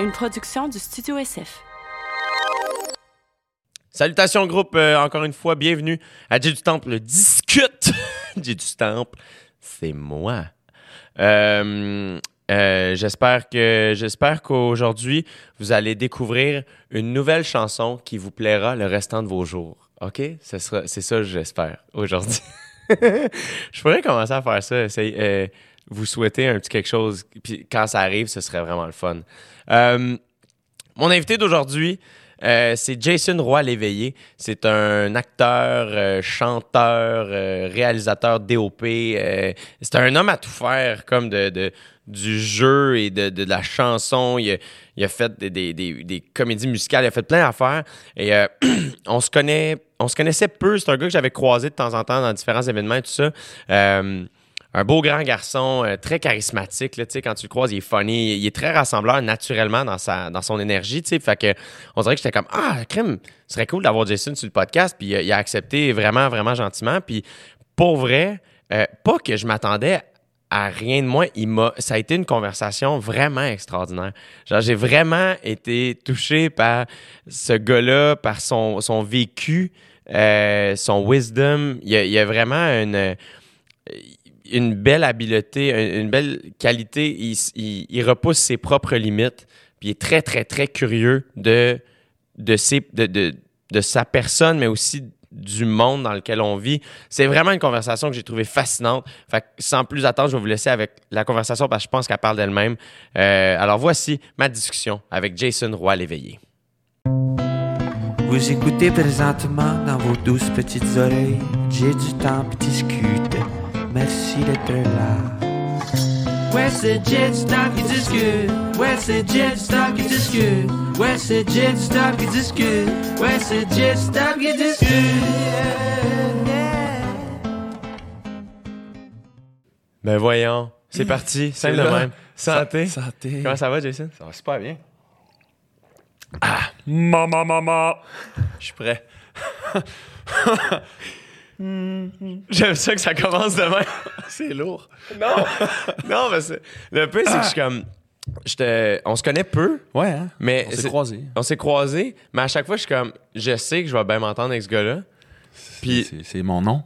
une production du Studio SF. Salutations groupe, euh, encore une fois, bienvenue à J du Temple discute. J du Temple, c'est moi. Euh, euh, j'espère que j'espère qu'aujourd'hui vous allez découvrir une nouvelle chanson qui vous plaira le restant de vos jours. Ok, Ce sera- c'est ça j'espère aujourd'hui. Je pourrais commencer à faire ça. euh, vous souhaiter un petit quelque chose, puis quand ça arrive, ce serait vraiment le fun. Euh, mon invité d'aujourd'hui, euh, c'est Jason Roy Léveillé. C'est un acteur, euh, chanteur, réalisateur DOP. c'est un homme à tout faire, comme du jeu et de, la chanson. Il a, fait des, comédies musicales, il a fait plein d'affaires. Et on se on se connaissait peu. C'est un gars que j'avais croisé de temps en temps dans différents événements et tout ça. Un beau grand garçon, euh, très charismatique. Quand tu le croises, il est funny. Il est très rassembleur naturellement dans, sa, dans son énergie. Fait que, on dirait que j'étais comme Ah, crème, ce serait cool d'avoir Jason sur le podcast. Puis euh, il a accepté vraiment, vraiment gentiment. Puis pour vrai, euh, pas que je m'attendais à rien de moins. Il m'a, ça a été une conversation vraiment extraordinaire. Genre, j'ai vraiment été touché par ce gars-là, par son, son vécu, son wisdom. Il y a, il y a vraiment une une belle habileté, une, belle qualité. Il, repousse ses propres limites. Puis il est très, très, très curieux de- de sa personne, mais aussi du monde dans lequel on vit. C'est vraiment une conversation que j'ai trouvée fascinante. Fait que sans plus attendre, je vais vous laisser avec la conversation parce que je pense qu'elle parle d'elle-même. Euh, alors voici ma discussion avec Jason Roy Léveillé. Vous écoutez présentement dans vos douces petites oreilles. J'ai du temps pour discuter. Merci d'être là. Ouais, c'est Jet Stop qui discute. Ouais, c'est Jet Stop qui discute. Ouais, c'est Jet Stop qui discute. Ouais, c'est Jet Stop qui discute. Ben voyons, c'est parti, simple de là. même. Santé. Santé. Comment ça va, Jason? Ça va super bien. Maman, maman. Je suis prêt. J'aime ça que ça commence demain. C'est lourd. non, non, mais c'est- le peu, c'est que je suis comme. je te- on se connaît peu, Ouais, hein? mais. On s'est croisés. On s'est croisés, mais à chaque fois, je suis comme. Je sais que je vais bien m'entendre avec ce gars-là. Puis. C'est- C'est mon nom.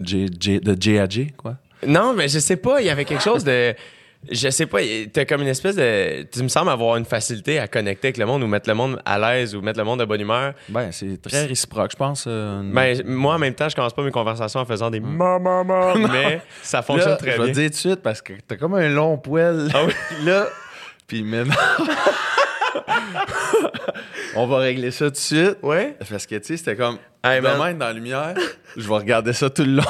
J, J- de J à J, quoi. Non, mais je sais pas, il y avait quelque chose de. Je sais pas, t'as comme une espèce de. Tu me sembles avoir une facilité à connecter avec le monde ou mettre le monde à l'aise ou mettre le monde de bonne humeur. Ben, c'est très réciproque, je pense. euh, Ben, moi, en même temps, je commence pas mes conversations en faisant des maman, maman, mais ça fonctionne Là, très je bien. vais te dire tout de suite parce que t'as comme un long poil. Ah oui? là, puis maintenant. On va régler ça tout de suite. Ouais? Parce que, tu sais, c'était comme. Hey, demain, dans la lumière, je vais regarder ça tout le long.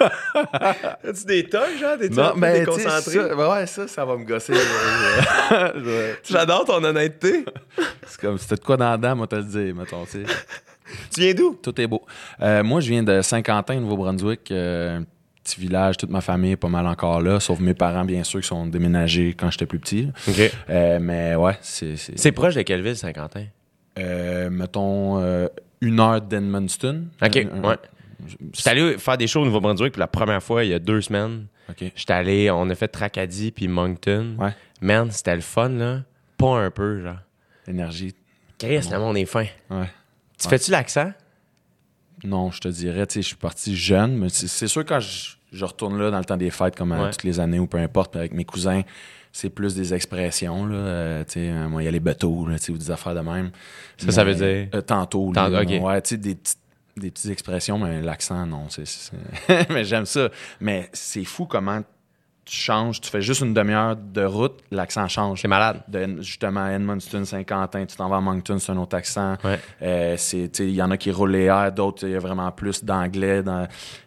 As-tu des tocs, genre? Des Non, mais tu sais, déconcentré? ça, ben ouais, ça, ça va me gosser. Je J'adore ton honnêteté. c'est comme, c'était de quoi dans la dent, moi, te le dire, mettons, tu sais. tu viens d'où? Tout est beau. Euh, moi, je viens de Saint-Quentin, Nouveau-Brunswick. euh, un petit village, toute ma famille est pas mal encore là, sauf mes parents, bien sûr, qui sont déménagés quand j'étais plus petit. OK. Euh, mais ouais, c'est. c'est- C'est proche de quelle ville, Saint-Quentin? euh, mettons, euh, une heure d'Edmundston. OK, Un- un- ouais. J'étais allé faire des shows au Nouveau-Brunswick pour la première fois il y a deux semaines. OK. J'étais allé, on a fait Tracadie puis Moncton. Ouais. Man, c'était le fun, là. Pas un peu, genre. Énergie. Chris, le monde est fin. Ouais. Tu fais-tu l'accent? Non, je te dirais, tu sais, je suis parti jeune, mais c'est sûr quand je, je retourne là dans le temps des fêtes, comme euh, toutes les années ou peu importe, avec mes cousins, c'est plus des expressions, là. euh, tu sais, euh, moi, il y a les bateaux, là, tu sais, ou des affaires de même. Ça, ça veut dire? euh, tantôt, Tant- là. Ouais, tu sais, des petites des petites expressions, mais l'accent, non. mais j'aime ça. Mais c'est fou comment tu changes. Tu fais juste une demi-heure de route, l'accent change. C'est malade. De, justement, Edmundston, Saint-Quentin, tu t'en vas à Moncton, c'est un autre accent. Ouais. Euh, il y en a qui roulent les airs, d'autres, il y a vraiment plus d'anglais.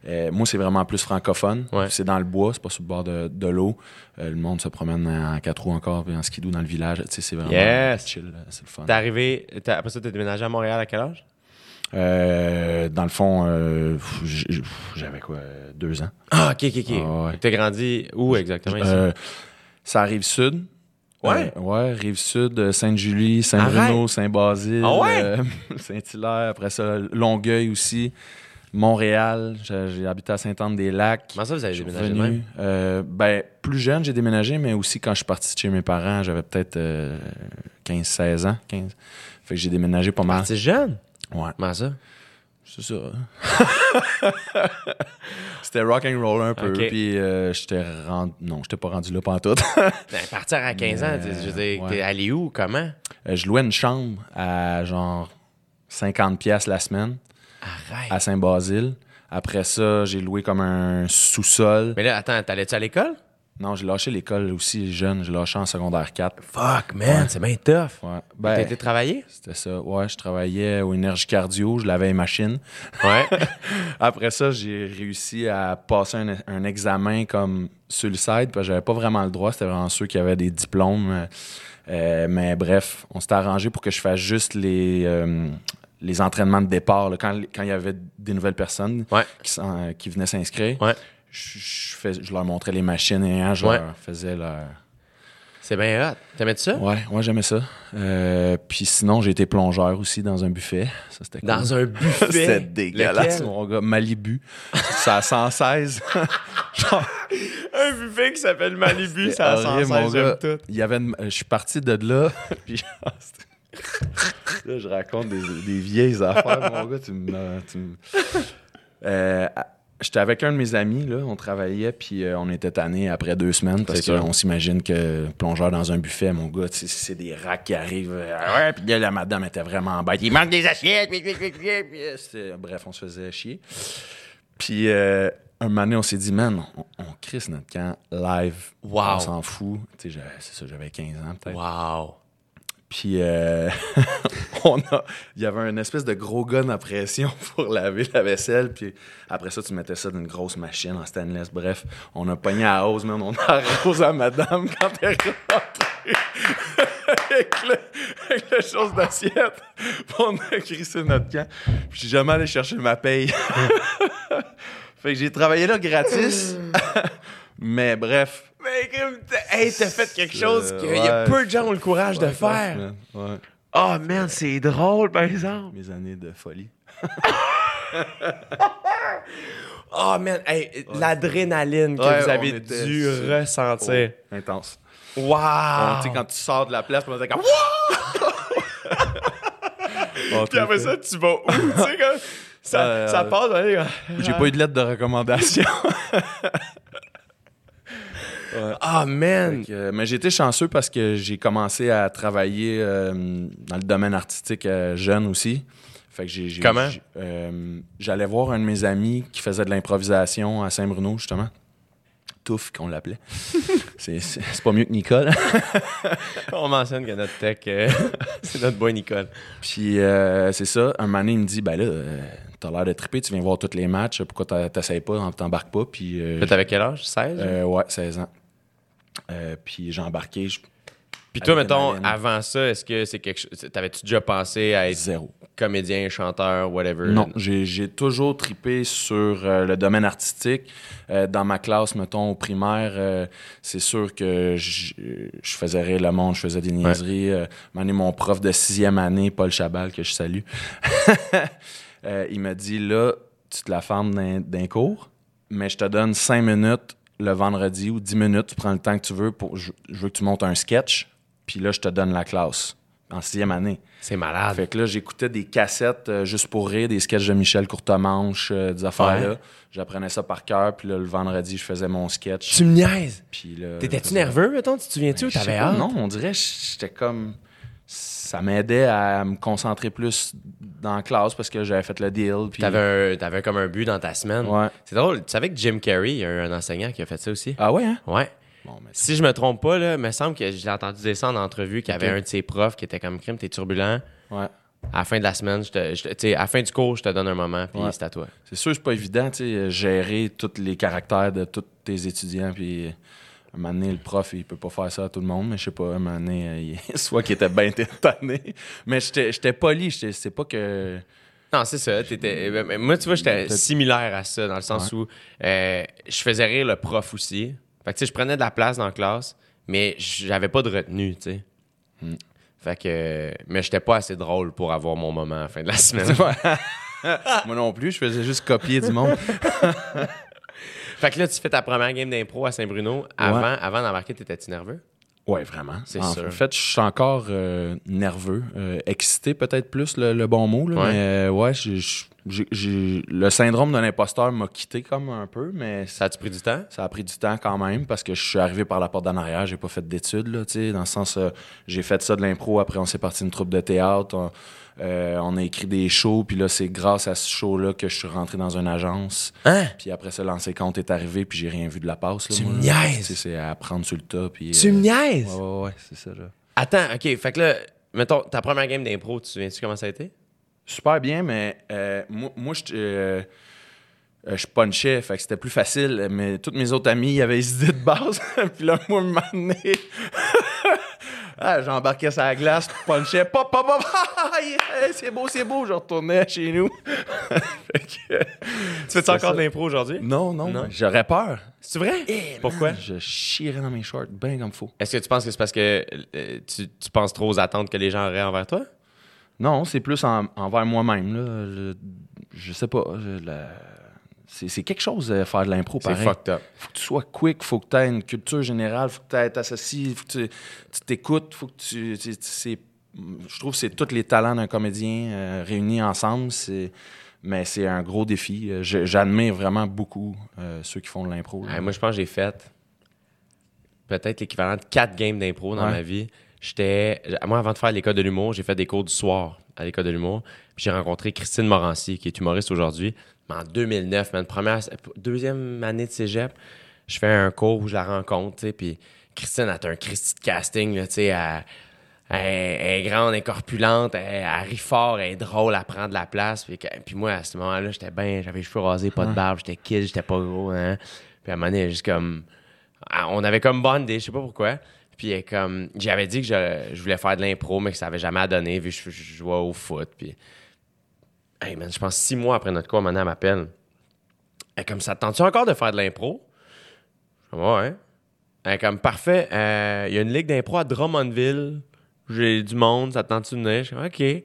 Euh, moi, c'est vraiment plus francophone. Ouais. C'est dans le bois, c'est pas sur le bord de, de l'eau. Euh, le monde se promène en quatre roues encore, puis en skidoo dans le village. C'est vraiment Yes. chill, c'est le fun. T'es arrivé, après ça, t'es déménagé à Montréal à quel âge? Euh, dans le fond, euh, j'avais quoi, deux ans. Ah, ok, ok, ok. Ah, ouais. T'as grandi où exactement ici? Euh, ça arrive sud. Ouais? Ouais, rive sud, Sainte-Julie, Saint-Bruno! Saint-Basile, Ah ouais? Saint-Hilaire, après ça, Longueuil aussi, Montréal, j'ai habité à Sainte-Anne-des-Lacs. Comment ça, vous avez déménagé de même? Euh, ben, plus jeune, j'ai déménagé, mais aussi quand je suis parti de chez mes parents, j'avais peut-être euh, 15-16 ans. 15. Fait que j'ai déménagé pas mal. C'est jeune? Ouais, Comment ça? c'est ça. C'était rock and roll un peu, puis euh, j'étais rendu... Non, j'étais pas rendu là pendant tout. Ben, partir à 15 ans, je veux dire, ouais. t'es allé où? Comment? Euh, je louais une chambre à genre 50 pièces la semaine Arrête. à Saint-Basile. Après ça, j'ai loué comme un sous-sol. Mais là, attends, t'allais-tu à l'école? Non, j'ai lâché l'école aussi jeune. J'ai lâché en secondaire 4. Fuck, man, c'est bien tough. Ouais. T'as Ben, été travailler? c'était ça. Ouais, je travaillais au Énergie Cardio. Je lavais les machines. Ouais. Après ça, j'ai réussi à passer un, un examen comme site, parce que j'avais pas vraiment le droit. C'était vraiment ceux qui avaient des diplômes. Euh, mais bref, on s'était arrangé pour que je fasse juste les, euh, les entraînements de départ. là. quand, quand il y avait des nouvelles personnes Ouais. qui, qui venaient s'inscrire, Ouais. Je, je fais- je leur montrais les machines et hein, je Ouais. leur faisais leur... C'est bien hot. T'aimais ça? Ouais, ouais, j'aimais ça. Euh, puis sinon, j'ai été plongeur aussi dans un buffet. Ça, c'était cool. Dans un buffet? C'était dégueulasse, mon gars. Malibu. C'est à 116. Genre, Un buffet qui s'appelle Malibu, c'était horrible, mon gars. tout. Il y avait une- Je suis parti de là. puis là, je raconte des, des vieilles affaires, mon gars. Tu me. tu me- Euh, J'étais avec un de mes amis, là, on travaillait, puis euh, on était tannés après deux semaines parce qu'on s'imagine que plongeur dans un buffet, mon gars, c'est des rats qui arrivent. euh, ouais, puis là, la madame était vraiment bête. Il manque des assiettes, puis, puis, puis, puis, bref, on se faisait chier. Puis euh, un moment donné, on s'est dit, man, on, on crisse notre camp live. Wow. On s'en fout. Tu sais, j'avais- c'est ça, j'avais 15 ans peut-être. Wow. Puis euh, on a, il y avait un espèce de gros gun à pression pour laver la vaisselle. Puis après ça, tu mettais ça dans une grosse machine en stainless. Bref, on a pogné à hausse, man. On a arrosé à madame quand elle est rentrée. avec, le, avec la chose d'assiette. On a crissé notre camp. Puis je suis jamais allé chercher ma paye. fait que j'ai travaillé là gratis. Mais bref, Mais comme, hey, t'as fait quelque chose Euh, qu'il y a ouais. peu de gens ont le courage de faire. Ouais. Oh man, c'est drôle, par exemple. Mes années de folie. Oh man, hey, l'adrénaline que vous avez dû ressentir. Oh, intense. Wow. Tu sais, quand tu sors de la place, on était comme. Oh, Puis après ça, tu vas où? tu sais, ça, Ouais, ça passe. J'ai pas eu de lettre de recommandation. Ah man. Que, euh, mais j'ai été chanceux parce que j'ai commencé à travailler euh, dans le domaine artistique euh, jeune aussi. Fait que j'ai, Comment? euh, j'allais voir un de mes amis qui faisait de l'improvisation à Saint-Bruno, justement. Touf, qu'on l'appelait. c'est, pas mieux que Nicole. On mentionne que notre tech, euh, c'est notre boy Nicole. Puis euh, c'est ça, un moment donné, il me dit, ben là, euh, t'as l'air de triper, tu viens voir tous les matchs, pourquoi t'essayes pas, t'embarques pas? Puis euh, t'avais quel âge? 16? euh, ouais, 16 ans. Euh, puis j'ai embarqué, je- Puis toi, mettons, avant ça, est-ce que c'est quelque chose. T'avais-tu déjà pensé à être zéro. comédien, chanteur, whatever? Non, j'ai toujours tripé sur euh, le domaine artistique. Euh, dans ma classe, mettons, au primaire, euh, c'est sûr que je faisais rire le monde, je faisais des niaiseries. Donné, mon prof de sixième année, Paul Chabal, que je salue, il m'a dit, là, tu te la fermes d'un cours, mais je te donne cinq minutes le vendredi ou dix minutes, tu prends le temps que tu veux, pour, je, je veux que tu montes un sketch, puis là, je te donne la classe en sixième année. C'est malade. Fait que là, j'écoutais des cassettes euh, juste pour rire, des sketchs de Michel Courtemanche, euh, des affaires-là. Ouais. J'apprenais ça par cœur, puis là, le vendredi, je faisais mon sketch. Tu me niaises? Puis là, T'étais-tu nerveux, mettons? Tu te souviens-tu? Ou Ben, t'avais hâte? Non, on dirait que j'étais comme... Ça m'aidait à me concentrer plus dans la classe parce que j'avais fait le deal. Puis... T'avais, un, t'avais comme un but dans ta semaine. Ouais. C'est drôle. Tu savais que Jim Carrey, il y a un enseignant qui a fait ça aussi? Ah ouais, hein? Ouais. Bon, mais Si je me trompe pas, là, il me semble que je l'ai entendu dire ça en entrevue, qu'il y avait un de ses profs qui était comme crime, t'es turbulent. ouais. À la fin de la semaine, je te, je à la fin du cours, je te donne un moment, puis Ouais. c'est à toi. C'est sûr, c'est pas évident, tu sais, gérer tous les caractères de tous tes étudiants, puis un moment donné, le prof, il peut pas faire ça à tout le monde, mais je sais pas, un moment donné, euh, il- soit qu'il était bien tanné, mais j'étais poli, c'est pas que... Non, c'est ça. euh, mais moi, tu vois, j'étais similaire à ça, dans le sens où euh, je faisais rire le prof aussi. Fait que, tu sais, je prenais de la place dans la classe, mais j'avais pas de retenue, tu sais. Hmm. Fait que... Mais j'étais pas assez drôle pour avoir mon moment à la fin de la semaine. Moi non plus, je faisais juste copier du monde. Fait que là, tu fais ta première game d'impro à Saint-Bruno. Avant, avant d'embarquer, t'étais-tu nerveux? Ouais, vraiment. C'est en sûr. fait, je suis encore euh, nerveux, euh, excité peut-être plus le, le bon mot, là, Ouais. mais euh, ouais, le syndrome de l'imposteur m'a quitté comme un peu, mais Ça a-tu pris du temps? ça a pris du temps quand même parce que je suis arrivé par la porte d'en arrière, j'ai pas fait d'études, là, tu sais, dans le sens, euh, j'ai fait ça de l'impro, après on s'est parti une troupe de théâtre, on, euh, on a écrit des shows, puis là, c'est grâce à ce show-là que je suis rentré dans une agence. Hein? Puis après ça, l'ancien compte est arrivé, puis j'ai rien vu de la passe. Là, Tu me niaises! Tu C'est à prendre sur le tas. Puis, Tu euh, me niaises? Ouais, ouais, ouais, c'est ça. Là. Attends, OK. Fait que là, mettons, ta première game d'impro, tu te souviens-tu comment ça a été? Super bien, mais euh, moi, moi je, euh, euh, je punchais, fait que c'était plus facile. Mais tous mes autres amis, ils avaient les idées de base. puis là, moi, un moment donné, ah, j'embarquais sur la glace, punchais, pop, pop, pop, Yeah, c'est beau, c'est beau, je retournais chez nous. Fait que, Tu fais-tu encore ça. de l'impro aujourd'hui? non, non, Non? j'aurais peur. C'est vrai? Pourquoi? Je chierais dans mes shorts, bien comme faut. Est-ce que tu penses que c'est parce que euh, tu, tu penses trop aux attentes que les gens auraient envers toi? Non, c'est plus en- envers moi-même. Là. Je, je sais pas. je- la- c'est, c'est quelque chose de faire de l'impro C'est pareil. fucked up. Faut que tu sois quick, faut que tu aies une culture générale, faut que tu t'associes, faut que tu, tu t'écoutes, faut que tu. c'est, je trouve que c'est tous les talents d'un comédien euh, réunis ensemble. C'est, mais c'est un gros défi. Je- j'admire vraiment beaucoup euh, ceux qui font de l'impro. Ouais, moi, je pense que j'ai fait peut-être l'équivalent de quatre games d'impro dans Ouais. ma vie. J'étais. Moi, avant de faire l'école de l'humour, j'ai fait des cours du soir à l'école de l'humour. Puis j'ai rencontré Christine Morancy, qui est humoriste aujourd'hui. Mais en 2009, man, première, deuxième année de cégep, je fais un cours où je la rencontre, tu sais. Puis Christine a un Christy de casting, là, tu sais. Elle, elle- elle est grande, elle est corpulente, elle, elle rit fort, elle est drôle, elle prend de la place. Puis, puis moi, à ce moment-là, j'étais bien, j'avais les cheveux rasés, pas de barbe, j'étais kid, j'étais pas gros. Hein. Puis à un moment donné, juste comme. ah, On avait comme bondé, je sais pas pourquoi. Puis comme. J'avais dit que je, je voulais faire de l'impro, mais que ça avait jamais donné, vu que je, je jouais au foot. Puis. Hey man, je pense six mois après notre cours, maintenant, elle m'appelle. Elle comme ça, te tente-tu encore de faire de l'impro? Je dis, ouais. Elle comme parfait. euh, Il y a une ligue d'impro à Drummondville. J'ai du monde, ça te tente-tu de venir? Je dis, OK.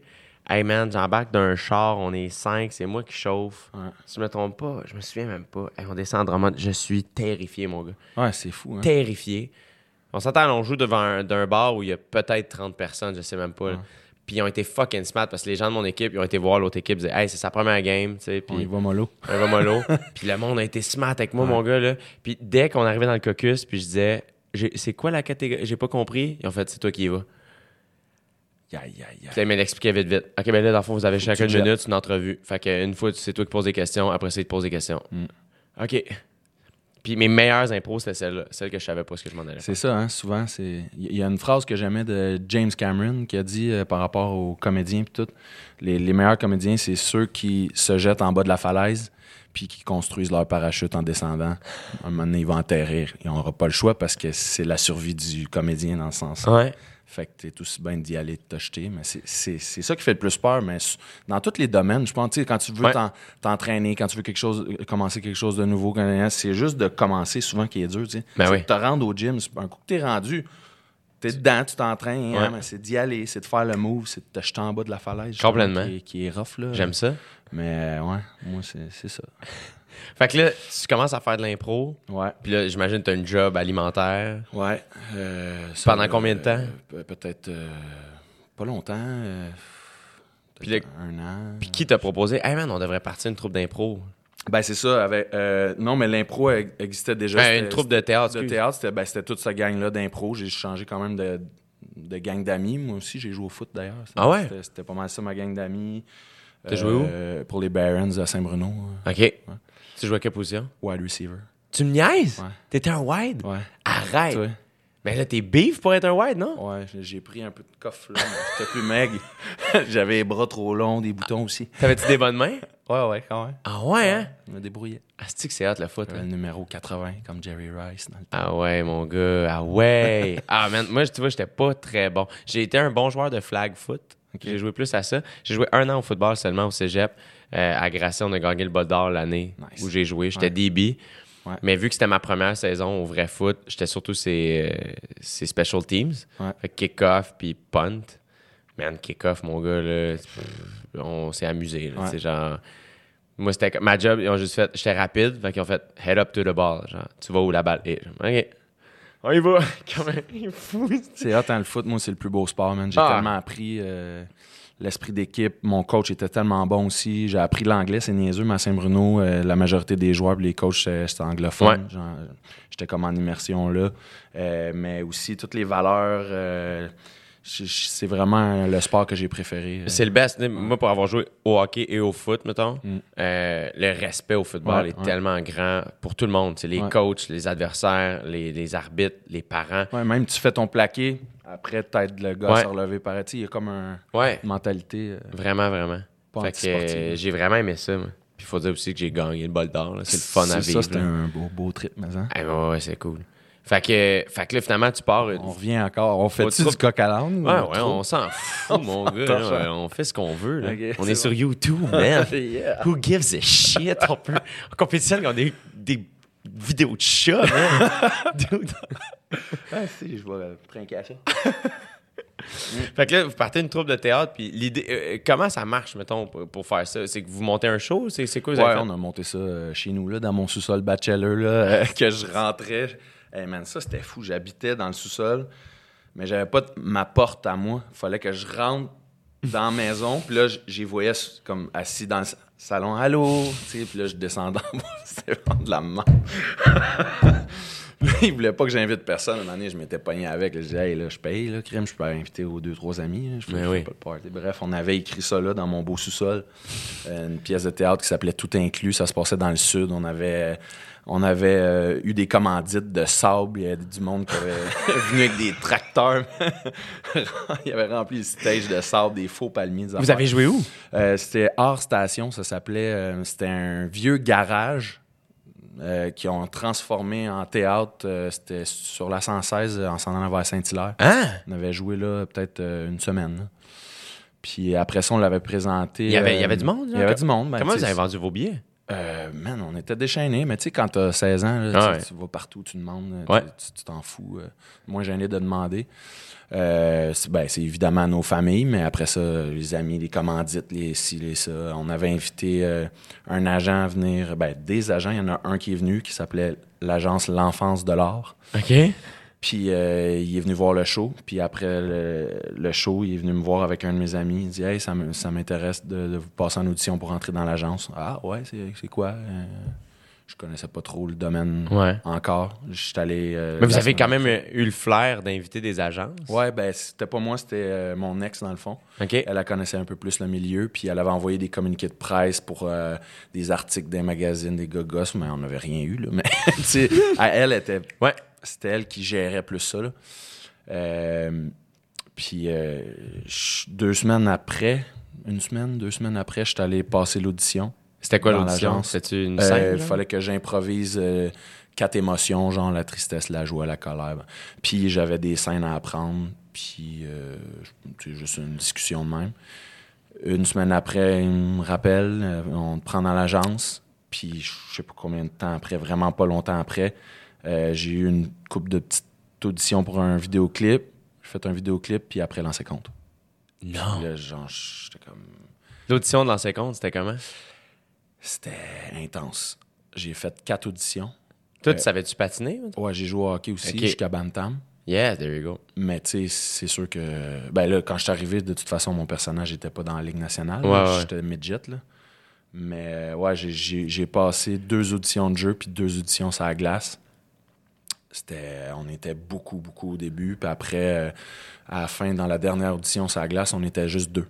Hey man, j'embarque d'un char, on est cinq, c'est moi qui chauffe. Ouais. Si je me trompe pas, je me souviens même pas. Hey, on descend à Drummond, je suis terrifié, mon gars. Ouais, c'est fou. Hein? Terrifié. On s'entend, on joue devant un, d'un bar où il y a peut-être 30 personnes, je sais même pas. Puis ils ont été fucking smart parce que les gens de mon équipe, ils ont été voir l'autre équipe, ils disaient, hey, c'est sa première game, tu sais. Va mollo. un va mollo. puis le monde a été smart avec moi, mon gars, là. Puis dès qu'on arrivait dans le caucus, puis je disais, c'est quoi la catégorie J'ai pas compris. Ils ont fait, c'est toi qui y vas. Aïe, aïe, aïe. Puis là, il vite, vite. OK, ben là, dans le fond, vous avez Faut que chacun tu une te minute, une entrevue. Fait qu'une fois, c'est toi qui poses des questions, après ça, il te pose des questions. Mm. OK. Puis mes meilleures impros, c'était celle-là. Celle que je savais pas ce que je m'en allais. C'est ça, hein, souvent. c'est Il y a une phrase que j'aimais de James Cameron qui a dit euh, par rapport aux comédiens puis tout. Les, les meilleurs comédiens, c'est ceux qui se jettent en bas de la falaise puis qui construisent leur parachute en descendant. À un moment donné, ils vont atterrir. Ils n'auront pas le choix parce que c'est la survie du comédien dans le sens. Ouais. Fait que t'es aussi bien d'y aller, de te jeter. Mais c'est- ça qui fait le plus peur. Mais dans tous les domaines, je pense, quand tu veux Ouais. t'entraîner, quand tu veux quelque chose, euh, commencer quelque chose de nouveau, quand- c'est juste de commencer souvent qui est dur, tu. Ben oui. te rendre au gym, un coup que t'es rendu, t'es dedans, tu t'entraînes, hein, mais c'est d'y aller, c'est de faire le move, c'est de te jeter en bas de la falaise. Complètement. Qui est, qui est rough, là. J'aime ça. Mais ouais, moi, c'est ça. Fait que là, tu commences à faire de l'impro. Ouais. Puis là, j'imagine que tu as un job alimentaire. Ouais. euh, ça, Pendant combien de temps? Pe- Peut-être euh, pas longtemps. euh, Puis un an. Puis qui t'a proposé, hey man, on devrait partir une troupe d'impro? Ben c'est ça. Avec, euh, non, mais l'impro e- existait déjà. Euh, C'était- une troupe de théâtre. de théâtre. C'était ben, c'était toute cette gang-là d'impro. J'ai changé quand même de, de gang d'amis. Moi aussi, j'ai joué au foot d'ailleurs. Ah ouais? C'était- pas mal ça, ma gang d'amis. T'as joué où? Pour les Barons à Saint-Bruno. euh, OK. Tu jouais à quelle position? Wide receiver. Tu me niaises? Ouais. T'étais un wide? Ouais. Arrête! Toi? Mais là, t'es beef pour être un wide, non? Ouais, j'ai- pris un peu de coffre là. J'étais plus maigre. J'avais les bras trop longs, des boutons aussi. T'avais-tu des bonnes mains? Ouais, ouais, quand même. Ah ouais, hein? Je me débrouillais. Ah, c'est que c'est hot, le foot. J'avais hein? le numéro 80, comme Jerry Rice. Dans le... Ah ouais, mon gars. Ah ouais. ah, man, moi, tu vois, j'étais pas très bon. J'ai été un bon joueur de flag foot. J'ai joué plus à ça. J'ai joué un an au football seulement au cégep. Euh, à Grasset, on a gagné le bol d'or l'année Nice. où j'ai joué. J'étais Ouais. DB. Ouais. Mais vu que c'était ma première saison au vrai foot, j'étais surtout ces, euh, ces special teams. Ouais. Fait que kick-off puis punt. Man, kick-off, mon gars, là, on s'est amusé. là. Ouais. C'est genre. Moi, c'était ma job, ils ont juste fait, j'étais rapide, fait qu'ils ont fait head up to the ball. Genre, tu vas où la balle est. Ok. On y va. Comme un fou. C'est hot, hein, le foot, moi, c'est le plus beau sport, man. J'ai Ah. tellement appris euh, l'esprit d'équipe. Mon coach était tellement bon aussi. J'ai appris l'anglais, c'est niaiseux, mais à Saint-Bruno, euh, la majorité des joueurs, les coachs, c'était anglophone. Ouais. J'étais comme en immersion là. Euh, mais aussi, toutes les valeurs, euh, c'est vraiment le sport que j'ai préféré. C'est le best. Moi, pour avoir joué au hockey et au foot, mettons, Mm. euh, le respect au football Ouais, est ouais. tellement grand pour tout le monde. C'est les Ouais. coachs, les adversaires, les, les arbitres, les parents. Même tu fais ton plaqué, après, peut-être le gars se relever par Il y a comme un- une mentalité. euh, vraiment, vraiment. Fait que euh, j'ai vraiment aimé ça. moi. Puis il faut dire aussi que j'ai gagné le bol d'or. C'est le fun à vivre. c'était un beau, beau trip, mais hein. Ah, ouais, ouais, c'est cool. Fait que, fait que là, finalement, tu pars. On revient encore. On fait-tu trop- du coq à l'âne? Ouais, ouais, on s'en fout, mon gars. On fait ce qu'on veut. là. On est sur YouTube, man. Yeah. Who gives a shit? On, peut... on compétitionne, on a des, des vidéos de chats, man. Ah, si, je vais euh, trinquer à ça. fait que là, vous partez une troupe de théâtre, puis l'idée, euh, comment ça marche, mettons, pour, pour faire ça? C'est que vous montez un show? C'est, c'est quoi vous Ouais, avez on a monté ça euh, chez nous, là, dans mon sous-sol bachelor, là, euh, que je rentrais. Hey man, ça, c'était fou. J'habitais dans le sous-sol, mais j'avais pas ma porte à moi. Fallait que je rentre dans la maison, puis là, j- j'y voyais comme assis dans le salon. Allô? Tu sais, puis là, je descendais en bas. C'était vraiment de la merde. Il voulait pas que j'invite personne. À un moment donné, je m'étais pogné avec. là. Je disais, hey, là, je paye, là, crème, je peux inviter aux deux, trois amis. là. Je fais, oui. pas le party. Bref, on avait écrit ça là dans mon beau sous-sol. Euh, une pièce de théâtre qui s'appelait Tout inclus. Ça se passait dans le sud. On avait, on avait euh, eu des commandites de sable. Il y avait du monde qui avait venu avec des tracteurs. Il avait rempli le stage de sable, des faux palmiers. des Vous avez joué où? Euh, c'était hors station, ça s'appelait. euh, c'était un vieux garage euh, qui ont transformé en théâtre. euh, c'était sur la 116 euh, en s'en allant vers Saint-Hilaire. Hein? On avait joué là peut-être euh, une semaine. là. Puis après ça, on l'avait présenté. Il y avait, il y avait du monde? Il y avait du monde. ben, Comment tu vous sais, avez vendu vos billets? Euh, man, on était déchaînés, mais tu sais, quand t'as 16 ans, là, Ah ouais. tu, vas partout, tu demandes, tu- Ouais. tu tu t'en fous. euh, moins gêné de demander. Euh, c'est, ben, c'est évidemment nos familles, mais après ça, les amis, les commandites, les ci, les ça. On avait invité euh, un agent à venir, ben, des agents. Il y en a un qui est venu qui s'appelait l'agence L'Enfance de l'Art. OK. Puis euh, il est venu voir le show. Puis après le, le show, il est venu me voir avec un de mes amis. Il dit Hey, ça m'intéresse de, de vous passer en audition pour entrer dans l'agence. Ah ouais, c'est, quoi? Euh, Je connaissais pas trop le domaine Ouais. encore. Allé. euh, Mais vous avez quand même eu le flair d'inviter des agences? Ouais, ben c'était pas moi, c'était euh, mon ex dans le fond. Elle, connaissait un peu plus le milieu, puis elle avait envoyé des communiqués de presse pour des articles des magazines, des gogos, mais on n'avait rien eu, là. Mais, elle, était, Ouais. C'était elle qui gérait plus ça, là. Euh, puis euh, deux semaines après, une semaine, deux semaines après, je suis allé passer l'audition. C'était quoi Dans l'audition? l'agence. C'était une Euh, scène? Il fallait que j'improvise quatre émotions, genre la tristesse, la joie, la colère. Puis j'avais des scènes à apprendre, puis c'est juste une discussion de même. Une semaine après, il me rappelle, on te prend dans l'agence, puis je sais pas combien de temps après, vraiment pas longtemps après, euh, j'ai eu une coupe de petites auditions pour un vidéoclip. J'ai fait un vidéoclip, puis après, lancé compte. Non. Là, genre, j'étais comme... L'audition de l'ancien compte, c'était comment? C'était intense. J'ai fait quatre auditions. Toi, Euh, tu savais-tu patiner? Ouais, j'ai joué au hockey aussi jusqu'à Bantam. Yeah, there you go. Mais tu sais, c'est sûr que. Ben là, quand je suis arrivé, de toute façon, mon personnage n'était pas dans la Ligue nationale. Ouais. J'étais midget, là. Mais euh, ouais, j'ai passé deux auditions de jeu puis deux auditions sur la glace. C'était. On était beaucoup, beaucoup au début. Puis après, euh, à la fin, dans la dernière audition sur la glace, on était juste deux.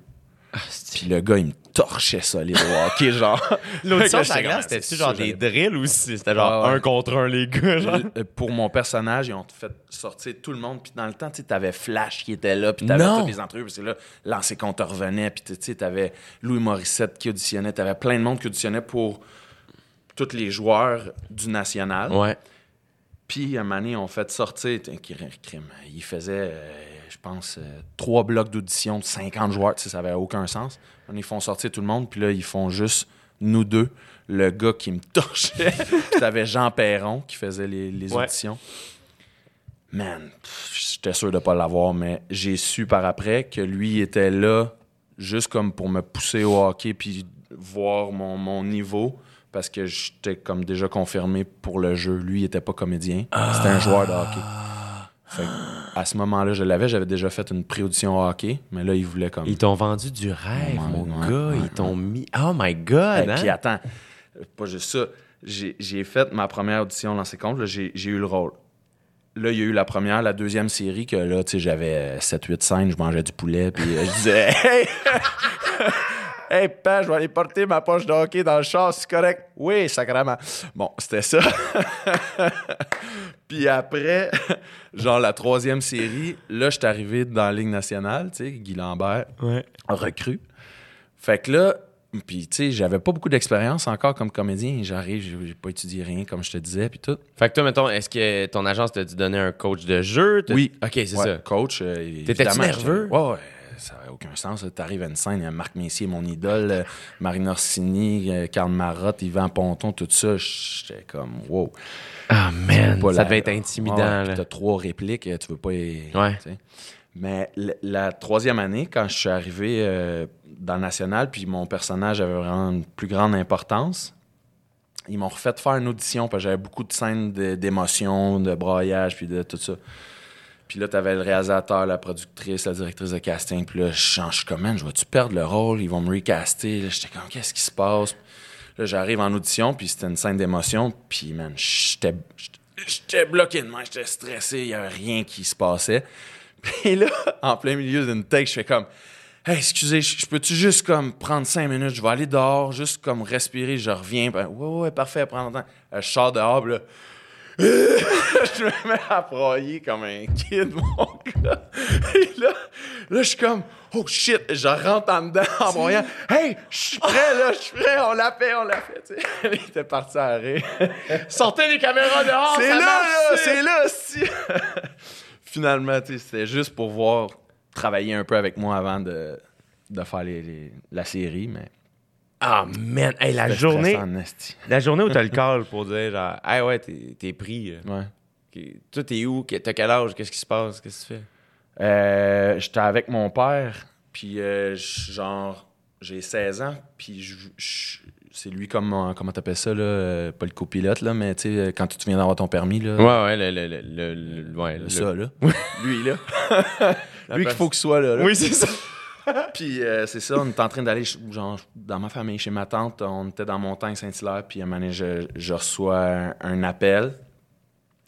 Puis le gars, il me torchait solide au hockey, genre. L'audition sur la glace, c'était-tu c'est genre des j'allais- drills ou c'était genre Ouais, ouais. un contre un, les gars? Genre? Euh, Pour mon personnage, ils ont fait sortir tout le monde. Puis dans le temps, tu sais, t'avais Flash qui était là, puis t'avais toutes les entrevues. Parce que là, l'ancien compte revenait, puis tu sais, t'avais Louis Morissette qui auditionnait. T'avais plein de monde qui auditionnait pour tous les joueurs du national. Ouais. Puis, à un moment donné, on fait sortir. Il faisait, euh, je pense, euh, trois blocs d'audition de 50 joueurs. Tu sais, ça avait aucun sens. Ils font sortir tout le monde, puis là, ils font juste nous deux. Le gars qui me torchait. puis t'avais Jean Perron qui faisait les, les Ouais. auditions. Man, j'étais sûr de pas l'avoir, mais j'ai su par après que lui était là juste comme pour me pousser au hockey puis voir mon, mon niveau. Parce que j'étais comme déjà confirmé pour le jeu. Lui, il était pas comédien. C'était un joueur de hockey. Fait que, à ce moment-là, je l'avais. J'avais déjà fait une pré-audition au hockey. Mais là, il voulait comme. Ils t'ont vendu du rêve, mon ouais, gars. ouais, Ils t'ont mis. Oh my God! Et hein? puis attends, pas juste ça. J'ai fait ma première audition dans ces comptes. j'ai eu le rôle. Là, il y a eu la première, la deuxième série, que là, tu sais, j'avais 7-8 scènes, je mangeais du poulet, puis euh, je disais « Hey! Hey, pa, je vais aller porter ma poche de hockey dans le char, c'est correct? » Oui, sacrément. Bon, c'était ça. puis après, genre la troisième série, là, je suis arrivé dans la Ligue nationale, tu sais, Guy Lambert, Ouais. recrue. Fait que là, puis tu sais, j'avais pas beaucoup d'expérience encore comme comédien. J'arrive, j'ai pas étudié rien, comme je te disais, puis tout. Fait que toi, mettons, est-ce que ton agence t'a dit donner un coach de jeu? Oui. OK, c'est Ouais, ça. Coach. euh, T'étais-tu évidemment, nerveux? Ouais, ouais. Ça n'avait aucun sens. là. T'arrives à une scène, il y a Marc Messier, mon idole, euh, Marine Orsini, euh, Karl Marotte, Yvan Ponton, tout ça. J'étais comme, wow. Ah, man, ça la- devait être intimidant. Là. puis T'as trois répliques, euh, tu veux pas. y- Ouais. tu. Mais la troisième année, quand je suis arrivé euh, dans le national, puis mon personnage avait vraiment une plus grande importance, ils m'ont refait faire une audition parce que j'avais beaucoup de scènes de- d'émotion, de braillage, puis de tout ça. Puis là, t'avais le réalisateur, la productrice, la directrice de casting. Puis là, je change, je suis comme, man, je vais-tu perdre le rôle? Ils vont me recaster. J'étais comme, qu'est-ce qui se passe? Là, j'arrive en audition, puis c'était une scène d'émotion. Puis, man, j'étais j'étais- bloqué de main, j'étais stressé, il avait rien qui se passait. Puis là, en plein milieu d'une take, je fais comme, hey, excusez, je peux-tu juste comme prendre cinq minutes? Je vais aller dehors, juste comme respirer, je reviens. Ben, ouais, ouais, parfait, prends le temps. Euh, Je sors dehors, là, je me mets à broyer comme un kid, mon gars. Et là, là, je suis comme, oh shit, je rentre en dedans en broyant. Hey, je suis prêt, là, je suis prêt, on l'a fait, on l'a fait. tu sais. Il était parti à rire. Sortez les caméras dehors! c'est là, là, c'est là, si. Finalement, tu sais, c'était juste pour voir, travailler un peu avec moi avant de, de faire les- les- la série, mais. Ah, man! Hey, la journée, la journée où t'as le call pour dire, genre, hey, ouais, t'es t'es pris. là. Ouais. Toi, t'es où? Que- T'as quel âge? Qu'est-ce qui se passe? Qu'est-ce que tu fais? Euh, J'étais avec mon père, puis euh, genre, j'ai 16 ans, puis je- c'est lui comme, euh, comment t'appelles ça, là, euh, pas le copilote, là, mais tu sais, euh, quand tu viens d'avoir ton permis, là, Ouais, ouais, le. le, le, ouais, ça, là. lui, là. lui qu'il faut qu'il soit là. là. Oui, c'est ça. Puis euh, c'est ça, on est en train d'aller, genre, dans ma famille, chez ma tante, on était dans Montagne Saint-Hilaire, puis à un moment donné, je, je reçois un, un appel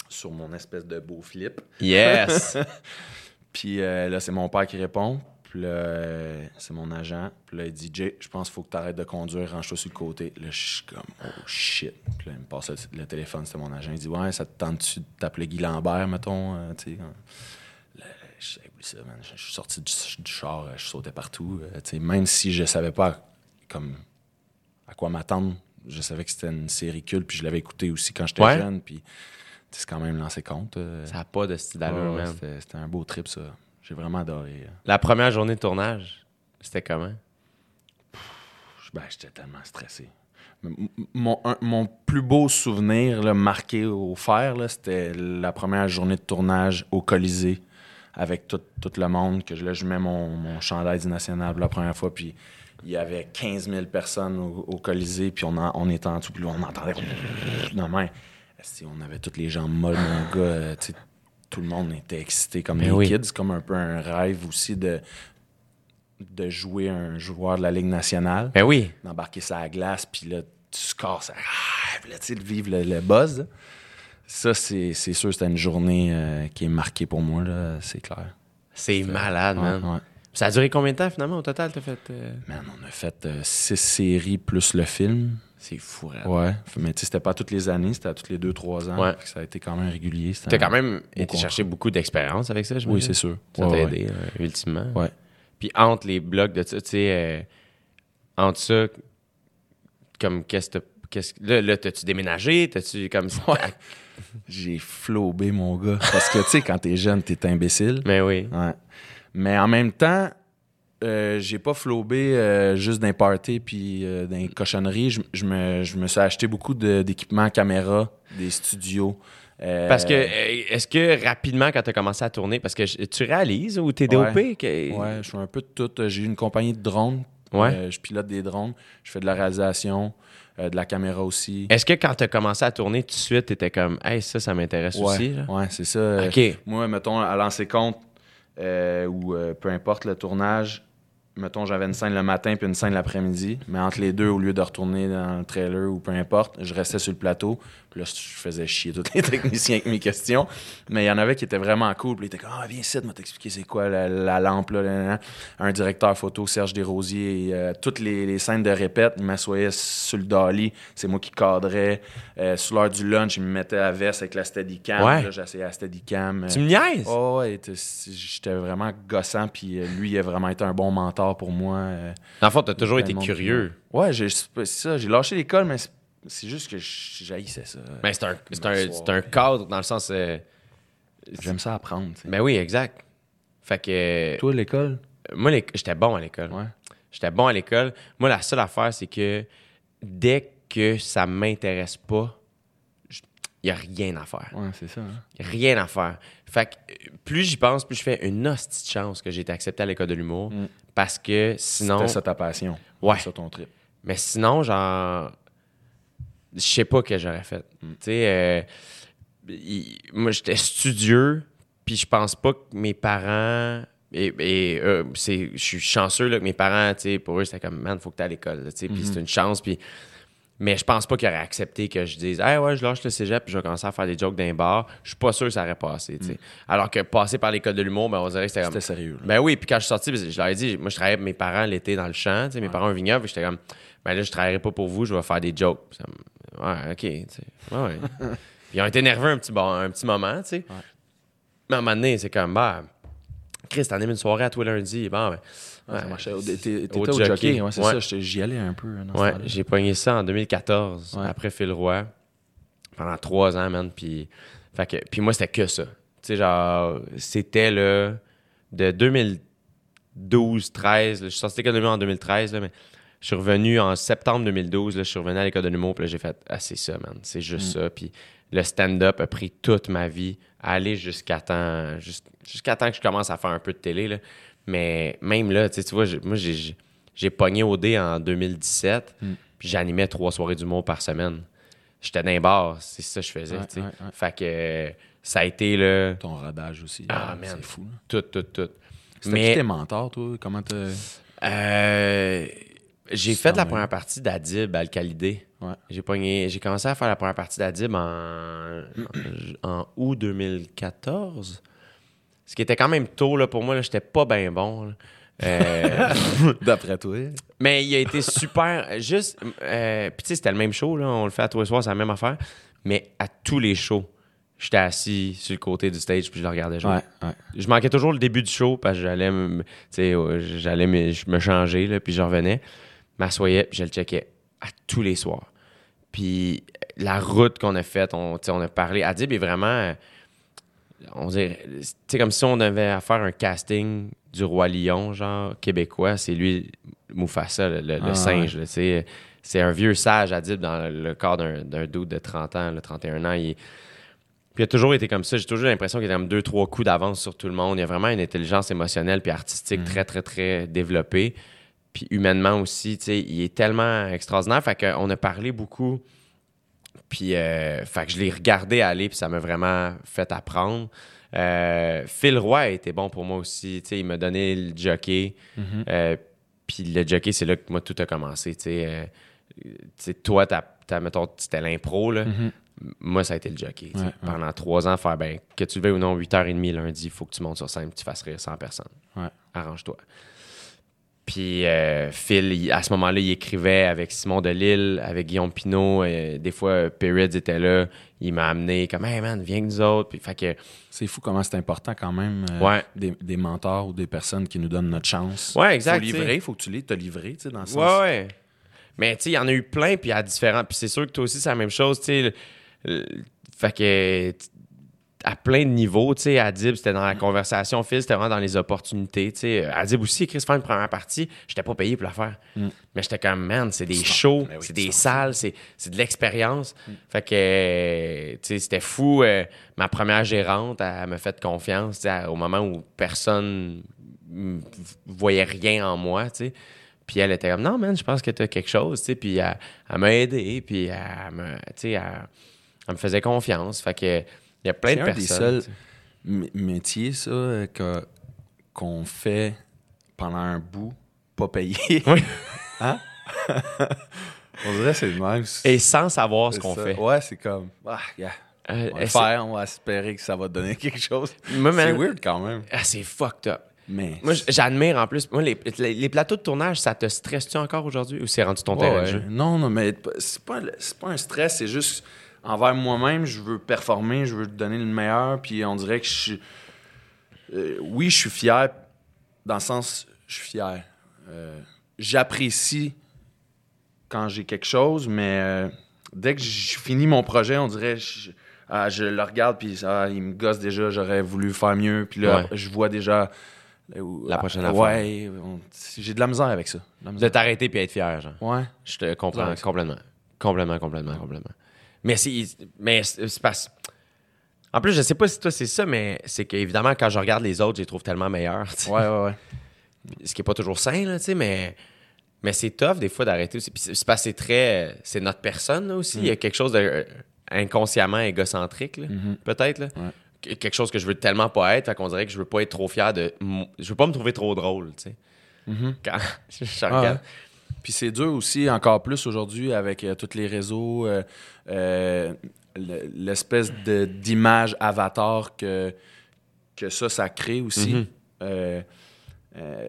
sur mon espèce de beau flip. Yes! Puis euh, là, c'est mon père qui répond. Puis là, euh, c'est mon agent. Puis là, il dit Jay, je pense qu'il faut que tu arrêtes de conduire, range-toi sur le côté. Là, je suis comme, oh shit. Puis là, il me passe le, le téléphone, c'était mon agent. Il dit, ouais, ça te tente-tu de t'appeler Guy Lambert, mettons euh, tu sais, hein. Là, je sais, oublie ça, man. Je, suis sorti du, du char, euh, je sautais partout. euh, même si je savais pas comme à quoi m'attendre, je savais que c'était une série culte, puis je l'avais écouté aussi quand j'étais Ouais. jeune. Puis c'est quand même lancé compte. euh, ça n'a pas de style d'allure, Ouais, c'était- un beau trip, ça. J'ai vraiment adoré. euh. La première journée de tournage, c'était comment? Ben, j'étais tellement stressé. Mon, un- mon plus beau souvenir là, marqué au fer, c'était la première journée de tournage au Colisée avec tout, tout le monde. Que je- là, je mets mon, mon chandail du National pour la première fois. Puis il y avait 15 000 personnes au, au Colisée. Puis on, en- on était en dessous. Puis là, on entendait. Non, mais, esti, on avait toutes les jambes molles, mon gars. euh, tout le monde était excité comme les oui. kids. C'est comme un peu un rêve aussi de, de jouer un joueur de la Ligue nationale Ben oui. d'embarquer sur la glace, puis là, tu scores, ça, ah, puis là, tu sais, de vivre le, le buzz. là. Ça, c'est sûr, c'était une journée euh, qui est marquée pour moi, là, c'est clair. C'est malade, Ouais, man. ouais. Ça a duré combien de temps, finalement, au total, t'as fait... euh, Man, on a fait euh, six séries plus le film. C'est fou, raide. Ouais. Mais tu sais, c'était pas toutes les années, c'était à tous les deux, trois ans. Ouais. Ça a été quand même régulier. T'as un quand même été contrat. chercher beaucoup d'expérience avec ça, je Oui, c'est sûr. Ça t'a aidé, ultimement. Ouais. Puis entre les blocs de ça, tu sais, entre ça, comme qu'est-ce que t'as- qu'est-ce que- là, là t'as-tu déménagé, t'as-tu comme J'ai flobé, mon gars. Parce que, tu sais, quand t'es jeune, t'es imbécile. Mais oui. Ouais. Mais en même temps, euh, j'ai pas flobé euh, juste d'un party puis euh, d'un cochonnerie. Je, je me, je me suis acheté beaucoup de- d'équipements caméra, des studios, Euh, Parce que, est-ce que rapidement, quand tu as commencé à tourner, parce que tu réalises ou t'es DOP? Ouais. que- Ouais, je fais un peu de tout. J'ai eu une compagnie de drones. Ouais. Je pilote des drones. Je fais de la réalisation, euh, de la caméra aussi. Est-ce que quand tu as commencé à tourner tout de suite, tu étais comme, hey, ça, ça m'intéresse ouais, aussi? là? ouais, c'est ça. Moi, mettons, à lancer compte, euh, ou euh, peu importe le tournage, mettons, j'avais une scène le matin puis une scène l'après-midi, mais entre les deux, au lieu de retourner dans le trailer ou peu importe, je restais sur le plateau. Là, je faisais chier tous les techniciens avec mes questions. Mais il y en avait qui étaient vraiment cool. Puis ils étaient comme, ah, viens ici, m'a t'expliquer c'est quoi la, la lampe. Là, là, là, là. Un directeur photo, Serge Desrosiers, et, euh, toutes les, les scènes de répète, il m'assoyait sur le dolly. C'est moi qui cadrais. Euh, sur l'heure du lunch, il me mettait à veste avec la Steadicam. Ouais. Là, j'essayais la Steadicam. Tu me niaises? Oh, ouais, j'étais vraiment gossant, puis euh, lui, il a vraiment été un bon mentor pour moi. euh. Dans le fond, tu as toujours été curieux. qui- Ouais, j'ai- ça. J'ai lâché l'école, mais c'est- c'est juste que j'haïssais ça. Mais c'est un, c'est un, un cadre dans le sens. euh, J'aime ça apprendre. tu sais. ben oui, exact. Fait que. Toi, l'école? Moi, j'étais bon à l'école. Ouais. J'étais bon à l'école. Moi, la seule affaire, c'est que dès que ça m'intéresse pas, il n'y a rien à faire. Ouais, c'est ça. hein. Rien à faire. Fait que plus j'y pense, plus je fais une hostie de chance que j'ai été accepté à l'école de l'humour. Mm. Parce que sinon. C'était ça ta passion. Ouais. C'est ça ton trip. Mais sinon, genre, je sais pas que j'aurais fait. Tu sais, euh, moi, j'étais studieux, puis je pense pas que mes parents. Et, et, euh, je suis chanceux là, que mes parents, tu sais, pour eux, c'était comme, man, faut que tu à l'école. sais, Puis c'est une chance. Puis, mais je pense pas qu'ils auraient accepté que je dise, hey, ouais, je lâche le cégep, puis je vais commencer à faire des jokes d'un bar. Je suis pas sûr que ça aurait passé. tu sais. Alors que passer par l'école de l'humour, ben, on dirait que c'était comme. C'était sérieux. là. Ben oui, puis quand je suis sorti, je leur ai dit, moi je travaillais avec mes parents l'été dans le champ, tu sais, mes parents un vignoble, j'étais comme, ben là je travaillerai pas pour vous, je vais faire des jokes. Ouais, ok, tu sais. Ouais, ouais. Ils ont été nerveux un petit, bon, un petit moment, tu sais. Mais à un moment donné, c'est comme, bah, Chris, t'en une soirée à toi lundi, bon, ben. Ouais, ça marchait. Au- T'étais au jockey. jockey. Ouais, c'est Ouais. ça. J'y allais un peu. dans ce Ouais, j'ai pogné ça en 2014, Ouais. après Phil Roy, pendant trois ans, man. Puis, fait que, puis moi, c'était que ça. Tu sais, genre, c'était là, de 2012, 13, là, je suis sorti de en 2013, là, mais je suis revenu en septembre 2012, là, je suis revenu à l'école de l'humour, puis là, j'ai fait, ah, c'est ça, man, c'est juste ça. Puis le stand-up a pris toute ma vie, à aller jusqu'à temps, jus- jusqu'à temps que je commence à faire un peu de télé, là. Mais même là, tu sais, tu vois, moi, j'ai- pogné au dé en 2017, puis j'animais trois soirées d'humour par semaine. J'étais dans les bars, c'est ça que je faisais, Ouais, ouais, ouais. Fait que ça a été, là, Ton rodage aussi. Ah, là, man. C'est fou. là. tout, tout, tout. C'était Mais- qui tes mentors, toi? Comment t'as... Euh, j'ai fait la première partie d'Adib à Alcalidé. Ouais. J'ai pogné, j'ai commencé à faire la première partie d'Adib en, en août 2014. Ce qui était quand même tôt là, pour moi, là, j'étais pas bien bon. Euh, D'après toi? mais il a été super. Juste, euh, puis tu sais, c'était le même show, là, on le fait à tous les soirs, c'est la même affaire. Mais à tous les shows, j'étais assis sur le côté du stage puis je le regardais jouer. Ouais, ouais. Je manquais toujours le début du show parce que j'allais me, j'allais me, je me changer, là, puis je revenais, m'assoyais, puis je le checkais à tous les soirs. Puis la route qu'on a faite, on, a parlé. Adib est vraiment, euh, on dirait, sais, comme si on avait à faire un casting du Roi Lion, genre québécois, c'est lui, Mufasa, le, le- le Ah, singe. C'est un vieux sage, Adib, dans le corps d'un dude de 30 ans, là, 31 ans. Il puis il a toujours été comme ça. J'ai toujours l'impression qu'il a comme deux, trois coups d'avance sur tout le monde. Il a vraiment une intelligence émotionnelle puis artistique très, très, très développée. Puis humainement aussi, tu sais, il est tellement extraordinaire. Fait qu'on a parlé beaucoup. Puis, euh, fait que je l'ai regardé aller, puis ça m'a vraiment fait apprendre. Euh, Phil Roy a été bon pour moi aussi. Tu sais, il m'a donné le jockey. Euh, puis le jockey, c'est là que moi, tout a commencé. Tu sais, tu sais, toi, t'as, mettons, c'était l'impro, là. Moi, ça a été le jockey. Ouais, ouais. Pendant trois ans, faire, ben, que tu le veuilles ou non, 8h30 lundi, il faut que tu montes sur scène et tu fasses rire 100 personnes. Ouais. Arrange-toi. Puis euh, Phil, il- à ce moment-là, il écrivait avec Simon Delille, avec Guillaume euh, des fois, euh, Perrids était là. Il m'a amené comme, hey man, viens avec nous autres. Puis, fait que, C'est fou comment c'est important quand même euh, Ouais. des, des mentors ou des personnes qui nous donnent notre chance. Ouais, exact, Faut livrer, faut que tu livré, tu sais, dans le sens. Ouais, ouais. Mais tu sais, il y en a eu plein, puis à différents. Puis c'est sûr que toi aussi, c'est la même chose, tu sais. Fait que. À plein de niveaux. Tu sais, Adib, c'était dans la conversation. Phil, c'était vraiment dans les opportunités. Tu sais, Adib aussi, Chris, faire une première partie, j'étais pas payé pour la faire. Mais j'étais comme, man, c'est des shows, oui, c'est des salles, c'est c'est de l'expérience. Fait que, euh, tu sais, c'était fou. euh, ma première gérante, elle m'a fait confiance, tu sais, à- au moment où personne mm, voyait rien en moi, tu sais. Puis elle était comme, non, man, je pense que tu as quelque chose, tu sais. Puis elle, elle m'a aidé, puis elle me, tu sais, elle, elle me faisait confiance. Fait que, il y a plein C'est de un personnes. des seuls métiers, ça, euh, qu'on fait pendant un bout, pas payé. Oui. Hein? On dirait que c'est le même. Et sans savoir ce C'est qu'on fait. Ouais, c'est comme. Ah, yeah. Euh, On va c'est- faire, on va espérer que ça va donner quelque chose. C'est weird quand même. Ah, c'est fucked up. Mais. Moi, j'admire en plus. Moi, les, les- les plateaux de tournage, ça te stresse-tu encore aujourd'hui ou c'est rendu ton Ouais, terrain de ouais. jeu? Non, non, mais c'est pas, c'est pas un stress, c'est juste envers moi-même, je veux performer, je veux donner le meilleur, puis on dirait que je suis. euh, oui, je suis fier, dans le sens, je suis fier. Euh, J'apprécie quand j'ai quelque chose, mais euh, dès que je finis mon projet, on dirait. Je, ah, je le regarde, puis ah, il me gosse déjà, j'aurais voulu faire mieux, puis là, Ouais. je vois déjà. La prochaine ah, affaire. Ouais, j'ai de la misère avec ça. De De t'arrêter puis être fier, genre. Ouais. Je te comprends complètement. Complètement, complètement, complètement. Mais c'est. Mais c'est parce. En plus, je sais pas si toi c'est ça, mais c'est qu'évidemment, quand je regarde les autres, je les trouve tellement meilleurs. Ouais, ouais, ouais. Ce qui est pas toujours sain, là, tu sais, mais. Mais c'est tough des fois d'arrêter aussi. Puis c'est parce que c'est très. C'est notre personne, là, aussi. Il y a quelque chose de euh, inconsciemment égocentrique, là, peut-être. Ouais. Quelque chose que je veux tellement pas être, fait qu'on dirait que je veux pas être trop fier de. Je veux pas me trouver trop drôle, tu sais. Quand je Ah regarde. ouais. Puis c'est dur aussi, encore plus aujourd'hui, avec euh, tous les réseaux, euh, euh, le- l'espèce de- d'image avatar que, que ça, ça crée aussi, Mhm. euh, euh,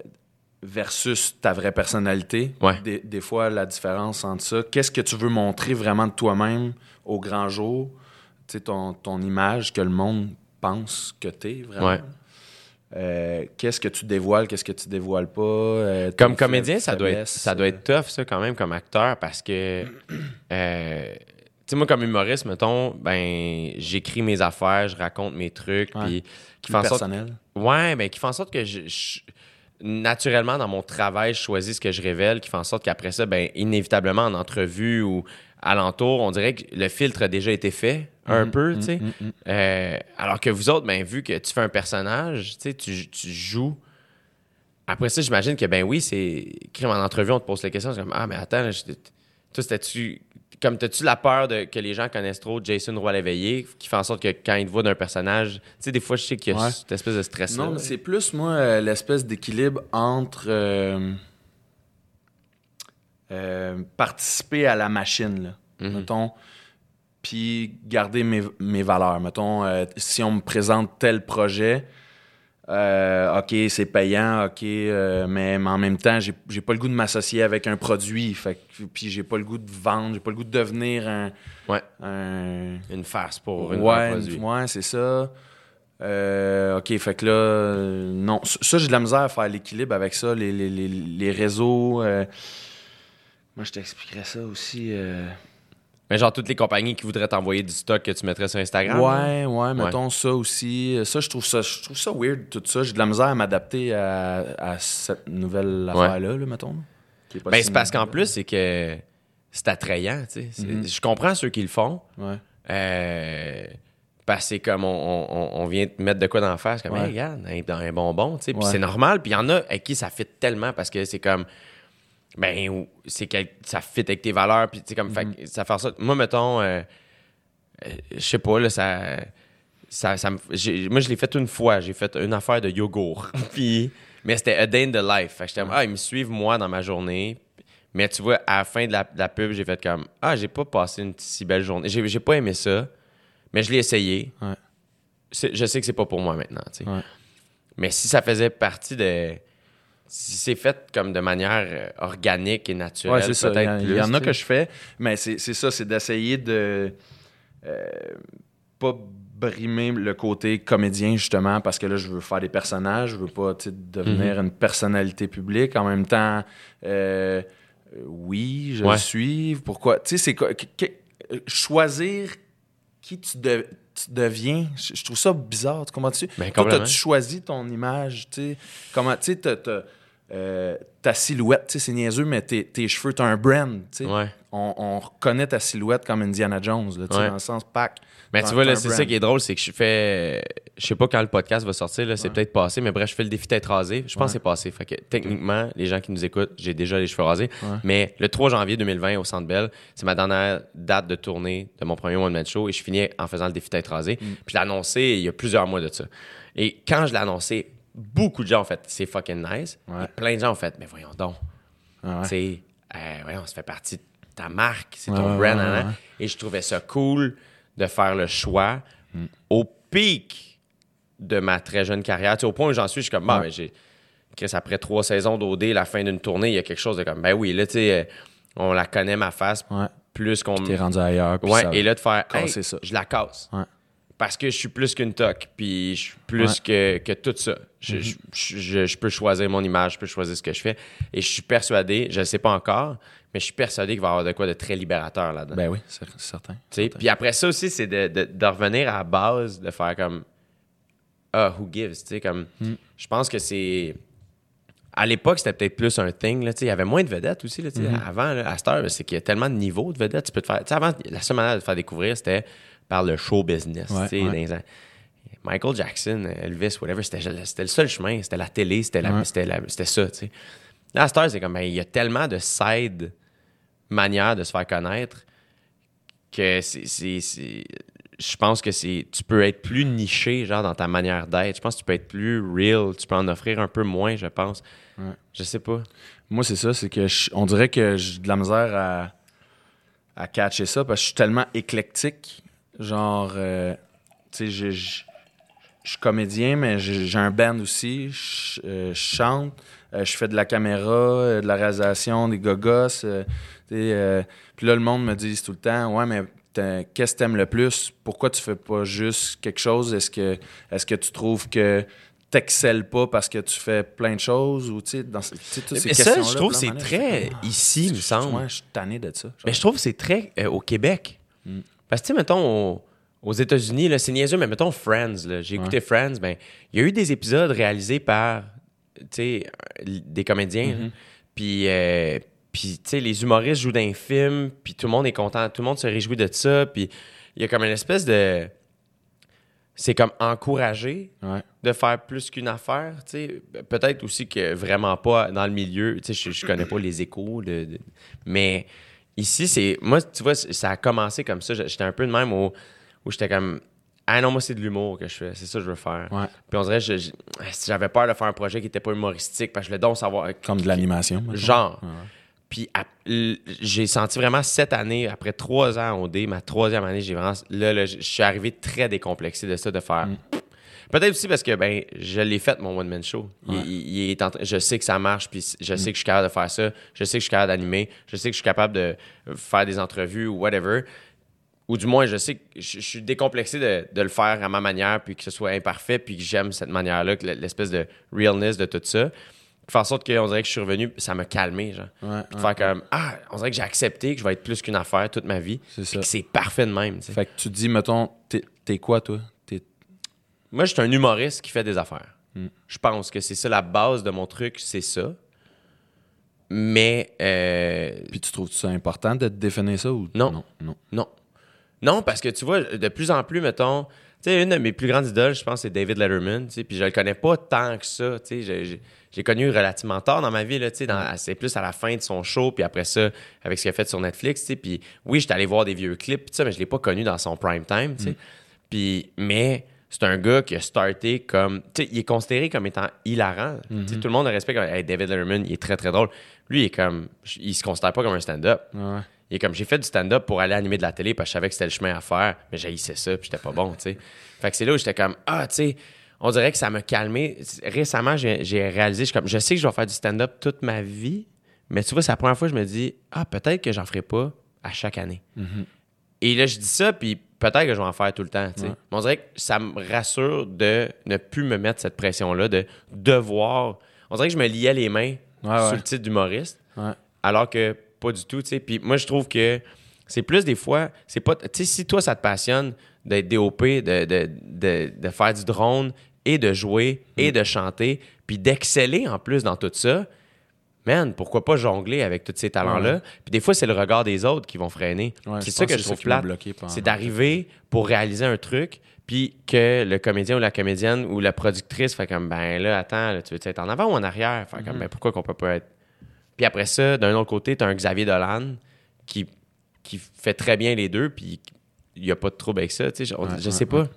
versus ta vraie personnalité. Ouais. Des, des fois, la différence entre ça, qu'est-ce que tu veux montrer vraiment de toi-même au grand jour, tu sais, ton, ton image que le monde pense que t'es vraiment. Ouais. Euh, qu'est-ce que tu dévoiles, qu'est-ce que tu dévoiles pas. euh, Comme comédien, ça doit, être, ça doit être tough, ça, quand même, comme acteur, parce que. euh, sais, moi, comme humoriste, mettons, ben, j'écris mes affaires, je raconte mes trucs, Ouais. puis qui fait en sorte. personnel. Ouais, ben, qui fait en sorte que je, je- naturellement, dans mon travail, je choisis ce que je révèle, qui fait en sorte qu'après ça, ben, inévitablement, en entrevue ou alentour, on dirait que le filtre a déjà été fait, un Mhm, peu, mhm, tu sais. mhm. Euh, alors que vous autres, ben, vu que tu fais un personnage, tu tu, joues. Après ça, j'imagine que, ben oui, c'est. En entrevue, on te pose la question, c'est comme, ah, mais attends, là, toi, c'était-tu. Comme, t'as-tu la peur de, que les gens connaissent trop Jason Roy l'éveillé, qui fait en sorte que quand ils te voient d'un personnage, tu sais, des fois, je sais qu'il y a Ouais. cette espèce de stress-là. Non, mais c'est plus, moi, euh, l'espèce d'équilibre entre euh, euh, participer à la machine, là, Mhm. mettons, puis garder mes, mes valeurs. Mettons, euh, si on me présente tel projet, euh, OK, c'est payant, OK, euh, mais, mais en même temps, j'ai j'ai pas le goût de m'associer avec un produit, fait, puis j'ai pas le goût de vendre, j'ai pas le goût de devenir un... Ouais. un Une farce pour une, ouais, un produit. une- ouais, c'est ça. Euh, OK, fait que là, non. Ça, j'ai de la misère à faire l'équilibre avec ça, les, les, les, les réseaux. Moi, je t'expliquerais ça aussi. Mais genre, toutes les compagnies qui voudraient t'envoyer du stock que tu mettrais sur Instagram. Ouais, ouais, mettons ça aussi. Ça, je trouve ça, je trouve ça weird, tout ça. J'ai de la misère à m'adapter à, à cette nouvelle affaire-là, là, mettons. là, Ben, si c'est parce qu'en plus, c'est que c'est attrayant, tu sais. Mhm. Je comprends ceux qui le font. Ouais. Euh, parce que c'est comme on, on- on vient te mettre de quoi dans la face, comme. Hey, regarde, un, dans un bonbon, tu sais. Puis c'est normal. Puis il y en a avec qui ça fit tellement parce que c'est comme. Ben, c'est que ça fit avec tes valeurs. Puis tu sais, comme. fait que ça fait ça. Moi, mettons, euh, euh, je sais pas, là, ça. ça, ça me- j'ai- moi, je l'ai fait une fois. J'ai fait une affaire de yogourt. puis, mais c'était a day in the life. Fait que j'étais, ah, ils me suivent moi dans ma journée. Mais tu vois, à la fin de la, de la pub, j'ai fait comme Ah, j'ai pas passé une si belle journée. J'ai, j'ai pas aimé ça, mais je l'ai essayé. Ouais. Je sais que c'est pas pour moi maintenant. tu sais. Ouais. Mais si ça faisait partie de. Si c'est fait comme de manière euh, organique et naturelle, Ouais, c'est ça. Il y, peut-être en- il plus, y en a tu que je fais, mais c'est ça, c'est d'essayer de euh, pas brimer le côté comédien, justement, parce que là, je veux faire des personnages, je veux pas tu devenir Mhm. une personnalité publique. En même temps, euh, oui, je Ouais. le suis. Pourquoi? Tu sais, c'est quoi? choisir qui tu, de- tu deviens. Je, je trouve ça bizarre. Tu comprends-tu? Ben, Toi, t'as-tu choisi ton image? tu? Comment, tu sais, euh, ta silhouette, tu sais, c'est niaiseux, mais tes, tes cheveux, t'as un brand. tu sais. Ouais. On, on reconnaît ta silhouette comme Indiana Jones, là, Ouais. dans le sens pack. Mais tu vois, là, c'est ça qui est drôle, c'est que je fais. Je sais pas quand le podcast va sortir, là, c'est peut-être passé, mais bref, je fais le défi d'être rasé. Je pense que c'est passé. Fait que techniquement, les gens qui nous écoutent, j'ai déjà les cheveux rasés. Mais le 3 janvier 2020 au Centre Bell, c'est ma dernière date de tournée de mon premier One Man Show et je finis en faisant le défi d'être rasé. Puis je l'ai annoncé il y a plusieurs mois de ça. Et quand je l'ai annoncé, beaucoup de gens ont fait c'est fucking nice. Ouais. Et plein de gens ont fait mais voyons donc. Ah ouais. Tu sais, euh, voyons, ça fait partie de ta marque, c'est ton brand. hein, hein. Et je trouvais ça cool de faire le choix au pic de ma très jeune carrière. Tu sais, au point où j'en suis, je suis comme, mais j'ai. Chris, après trois saisons d'OD, la fin d'une tournée, il y a quelque chose de comme, ben oui, là, tu sais, euh, on la connaît, ma face, Ouais. plus qu'on. T'es rendu ailleurs. puis Ouais, ça- et là, de faire, hey, ça. je la casse. Ouais. Parce que je suis plus qu'une toque, puis je suis plus que, que tout ça. Je, Mm-hmm. je- je- je peux choisir mon image, je peux choisir ce que je fais. Et je suis persuadé, je ne sais pas encore, mais je suis persuadé qu'il va y avoir de quoi de très libérateur là-dedans. Ben oui, c'est certain. Puis après ça aussi, c'est de, de- de revenir à la base, de faire comme Ah, who gives? Comme, Hmm. Je pense que c'est. À l'époque, c'était peut-être plus un thing. Là, tu sais, il y avait moins de vedettes aussi. Là, sais. Hmm. Avant, là, à cette heure, c'est qu'il y a tellement de niveaux de vedettes. Tu peux te faire. tu sais, Avant, la seule manière de te faire découvrir, c'était par le show business. Ouais, tu sais, ouais. Michael Jackson, Elvis, whatever, c'était le seul chemin. C'était la télé, c'était Ouais. ça. tu sais. Là, à cette heure, c'est comme ben, il y a tellement de side manières de se faire connaître que c'est. Je pense que c'est. Tu peux être plus niché, genre, dans ta manière d'être. Je pense que tu peux être plus real. Tu peux en offrir un peu moins, je pense. Ouais. Je sais pas. Moi, c'est ça, c'est que je- on dirait que j'ai de la misère à, à catcher ça parce que je suis tellement éclectique. Genre, euh, tu sais, je, suis comédien, mais j'ai un band aussi. Je, euh, je chante, euh, je fais de la caméra, euh, de la réalisation, des gogos. Puis là, le monde me dit tout le temps Ouais, mais qu'est-ce que t'aimes le plus? Pourquoi tu fais pas juste quelque chose? Est-ce que, est que tu trouves que t'excelles pas parce que tu fais plein de choses ou tu sais dans toutes ces Mais ça, questions-là, je trouve c'est là, très comme, ici, il me semble. Ouais, je suis tanné de ça. genre. Mais je trouve que c'est très au Québec. Mm. Parce que, tu sais, mettons, au- aux États-Unis, c'est niaiseux, mais mettons Friends. J'ai écouté Friends, ben, il y a eu des épisodes réalisés par, des comédiens. Mm-hmm. Puis, euh, puis, les humoristes jouent dans un film, puis tout le monde est content, tout le monde se réjouit de ça. Puis, il y a comme une espèce de. C'est comme encouragé Ouais. de faire plus qu'une affaire. Peut-être aussi que vraiment pas dans le milieu, je, je connais pas les échos, de- de- mais ici, c'est... Moi, tu vois, ça a commencé comme ça. J'étais un peu de même où, où j'étais comme... Ah non, moi, c'est de l'humour que je fais. C'est ça que je veux faire. Ouais. Puis on dirait, je- j'avais peur de faire un projet qui était pas humoristique parce que je voulais donc savoir... Comme de l'animation. Genre. Ouais. Puis j'ai senti vraiment cette année, après trois ans en OD, ma troisième année, j'ai vraiment. Là, là, je suis arrivé très décomplexé de ça, de faire. Mm. Peut-être aussi parce que ben, je l'ai fait, mon one-man show. Il- Ouais. Mm. il- il est en je sais que ça marche, puis je sais que je suis capable de faire ça. Je sais que je suis capable d'animer. Je sais que je suis capable de faire des entrevues ou whatever. Ou du moins, je sais que je, je suis décomplexé de, de le faire à ma manière, puis que ce soit imparfait, puis que j'aime cette manière-là, l'espèce de realness de tout ça. Fait en sorte qu'on dirait que je suis revenu, ça m'a calmé, genre. Ouais, Puis de ouais. faire comme, ah, on dirait que j'ai accepté que je vais être plus qu'une affaire toute ma vie. C'est ça. que c'est parfait de même. Fait que tu te dis, mettons, t'es quoi, toi? Moi, je suis un humoriste qui fait des affaires. Hmm. Je pense que c'est ça la base de mon truc, c'est ça. Mais euh, Puis tu trouves ça important de te définir ça ou Non. Non? non. non. Non, parce que tu vois, de plus en plus, mettons, tu sais, une de mes plus grandes idoles, je pense, c'est David Letterman, tu sais, puis je le connais pas tant que ça, tu sais, j'ai- connu relativement tard dans ma vie, là, tu sais, c'est plus à la fin de son show, puis après ça, avec ce qu'il a fait sur Netflix, tu sais, puis oui, j'étais allé voir des vieux clips, puis ça, mais je l'ai pas connu dans son prime time, tu sais, puis, mais c'est un gars qui a starté comme, tu sais, il est considéré comme étant hilarant, tu sais, tout le monde le respecte, Hey, David Letterman, il est très, très drôle, lui, il est comme, il se considère pas comme un stand-up, Ouais. Il est comme j'ai fait du stand-up pour aller animer de la télé parce que je savais que c'était le chemin à faire, mais j'haïssais ça puis j'étais pas bon, tu sais. Fait que c'est là où j'étais comme ah, tu sais, on dirait que ça m'a calmé. Récemment, j'ai réalisé, je, suis comme, je sais que je vais faire du stand-up toute ma vie, mais tu vois, c'est la première fois que je me dis ah, peut-être que j'en ferai pas à chaque année. Et là, je dis ça, puis peut-être que je vais en faire tout le temps, tu sais. Ouais. On dirait que ça me rassure de ne plus me mettre cette pression-là, de devoir. On dirait que je me liais les mains Ouais, sur ouais. le titre d'humoriste alors que pas du tout, tu sais. Puis moi, je trouve que C'est plus des fois, c'est pas. Tu sais, si toi, ça te passionne d'être DOP, de, de, de, de faire du drone et de jouer Mm. et de chanter, puis d'exceller en plus dans tout ça, man, pourquoi pas jongler avec tous ces talents-là? Ouais. Puis des fois, c'est le regard des autres qui vont freiner. Ouais, c'est ça que que je trouve plate. pendant- C'est d'arriver pour réaliser un truc, puis que le comédien ou la comédienne ou la productrice fait comme, ben là, attends, là, tu veux être en avant ou en arrière? Fait Mm-hmm. comme, ben pourquoi qu'on peut pas être. Puis après ça, d'un autre côté, tu as un Xavier Dolan qui, qui fait très bien les deux, puis il n'y a pas de trouble avec ça. tu sais, Je, Ouais, je ouais, sais pas.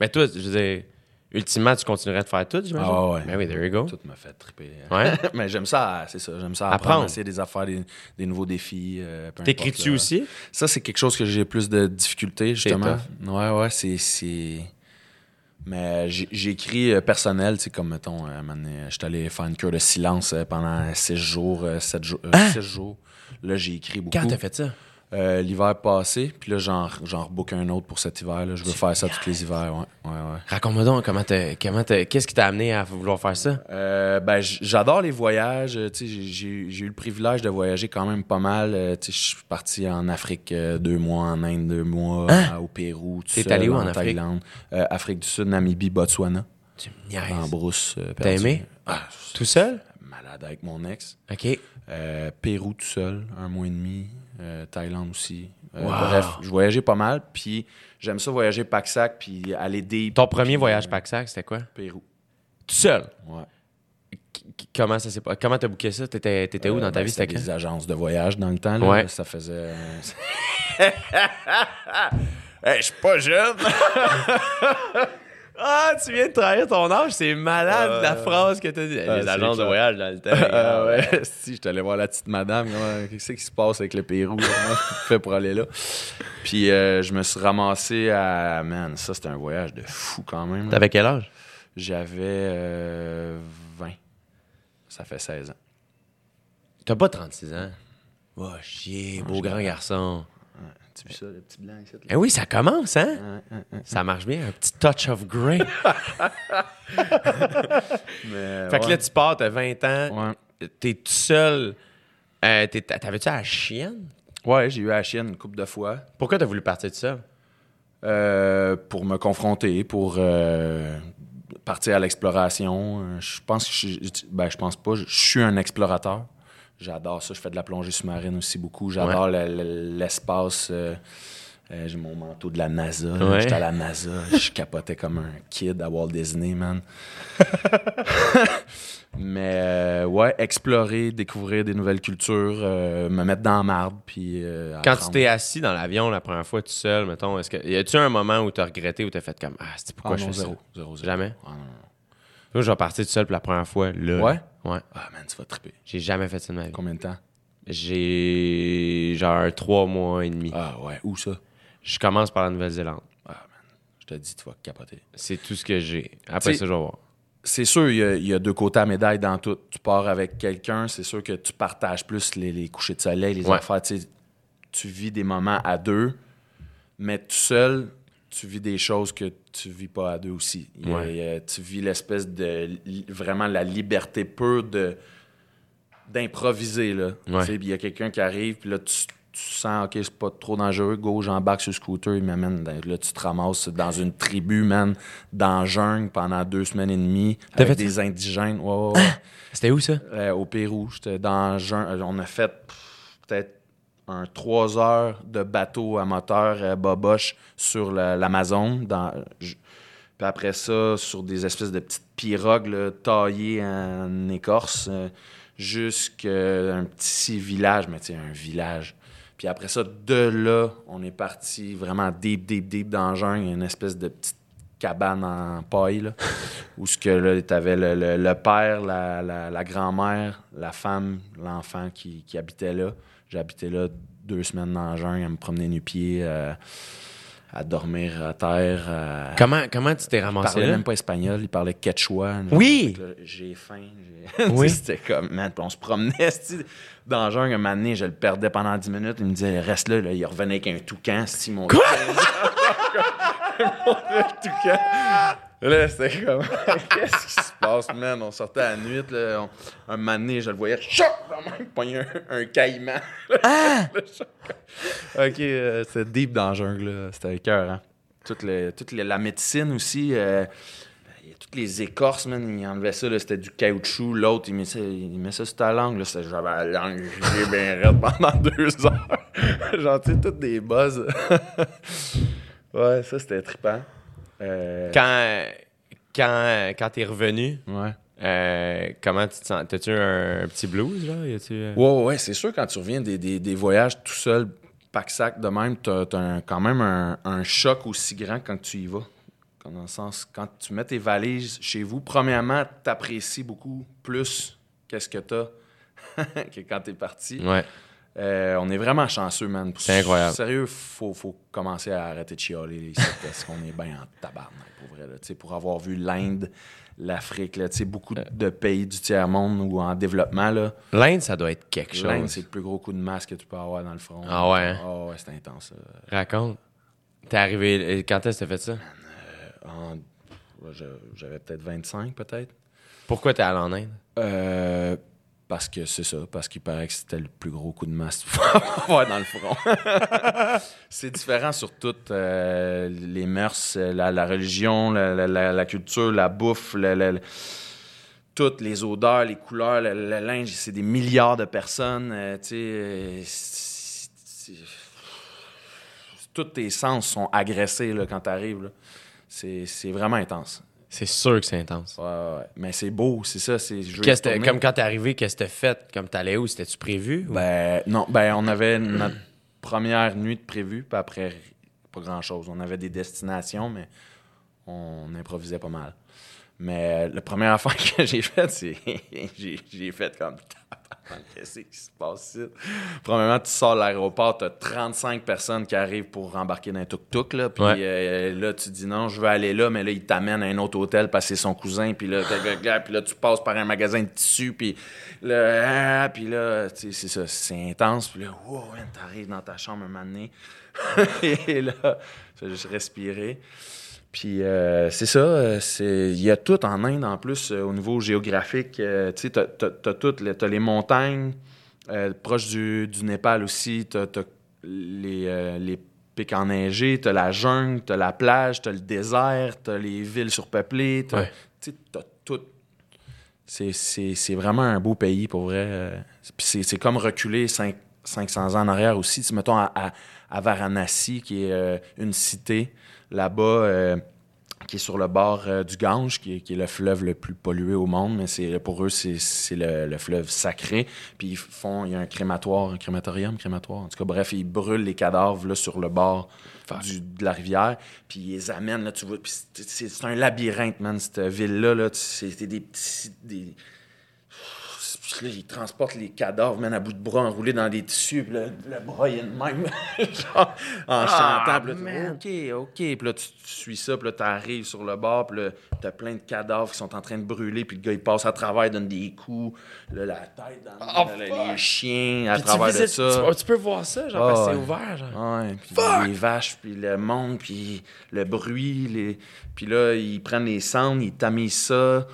Mais toi, je veux dire, ultimement, tu continuerais de faire tout, j'imagine? Ah ouais. Ben oui, there you go. Tout m'a fait triper. Ouais. Mais j'aime ça, c'est ça. J'aime ça Apprendre. apprendre, essayer des affaires, des, des nouveaux défis. euh, T'écris-tu aussi? Ça, c'est quelque chose que j'ai plus de difficultés, justement. Ouais, ouais, c'est. C'est- Mais j'ai- j'écris euh, personnel, tu sais, comme, mettons, euh, euh, j'étais allé faire une cure de silence pendant six jours, sept jours, euh, six jours. Là, j'ai écrit beaucoup. Quand t'as fait ça? Euh, L'hiver passé, puis là, j'en j'en rebook un autre pour cet hiver. Là. Je veux faire ça tous les hivers, ouais. ouais, ouais. Raconte-moi donc, comment t'as- comment t'as- qu'est-ce qui t'a amené à vouloir faire ça? Euh, ben, j'adore les voyages. euh, J'ai j'ai- j'ai eu le privilège de voyager quand même pas mal. Je suis parti en Afrique deux mois, en Inde deux mois, euh, au Pérou, tout T'es seul, allé où en Afrique? Thaïlande, Euh, Afrique du Sud, Namibie, Botswana, Tu me niaises. en brousse. T'as aimé? Ah, Tout seul? malade avec mon ex. OK. Pérou tout seul, un mois et demi. Euh, Thaïlande aussi. Euh, Wow. Bref, je voyageais pas mal. Puis j'aime ça voyager pack-sac, puis aller deep. Ton premier puis, voyage euh, pack-sac, c'était quoi? Pérou. Tout seul? Ouais. Qu- Comment ça s'est pas- Comment t'as booké ça? T'étais, t'étais où Euh, dans ta ben, vie? C'était des agences de voyage dans le temps. Là. Ouais. Ça faisait. Je suis pas jeune. Ah, tu viens de trahir ton âge, c'est malade la phrase que t'as dit. ah, Les agences de voyage dans le temps. Ah ouais, si, je allé voir la petite madame. comment- Qu'est-ce qui se passe avec le Pérou? Comment je fais pour aller là? Puis euh, je me suis ramassé à. Man, ça, c'était un voyage de fou quand même. T'avais quel âge? J'avais euh, 20. Ça fait 16 ans. T'as pas 36 ans? Oh, chier, beau grand garçon. Ça, le petit blanc ici? là? Eh oui, ça commence, hein? Ouais, ouais, ouais. Ça marche bien, un petit touch of grey. Mais, fait que là, tu pars, t'as 20 ans, Ouais. t'es tout seul. Euh, T'avais-tu la chienne? Ouais, j'ai eu la chienne une couple de fois. Pourquoi t'as voulu partir de ça? Euh, pour me confronter, pour euh, partir à l'exploration. Euh, Je pense que je, ben, je pense pas. Je suis un explorateur. J'adore ça. Je fais de la plongée sous-marine aussi beaucoup. J'adore le- le- l'espace. euh, euh, j'ai mon manteau de la NASA. Ouais. J'étais à la NASA. Je capotais comme un kid à Walt Disney, man. Mais euh, ouais, explorer, découvrir des nouvelles cultures, euh, me mettre dans la marde, puis Quand tu t'es assis dans l'avion la première fois tout seul, mettons, est-ce que y a-tu un moment où t'as regretté ou t'as fait comme ah c'est pourquoi Ah je fais zéro, ça? zéro, zéro. Jamais? Ah, non, non. Moi, je vais partir tout seul pour la première fois là. Ouais? Ouais. Ah, man, tu vas triper. J'ai jamais fait ça de ma vie. Combien de temps? J'ai genre trois mois et demi. Ah ouais, où ça? Je commence par la Nouvelle-Zélande. Ah man, je te dis, tu vas capoter. C'est tout ce que j'ai. Après T'sais- ça, je vais voir. C'est sûr, il y, a, il y a deux côtés à médaille dans tout. Tu pars avec quelqu'un, c'est sûr que tu partages plus les, les couchers de soleil, les Ouais. affaires. Tu vis des moments à deux, mais tout seul, tu vis des choses que tu vis pas à deux aussi. Ouais. tu vis l'espèce de... Vraiment la liberté pure de d'improviser, là. Ouais. Tu sais, il y a quelqu'un qui arrive, puis là, tu, tu sens, OK, c'est pas trop dangereux, go, j'embarque sur le scooter, il m'amène, là, tu te ramasses dans une tribu, man, dans la jungle pendant deux semaines et demie, avec fait des indigènes. Ouais. C'était où ça? Euh, au Pérou, j'étais dans jungle. On a fait peut-être un trois heures de bateau à moteur euh, boboche sur l'Amazon. dans- Puis après ça, sur des espèces de petites pirogues là, taillées en écorce, euh, jusqu'à un petit village, mais tu sais, un village. Puis après ça, de là, on est parti vraiment deep, deep, deep dans le jungle. Une espèce de petite cabane en paille, là, où ce que là, t'avais le, le- le père, la, la- la grand-mère, la femme, l'enfant qui, qui habitait là. J'habitais là deux semaines dans le jungle, à me promener nu-pied, euh, à dormir à terre. à- Comment, comment tu t'es il ramassé parlait là? même pas espagnol, il parlait quechua. Oui! J'ai faim. Oui. C'était comme, man, puis on se promenait dans le jungle. Un moment donné, je le perdais pendant 10 minutes. Il me disait, reste là. là. Il revenait avec un toucan. Si mon Quoi? le toucan. Là, c'était comme. Qu'est-ce qui se passe, man? On sortait à la nuit, là. on- un donné, je le voyais. Choc! Dans même, pogner un, un caïman. Ah! Ok, euh, c'était deep dans la jungle, là. C'était cœur, hein. Toute, le- toute le- la médecine aussi. euh, il y a toutes les écorces, man, il enlevait ça, là, c'était du caoutchouc. L'autre, il met ça, il met ça sur ta langue, là. J'avais la langue gelée bien raide pendant deux heures. Genre, tu sais, toutes des buzz. ouais, ça, c'était trippant. Euh, Quand, quand, quand t'es revenu, Ouais. euh, comment tu te sens? T'as-tu un, petit blues, là? Euh? Ouais, c'est sûr, quand tu reviens des, des- des voyages tout seul, pack-sac de même, t'as as un- quand même un, un choc aussi grand quand tu y vas. Quand, dans le sens, quand tu mets tes valises chez vous, premièrement, t'apprécies beaucoup plus qu'est-ce que t'as que quand t'es parti. Ouais. Euh, on est vraiment chanceux, man. C'est incroyable. Sérieux, faut, faut commencer à arrêter de chialer ici, parce qu'on est bien en tabarnak, pour vrai. là. Pour avoir vu l'Inde, l'Afrique, là, beaucoup de pays du tiers-monde ou en développement, là, L'Inde, ça doit être quelque L'Inde, chose. c'est le plus gros coup de masse que tu peux avoir dans le front. Ah ouais, hein? Ah ouais, c'est intense. ça. Raconte. T'es arrivé. euh, Quand est-ce que t'as fait ça? Je- J'avais peut-être 25, peut-être. Pourquoi t'es allé en Inde? Euh, parce que c'est ça, parce qu'il paraît que c'était le plus gros coup de masse dans le front. c'est différent sur toutes euh, les mœurs, euh, la, religion, la, culture, la bouffe, toutes les odeurs, les couleurs, le, linge. C'est des milliards de personnes. euh, tous tes sens sont agressés quand tu arrives. C'est vraiment intense. C'est sûr que c'est intense. Ouais, ouais. Mais c'est beau, c'est ça. C'est, retourner. comme quand t'es arrivé, qu'est-ce que t'as fait? Comme t'allais où? C'était-tu prévu? ou- Ben, non, ben, on avait notre première nuit de prévue, puis après, pas grand-chose. On avait des destinations, mais on improvisait pas mal. Mais euh, la première affaire que j'ai faite, c'est. j'ai, fait comme. Qu'est-ce qui se passe ici? Premièrement, tu sors de l'aéroport, t'as 35 personnes qui arrivent pour rembarquer dans un tuk-tuk, là. Puis Ouais. euh, là, tu dis non, je veux aller là, mais là, il t'amène à un autre hôtel parce que c'est son cousin. Puis là, puis là, tu passes par un magasin de tissus, puis là, ah, puis là, tu sais, c'est ça, c'est intense. Puis là, wow, t'arrives dans ta chambre un moment donné. Et là, je vais juste respirer. Puis euh, c'est ça, euh, il y a tout en Inde en plus euh, au niveau géographique. euh, tu sais, t'as, t'as, t'as tout, le- t'as les montagnes proches du, du Népal aussi, t'as, t'as les, les pics enneigés, t'as la jungle, t'as la plage, t'as le désert, t'as les villes surpeuplées, t'as, Ouais. tu sais, t'as tout. C'est, vraiment un beau pays pour vrai. Puis c'est, comme reculer cinq- 500 ans en arrière aussi. Tu mettons à, à- à Varanasi, qui est une cité là-bas, euh, qui est sur le bord euh, du Gange, qui est, qui est le fleuve le plus pollué au monde, mais c'est, pour eux, c'est, le, le fleuve sacré. Puis ils font, il y a un crématoire, un crématorium, crématoire. En tout cas, bref, ils brûlent les cadavres là, sur le bord du- de la rivière, puis ils les amènent, là, tu vois. C'est, un labyrinthe, man, cette ville-là. Là, c'est des petits. Des, puis là, ils transportent les cadavres, man, à bout de bras enroulés dans des tissus, puis le, le bras, il est de même, genre, en chantant. Puis là, tu- OK, OK. Puis là, tu, tu suis ça, puis là, t'arrives sur le bord, puis là, t'as plein de cadavres qui sont en train de brûler, puis le gars, il passe à travers, il donne des coups, là, la tête dans Oh, dans les chiens, à Puis travers de ça. Tu, tu peux voir ça, genre, Ah, parce que c'est ouais. ouvert, genre. Ouais, puis les vaches, puis le monde, puis le bruit, les... puis là, ils prennent les cendres, ils tamisent ça,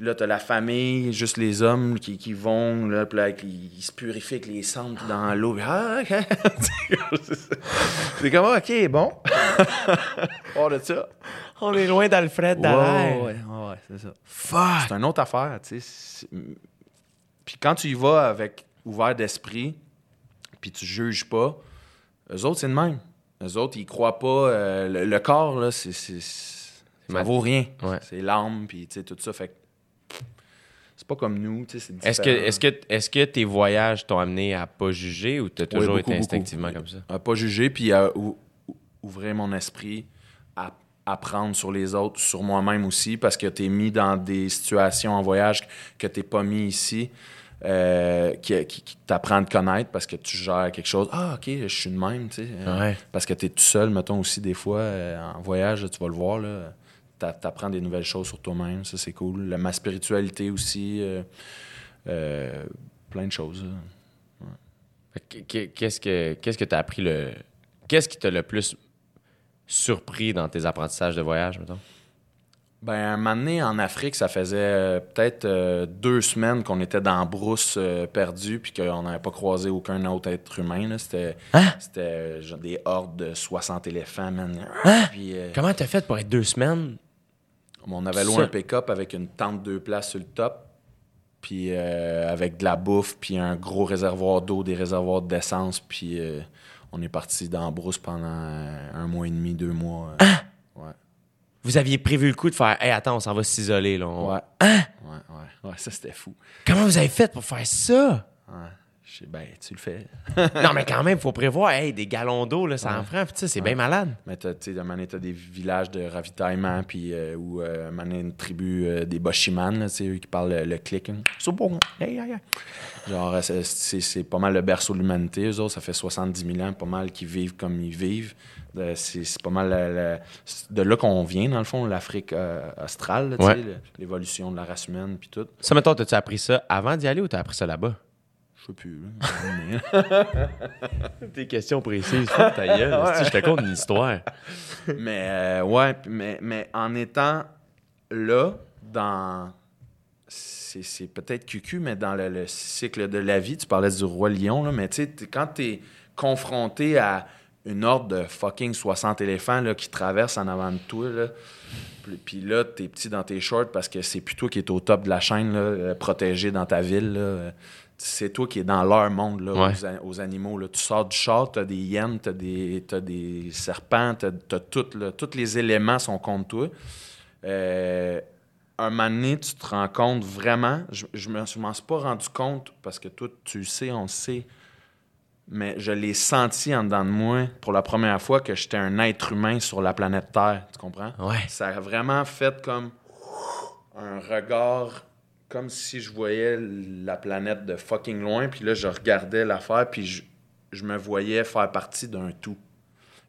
puis là, t'as la famille, juste les hommes qui, qui vont, là, puis là, avec- ils, ils se purifient avec les cendres dans l'eau, puis ah, OK. C'est comme, OK, bon. Hors de ça. On est loin d'Alfred Ouais, Dallaire. ouais, ouais, c'est ça. Fuck! C'est une autre affaire, tu sais. Puis quand tu y vas avec ouvert d'esprit, puis tu juges pas, eux autres, c'est de même. Eux autres, ils croient pas. euh, le, le corps, là, c'est. Ça vaut rien. Ouais. C'est l'âme, puis tu sais, tout ça. Fait pas comme nous, tu sais, c'est Est-ce que, est-ce, que, est-ce que tes voyages t'ont amené à pas juger ou t'as toujours Oui, été instinctivement beaucoup. comme ça? À pas juger, puis à ou- ou- ouvrir mon esprit, à apprendre sur les autres, sur moi-même aussi, parce que tu es mis dans des situations en voyage que tu pas mis ici, euh, qui, qui, qui t'apprend à te connaître parce que tu gères quelque chose. Ah, OK, je suis de même, tu sais. Euh, Ouais. Parce que tu es tout seul, mettons aussi, des fois, euh, en voyage, tu vas le voir, là. T'a- T'apprends des nouvelles choses sur toi-même, ça c'est cool. La- ma spiritualité aussi, euh, euh, plein de choses. Qu'est-ce que qu'est-ce que t'as appris le. Qu'est-ce qui t'a le plus surpris dans tes apprentissages de voyage, mettons? Ben, un moment donné, en Afrique, ça faisait euh, peut-être euh, deux semaines qu'on était dans brousse euh, perdue puis qu'on n'avait pas croisé aucun autre être humain. C'était Hein? c'était, genre des hordes de 60 éléphants, man. Hein? Puis, Comment t'as fait pour être deux semaines? On avait loué un pick-up avec une tente deux places sur le top, puis euh, avec de la bouffe, puis un gros réservoir d'eau, des réservoirs d'essence, puis euh, on est parti dans la brousse pendant euh, un mois et demi, deux mois. euh, Hein? Ouais. Vous aviez prévu le coup de faire Hey, attends, on s'en va s'isoler. Là. On- Ouais. Hein? Ouais, ouais, ouais, ça c'était fou. Comment vous avez fait pour faire ça? Ouais. Je ben, tu le fais. non, mais quand même, faut prévoir. Hey, des gallons d'eau, là, ça en prend. Puis, tu sais, c'est bien malade. Mais t'as, tu sais, à un t'as des villages de ravitaillement, puis euh, où, euh, une tribu euh, des Boshiman, là, tu sais, eux qui parlent le, le hein. C'est bon. Hey, hey, hey. Genre, euh, c'est, pas mal le berceau de l'humanité. Eux autres, ça fait 70 000 ans, pas mal qui vivent comme ils vivent. C'est, pas mal la- la- c'est de là qu'on vient, dans le fond, l'Afrique australe, Ouais. l'évolution de la race humaine, puis tout. Ça, mettons, t'as-tu appris ça avant d'y aller ou t'as appris ça là-bas? Je sais plus. Tes questions précises. Ta gueule. Si, Je te conte une histoire. mais euh, ouais, mais, mais en étant là, dans. C'est c'est peut-être cucu, mais dans le, le cycle de la vie, tu parlais du roi lion, là, mais tu sais, quand tu es confronté à une horde de fucking 60 éléphants là, qui traversent en avant de toi, là, puis- là, t'es petit dans tes shorts parce que c'est plus toi qui es au top de la chaîne, là, euh, protégé dans ta ville. là, euh, c'est toi qui es dans leur monde, là, Ouais. aux, animaux. Là. Tu sors du char, t'as des hyènes, t'as des, t'as des serpents, t'as, tout, là. tous les éléments sont contre toi. Euh, un moment donné, tu te rends compte vraiment, je, je m'en suis pas rendu compte parce que toi, tu le sais, on sait, mais je l'ai senti en dedans de moi pour la première fois que j'étais un être humain sur la planète Terre, tu comprends? Ouais. Ça a vraiment fait comme un regard, comme si je voyais la planète de fucking loin, puis là, je regardais l'affaire, puis je, je me voyais faire partie d'un tout.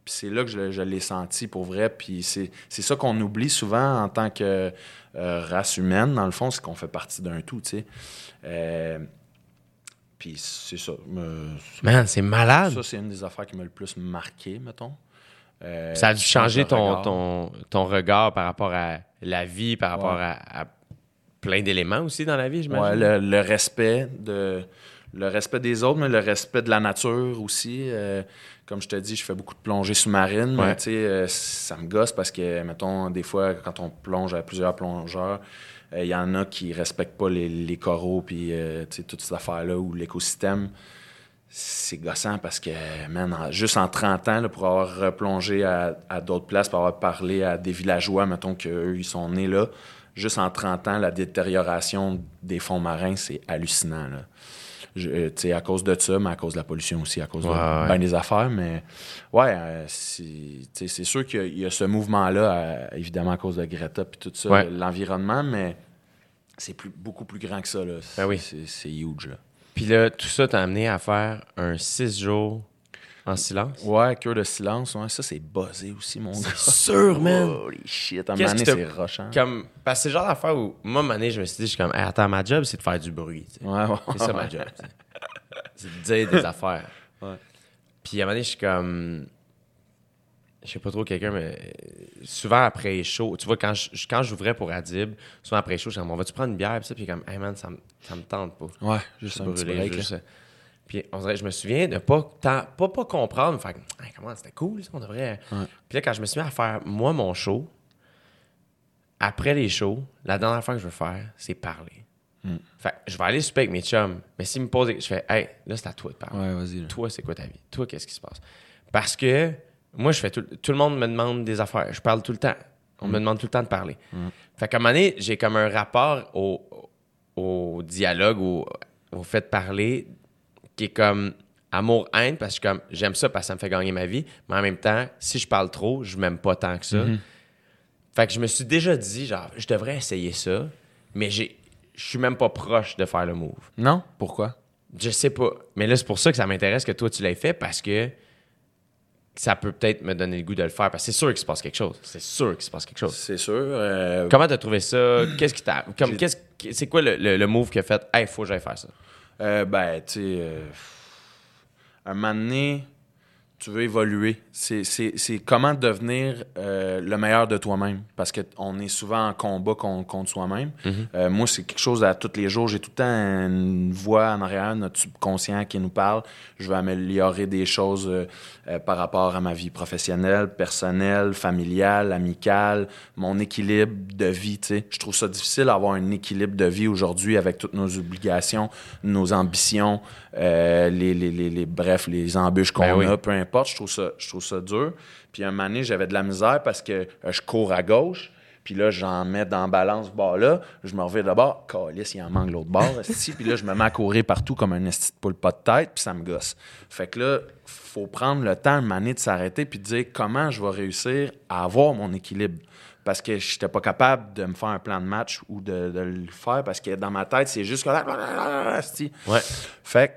Puis c'est là que je, je l'ai senti pour vrai. Puis c'est c'est ça qu'on oublie souvent en tant que euh, race humaine, dans le fond, c'est qu'on fait partie d'un tout, tu sais. Euh, puis c'est ça. Man, c'est malade. ça, c'est une des affaires qui m'a le plus marqué, mettons. Euh, Ça a dû changer ton, regard. ton, ton regard par rapport à la vie, par rapport Ouais. à, à plein d'éléments aussi dans la vie, j'imagine. Ouais, le, le respect de le respect des autres, mais le respect de la nature aussi. Euh, comme je te dis, je fais beaucoup de plongées sous-marines, Ouais. mais tu sais, euh, ça me gosse parce que, mettons, des fois, quand on plonge à plusieurs plongeurs, euh, il y en a qui respectent pas les, les coraux, puis toutes ces affaires-là, ou l'écosystème. C'est gossant parce que, man, en- juste en 30 ans, là, pour avoir replongé à, à d'autres places, pour avoir parlé à des villageois, mettons qu'eux, ils sont nés là, juste en 30 ans, la détérioration des fonds marins, c'est hallucinant. Là. Je- euh, à cause de ça, mais à cause de la pollution aussi, à cause Ouais, de ouais. ben des affaires. Mais ouais, euh, c'est sûr qu'il y a- il y, a ce mouvement-là, euh, évidemment à cause de Greta et tout ça, Ouais. l'environnement, mais c'est plus, beaucoup plus grand que ça. Là. Ben oui. C'est c'est huge. Là. Puis là, tout ça t'a amené à faire un six jours en silence? Ouais, cœur de silence, ouais, ça c'est buzzé aussi, mon gars. sûr, man. Holy shit, à un Qu'est-ce moment donné, qui c'est rochant. Comme, parce que c'est le genre d'affaire où, moi, à un moment donné, je me suis dit, je suis comme, Hey, attends, ma job, c'est de faire du bruit. Ouais, ouais, C'est ça ma job. C'est de dire des affaires. Ouais. Puis à un moment donné, je suis comme. Je sais pas trop quelqu'un, mais souvent après les shows, tu vois, quand je- quand j'ouvrais pour Adib, souvent après les shows, je suis comme, on va-tu prendre une bière? Puis ça, puis comme, hey man, ça me, ça me tente pas. Ouais, juste un Brûler, petit break. juste. Puis on dirait, je me souviens de pas tant- pas, pas comprendre, fait Hey, comment c'était cool, ça, on devrait. Ouais. Puis là, quand je me suis mis à faire, moi, mon show, après les shows, la dernière fois que je veux faire, c'est parler. Hmm. Fait que je vais aller super avec mes chums, mais s'ils me posent, je fais, hey, là, c'est à toi de parler. Ouais, vas-y. Toi, c'est quoi ta vie? Toi, qu'est-ce qui se passe? Parce que moi, je fais tout, tout le monde me demande des affaires. Je parle tout le temps. On me demande tout le temps de parler. Fait qu'à un moment donné, j'ai comme un rapport au, au dialogue, au, au fait de parler, qui est comme amour-haine, parce que comme, j'aime ça parce que ça me fait gagner ma vie, mais en même temps, si je parle trop, je m'aime pas tant que ça. Fait que je me suis déjà dit, genre, je devrais essayer ça, mais j'ai, je suis même pas proche de faire le move. Non? Pourquoi? Je sais pas. Mais là, c'est pour ça que ça m'intéresse que toi, tu l'aies fait parce que ça peut peut-être me donner le goût de le faire. Parce que c'est sûr qu'il se passe quelque chose. C'est sûr qu'il se passe quelque chose. C'est sûr. euh, Comment t'as trouvé ça? Qu'est-ce qui t'a. Comme, qu'est-ce, c'est quoi le, le, le move qui a fait? Hey, faut que j'aille faire ça? Euh, ben, tu sais, euh, un moment tu veux évoluer. C'est, c'est, c'est comment devenir euh, le meilleur de toi-même. Parce qu'on est souvent en combat con- contre soi-même. Euh, moi, c'est quelque chose à tous les jours. J'ai tout le temps une voix en arrière, notre subconscient qui nous parle. Je veux améliorer des choses euh, euh, par rapport à ma vie professionnelle, personnelle, familiale, amicale, mon équilibre de vie. tu sais. Je trouve ça difficile d'avoir un équilibre de vie aujourd'hui avec toutes nos obligations, nos ambitions, euh, les, les, les, les- bref, les embûches qu'on Ben oui. a, peu importe. Je trouve ça, je trouve ça dur. Puis un moment donné, j'avais de la misère parce que euh, je cours à gauche. Puis là, j'en mets dans la balance ce bord-là. Je me reviens de bord. Calice, il en manque l'autre bord. Puis là, je me mets à courir partout comme un esti de poule pas de tête. Puis ça me gosse. Fait que là, faut prendre le temps, donné, de s'arrêter puis de dire comment je vais réussir à avoir mon équilibre. Parce que je n'étais pas capable de me faire un plan de match ou de, de le faire parce que dans ma tête, c'est juste que... esti. Ouais. Fait que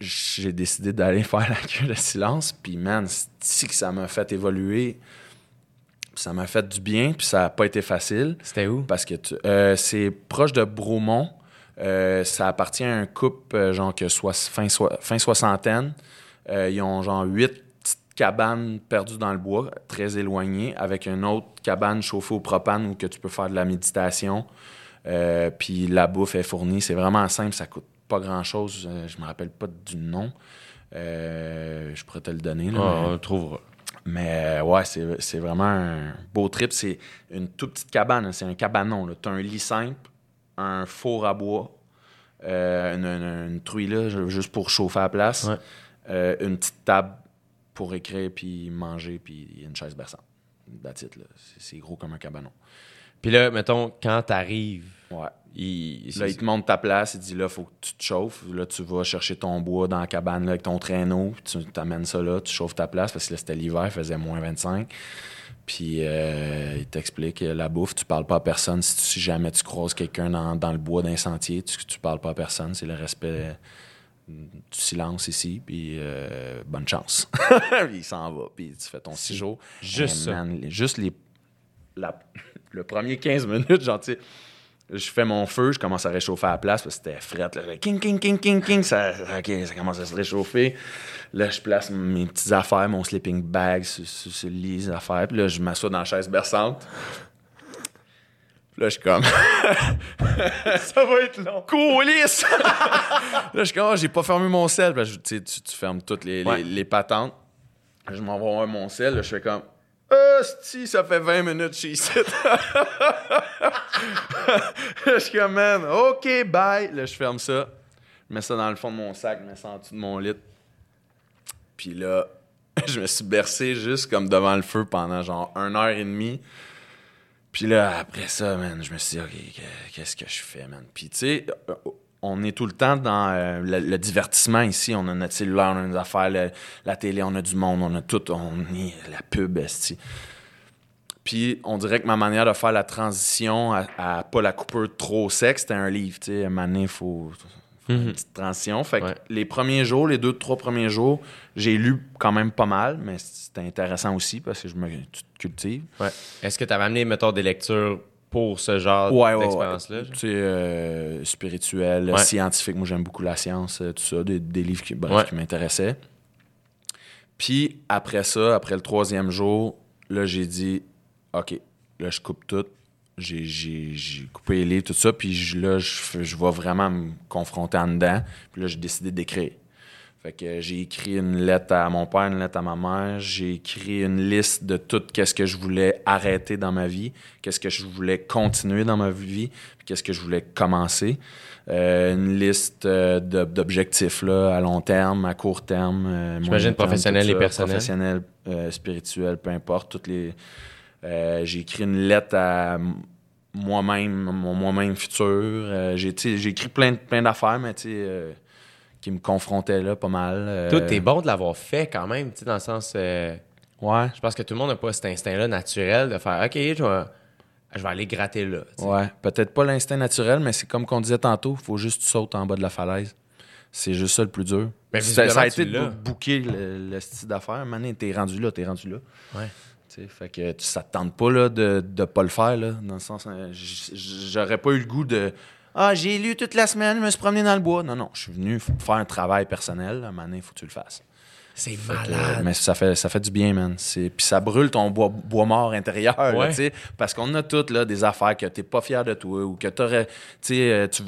j'ai décidé d'aller faire la cure de silence. Puis, man, c'est que ça m'a fait évoluer. Ça m'a fait du bien, puis ça n'a pas été facile. C'était où? Parce que tu- euh, c'est proche de Bromont. Euh, ça appartient à un couple, euh, genre, que soit fin, soi- fin soixantaine. Ils ont, genre, huit petites cabanes perdues dans le bois, très éloignées, avec une autre cabane chauffée au propane où que tu peux faire de la méditation. Euh, puis la bouffe est fournie. C'est vraiment simple, ça coûte pas grand-chose. Euh, je me rappelle pas du nom. Euh, je pourrais te le donner. là, Ah, mais- on le trouvera. mais euh, ouais, c'est c'est vraiment un beau trip. C'est une toute petite cabane, c'est un cabanon. Tu as un lit simple, un four à bois, euh, une, une, une truie là, ju- juste pour chauffer à la place, Ouais. euh, une petite table pour écrire, puis manger, puis une chaise berçante. That's it, là. C'est- C'est gros comme un cabanon. Puis là, mettons, quand t'arrives, Ouais. il... Là, il te montre ta place, il dit là, faut que tu te chauffes. Là, tu vas chercher ton bois dans la cabane là, avec ton traîneau, puis tu t'amènes ça là, tu chauffes ta place parce que là, c'était l'hiver, il faisait moins 25. Puis euh, il t'explique euh, la bouffe, tu parles pas à personne. Si, tu- si jamais tu croises quelqu'un dans, dans le bois d'un sentier, tu, tu parles pas à personne. C'est le respect euh, du silence ici, puis euh, bonne chance. Puis il s'en va, puis tu fais ton six jours. juste ça. juste les, la- le premier 15 minutes, genre, tu sais, je fais mon feu, je commence à réchauffer à la place parce que c'était fret. Là, king, king, king, king, king. Ça, ça commence à se réchauffer. Là, je place mes petites affaires, mon sleeping bag sur le lit, les affaires. Puis là, je m'assois dans la chaise berçante. Puis là, je suis comme. ça va être long. Coulisse! là, je suis comme, Ah, j'ai pas fermé mon sel. Puis là, tu, sais, tu, fermes toutes les, les- Ouais. les patentes. Je m'en vais voir mon sel. Là, je fais comme. Si ça fait 20 minutes suis ici. je suis comme, man, OK, bye. Là, je ferme ça. Je mets ça dans le fond de mon sac, je mets ça en dessous de mon lit. Puis là, je me suis bercé juste comme devant le feu pendant genre une heure et demie. Puis là, après ça, man, je me suis dit, OK, que- qu'est-ce que je fais, man? Puis tu sais, euh, on est tout le temps dans euh, le, le divertissement ici. On a notre cellulaire, on a nos affaires, le- la télé, on a du monde, on a tout, on est la pub, esti. Puis on dirait que ma manière de faire la transition à, à pas la coupure trop sec, c'était un livre. Tu sais, donné, il faut, faut faire une petite transition. Fait que Ouais. les premiers jours, les deux, trois premiers jours, j'ai lu quand même pas mal, mais c'était intéressant aussi parce que je me tu te cultives. Ouais. Est-ce que tu avais amené, mettons, des lectures pour ce genre Ouais, ouais, ouais. d'expérience-là? Tu sais, euh, spirituel, Ouais. scientifique. Moi, j'aime beaucoup la science, euh, tout ça, des, des livres qui, bref, qui m'intéressaient. Puis après ça, après le troisième jour, là, j'ai dit, OK, là, je coupe tout. J'ai, coupé les livres, tout ça. Puis je- là, je, je vais vraiment me confronter en dedans. Puis là, j'ai décidé d'écrire. Fait que j'ai écrit une lettre à mon père, une lettre à ma mère. J'ai écrit une liste de tout qu'est-ce que je voulais arrêter dans ma vie, qu'est-ce que je voulais continuer dans ma vie, puis qu'est-ce que je voulais commencer. Euh, une liste euh, d'objectifs là, à long terme, à court terme. euh, J'imagine professionnel et personnel. Professionnel, euh, spirituel, peu importe. Toutes les, euh, j'ai écrit une lettre à moi-même, mon moi-même futur. Euh, j'ai, écrit plein, plein d'affaires, mais tu sais, euh, qui me confrontaient là pas mal. Euh, Toi, t'es bon de l'avoir fait quand même, tu sais, dans le sens. euh, Ouais. je pense que tout le monde n'a pas cet instinct-là naturel de faire OK, je vais, je vais aller gratter là. Ouais. Peut-être pas l'instinct naturel, mais c'est comme qu'on disait tantôt, faut juste que tu sautes en bas de la falaise. C'est juste ça le plus dur. Mais ça, ça a été de booker le, le style d'affaires. Mané, t'es rendu là, t'es rendu là. Ouais. Tu sais, fait que tu- ça te tente pas là, de ne pas le faire. Là, dans le sens, euh, j'aurais pas eu le goût de Ah, j'ai lu toute la semaine, je me suis promené dans le bois. Non, non, je suis venu faire un travail personnel. À un moment donné, il faut que tu le fasses. C'est que, malade. mais ça fait, ça fait du bien, man. Puis ça brûle ton bois, bois mort intérieur, là, Ouais. tu sais. Parce qu'on a toutes là, des affaires que t'es pas fier de toi ou que t'aurais. Tu sais, euh, tu-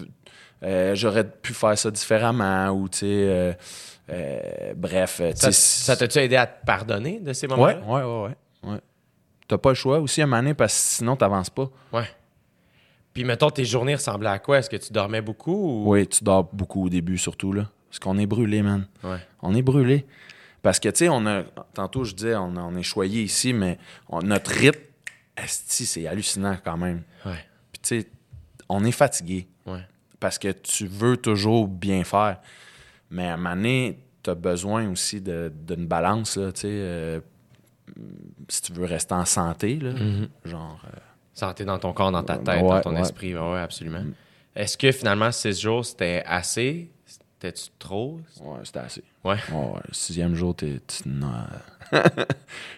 euh, j'aurais pu faire ça différemment ou, tu sais. euh, euh, bref. Ça, t'a-tu aidé à te pardonner de ces moments-là? ouais, ouais, ouais. ouais. T'as pas le choix aussi à un moment donné parce que sinon t'avances pas. Ouais. Puis, mettons, tes journées ressemblaient à quoi? Est-ce que tu dormais beaucoup ou... Oui, tu dors beaucoup au début surtout, là. Parce qu'on est brûlé, man. Ouais. On est brûlé. Parce que, tu sais, on a. Tantôt, je disais, on, est choyé ici, mais on- notre rythme, c'est hallucinant quand même. Ouais. Puis, tu sais, on est fatigué. Ouais. Parce que tu veux toujours bien faire. Mais à un moment donné, tu as besoin aussi d'une balance, là, tu sais. euh, si tu veux rester en santé, là. Genre. euh, Santé dans ton corps, dans ta Ouais, tête, dans ton ouais. Mm. esprit. Ouais, absolument. Est-ce que finalement, six jours, c'était assez? C'était-tu trop? ouais, c'était assez. Ouais. Sixième jour, t'es. non.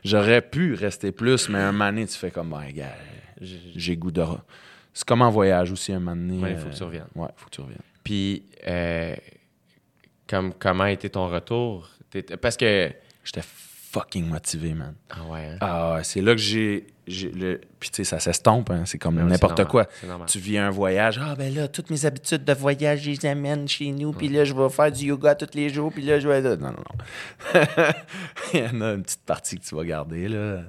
J'aurais pu rester plus, mais un moment donné, tu fais comme, ben, gars, j'ai goût de. C'est comme en voyage aussi, un moment donné. Ouais, il faut euh, que tu reviennes. Ouais, il faut que tu reviennes. Puis, euh, comme, comment a été ton retour? Parce que... J'étais fucking motivé, man. Ah ouais, hein? Ah, c'est là que j'ai. le... Puis, tu sais, ça s'estompe, hein, c'est comme c'est n'importe quoi. Tu vis un voyage. Ah, ben là, toutes mes habitudes de voyage, je les amène chez nous. Puis là, je vais faire du yoga tous les jours. Puis là, je vais. Non, non, non. il y en a une petite partie que tu vas garder, là.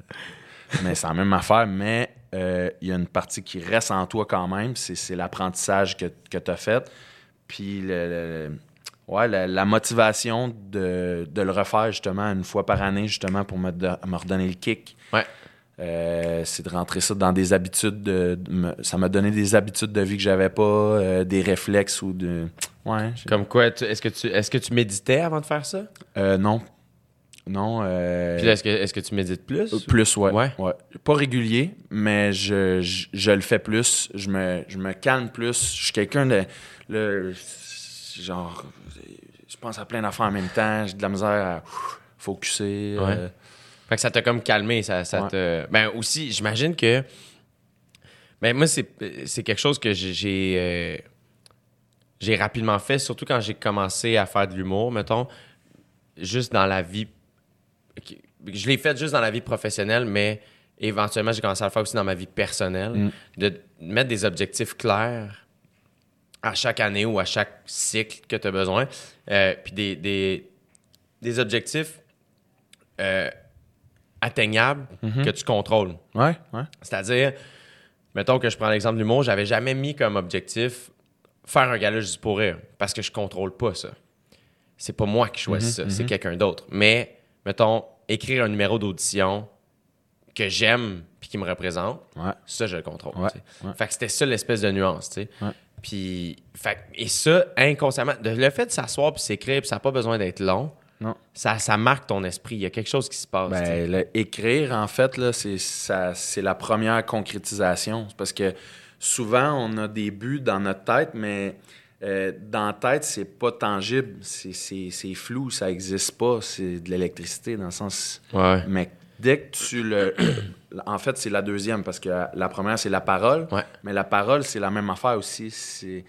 mais c'est la même affaire. Mais euh, il y a une partie qui reste en toi quand même. C'est, c'est l'apprentissage que, que tu as fait. Puis le, le- ouais, la, la motivation de, de le refaire justement une fois par année, justement, pour me, me redonner le kick. Ouais. Euh, c'est de rentrer ça dans des habitudes. De, de me- ça m'a donné des habitudes de vie que j'avais pas, euh, des réflexes ou de. Ouais. Comme quoi, est-ce que, tu, est-ce que tu méditais avant de faire ça? Euh, non. Non. euh, Puis est-ce que, est-ce que tu médites plus? Plus, ouais, Ouais. ouais. Pas régulier, mais je, je, je le fais plus. Je me, je me calme plus. Je suis quelqu'un de. Le, genre. Je pense à plein d'affaires en même temps. J'ai de la misère à. Ouais. euh, Fait que ça t'a comme calmé, ça, ça Ouais. te... Ben aussi, j'imagine que... Ben moi, c'est, quelque chose que j'ai... J'ai, euh, j'ai rapidement fait, surtout quand j'ai commencé à faire de l'humour, mettons, juste dans la vie... Je l'ai fait juste dans la vie professionnelle, mais éventuellement, j'ai commencé à le faire aussi dans ma vie personnelle, Mm. de mettre des objectifs clairs à chaque année ou à chaque cycle que tu as besoin, euh, puis des, des, des objectifs... euh, atteignables que tu contrôles. Ouais, ouais. C'est-à-dire, mettons que je prends l'exemple de l'humour, j'avais jamais mis comme objectif faire un gala juste pour rire, parce que je contrôle pas ça. C'est pas moi qui choisis ça, c'est quelqu'un d'autre. Mais, mettons, écrire un numéro d'audition que j'aime puis qui me représente, Ouais. ça, je le contrôle. Ouais. Fait que c'était ça l'espèce de nuance, tu sais. Puis, fait, et ça, inconsciemment, le fait de s'asseoir puis s'écrire, puis ça n'a pas besoin d'être long, Non. ça, ça marque ton esprit. Il y a quelque chose qui se passe. Ben, le écrire, en fait, là, c'est, ça, c'est la première concrétisation. Parce que souvent, on a des buts dans notre tête, mais euh, dans la tête, c'est pas tangible. C'est, c'est- c'est flou, ça existe pas. C'est de l'électricité, dans le sens... Ouais. Mais dès que tu le... en fait, c'est la deuxième, parce que la première, c'est la parole. Ouais. Mais la parole, c'est la même affaire aussi. C'est,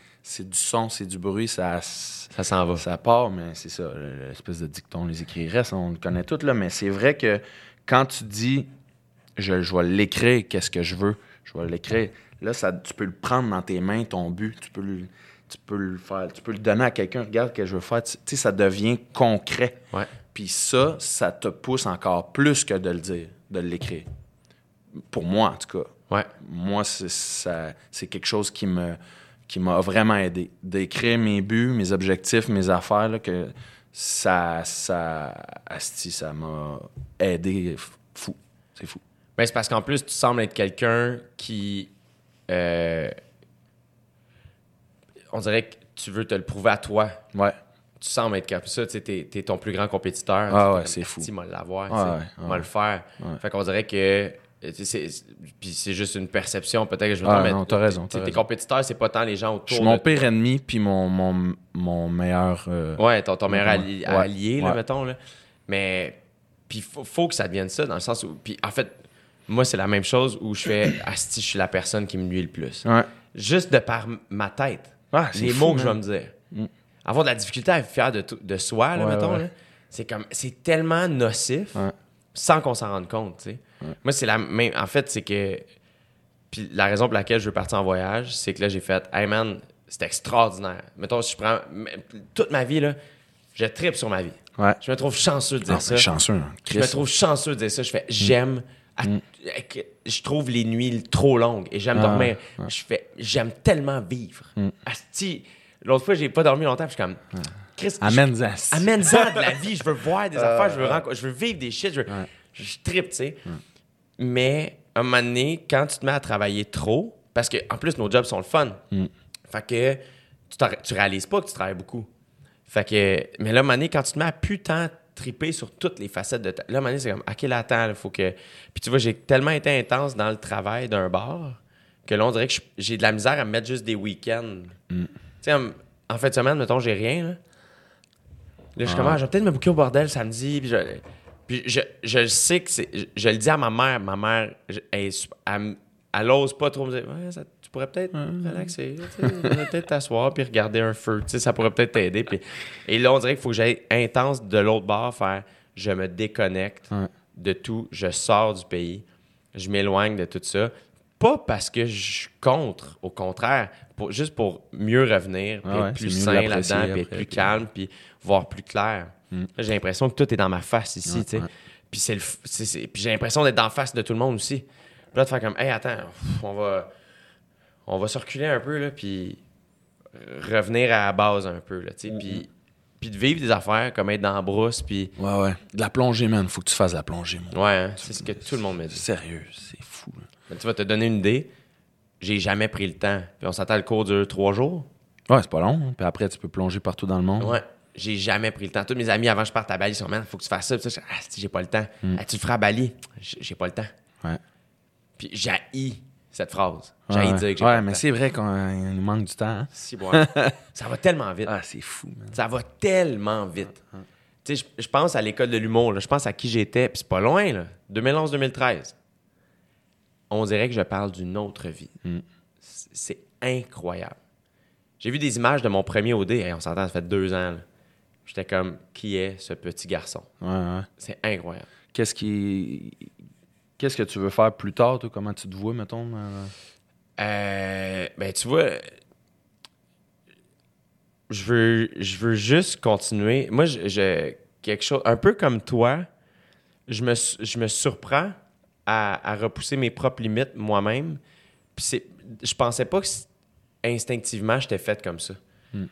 du son, c'est du bruit, ça... Ça s'en va. Ça part, mais c'est ça, le- l'espèce de dicton, les écrits restent, on le connaît tous, là, mais c'est vrai que quand tu dis je, je vais l'écrire, qu'est-ce que je veux, je vais l'écrire, là, ça, tu peux le prendre dans tes mains, ton but, tu peux le, tu peux le faire, tu peux le donner à quelqu'un, regarde ce que je veux faire, tu tu sais, ça devient concret. Ouais. Puis ça, ça te pousse encore plus que de le dire, de l'écrire. Pour moi, en tout cas Ouais. moi, c'est, quelque chose qui me qui m'a vraiment aidé. D'écrire mes buts, mes objectifs, mes affaires, là, que ça, ça, asti, ça m'a aidé fou. C'est fou. Ben, c'est parce qu'en plus, tu sembles être quelqu'un qui. euh, on dirait que tu veux te le prouver à toi. Ouais. Tu sembles être comme ça. Tu sais, t'es, ton plus grand compétiteur. Ah ouais, c'est fou. L'avoir. Ouais, tu ouais, m'a ouais. le faire. Ouais. Fait qu'on dirait que. Euh, puis c'est juste une perception, peut-être que je me Ah, mais non, t'as raison, Tes compétiteurs, c'est pas tant les gens Je autour suis mon de pire ennemi, puis mon, mon, mon meilleur. euh, Ouais, ton, ton meilleur Ouais. alli- Ouais. allié, là, mettons. Là. Mais, puis faut, faut que ça devienne ça, dans le sens où. Puis en fait, moi, c'est la même chose où je fais Asti, je suis la personne qui me nuit le plus. Ouais. Juste de par ma tête. C'est les fou, mots que je vais me dire. Avoir de la difficulté à être fier de, de soi, là, mettons. c'est comme, c'est tellement nocif sans qu'on s'en rende compte, tu sais. Moi, c'est la même. En fait, c'est que. Puis la raison pour laquelle je veux partir en voyage, c'est que là, j'ai fait, hey man, c'est extraordinaire. Mettons, si je prends. Toute ma vie, là, je tripe sur ma vie. Ouais. Je me trouve chanceux de dire Ah, ça. chanceux, hein. Je me trouve chanceux de dire ça. Je fais, j'aime. à- que- Je trouve les nuits trop longues et j'aime Ah, dormir. Je fais, j'aime tellement vivre. Asti, l'autre fois, j'ai pas dormi longtemps. puis Je suis comme, Chris, Amène-en. je- amène-en de la vie. Je veux voir des affaires. Je veux, je veux vivre des shit. Je, veux- je, je trippe, tu sais. Mais à un moment donné, quand tu te mets à travailler trop, parce que en plus, nos jobs sont le fun. Fait que tu, tu réalises pas que tu travailles beaucoup. Fait que, mais là, à un moment donné, quand tu te mets à plus tant triper sur toutes les facettes de ta... Là, à un moment donné, c'est comme, OK, là, attends, il faut que... Puis tu vois, j'ai tellement été intense dans le travail d'un bar que là, on dirait que j'ai de la misère à me mettre juste des week-ends. Tu sais, en, en fin de semaine, mettons, j'ai rien, là. Là, je suis comme, ah, je vais peut-être me bouquer au bordel samedi, puis je... Puis je, je le sais que c'est... Je, je le dis à ma mère. Ma mère, elle, elle, m- elle ose pas trop me dire, ouais, ça- tu pourrais peut-être relaxer, peut-être t'asseoir puis regarder un feu, ça pourrait peut-être t'aider. Puis... Et là, on dirait qu'il faut que j'aille intense de l'autre bord, faire, je me déconnecte de tout, je sors du pays, je m'éloigne de tout ça. Pas parce que je suis contre, au contraire, pour, juste pour mieux revenir, puis Ah ouais, être plus sain là-dedans, puis être plus calme, puis voir plus clair. Là, j'ai l'impression que tout est dans ma face ici, Ouais, tu sais. ouais. Puis c'est le f- c'est- c'est- puis j'ai l'impression d'être en face de tout le monde aussi. Puis là, de faire comme, hey, attends, on va, on va se reculer un peu, là, puis revenir à la base un peu, là, tu sais. Puis, puis de vivre des affaires comme être dans la brousse, puis Ouais, ouais. De la plongée, man. Faut que tu fasses de la plongée, moi. ouais, hein, c'est ce que tout le monde me dit. Sérieux, c'est fou. Mais tu vas te donner une idée, j'ai jamais pris le temps. Puis on s'attend le cours dure trois jours. Ouais, c'est pas long. hein. Puis après, tu peux plonger partout dans le monde. Ouais. J'ai jamais pris le temps. Tous mes amis, avant que je parte à Bali, ils sont man, faut que tu fasses ça. Puis ça, je- ah, si, j'ai pas le temps. Ah, tu le feras à Bali? J'ai pas le temps. Ouais. Puis j'ai cette phrase. J'ai Ouais, dire que j'ai ouais, pas le mais c'est vrai qu'il manque du temps. hein. Si, bon, ça va tellement vite. Ah, c'est fou, man. Ça va tellement vite. Tu sais, je- pense à l'école de l'humour. Je pense à qui j'étais. Puis c'est pas loin, là. 2011-2013. On dirait que je parle d'une autre vie. C- C'est incroyable. J'ai vu des images de mon premier OD. Hey, on s'entend, ça fait deux ans. là. J'étais comme, qui est ce petit garçon? Ouais, ouais. C'est incroyable. Qu'est-ce qui. Qu'est-ce que tu veux faire plus tard, toi? Comment tu te vois, mettons? euh? Euh, ben, tu vois, je veux, je veux juste continuer. Moi, je, je- quelque chose, un peu comme toi, je me, je me surprends à, à repousser mes propres limites moi-même. Puis c'est, je pensais pas que instinctivement j'étais fait comme ça.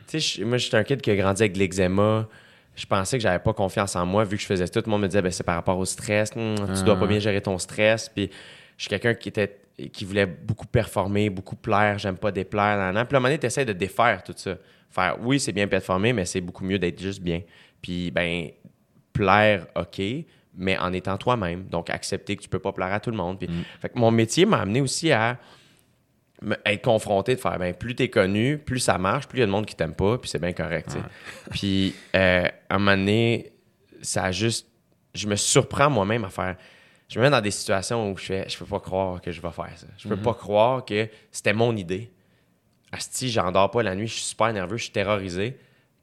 Tu sais, moi, j'étais un kid qui a grandi avec de l'eczéma. Je pensais que j'avais pas confiance en moi vu que je faisais tout. Tout le monde me disait, ben, c'est par rapport au stress. Hum, tu dois pas bien gérer ton stress. Puis je suis quelqu'un qui était qui voulait beaucoup performer, beaucoup plaire. J'aime pas déplaire. Nan, nan. Puis à un moment donné, tu essaies de défaire tout ça. Faire, oui, c'est bien performer, mais c'est beaucoup mieux d'être juste bien. Puis, ben, plaire, OK, mais en étant toi-même. Donc, accepter que tu peux pas plaire à tout le monde. Puis, fait que mon métier m'a amené aussi à être confronté de faire ben plus t'es connu, plus ça marche, plus il y a de monde qui t'aime pas, puis c'est bien correct. Puis euh, à un moment donné, ça a juste. Je me surprends moi-même à faire. Je me mets dans des situations où je fais je peux pas croire que je vais faire ça. Je peux pas croire que c'était mon idée. Asti, j'en dors pas la nuit, je suis super nerveux, je suis terrorisé.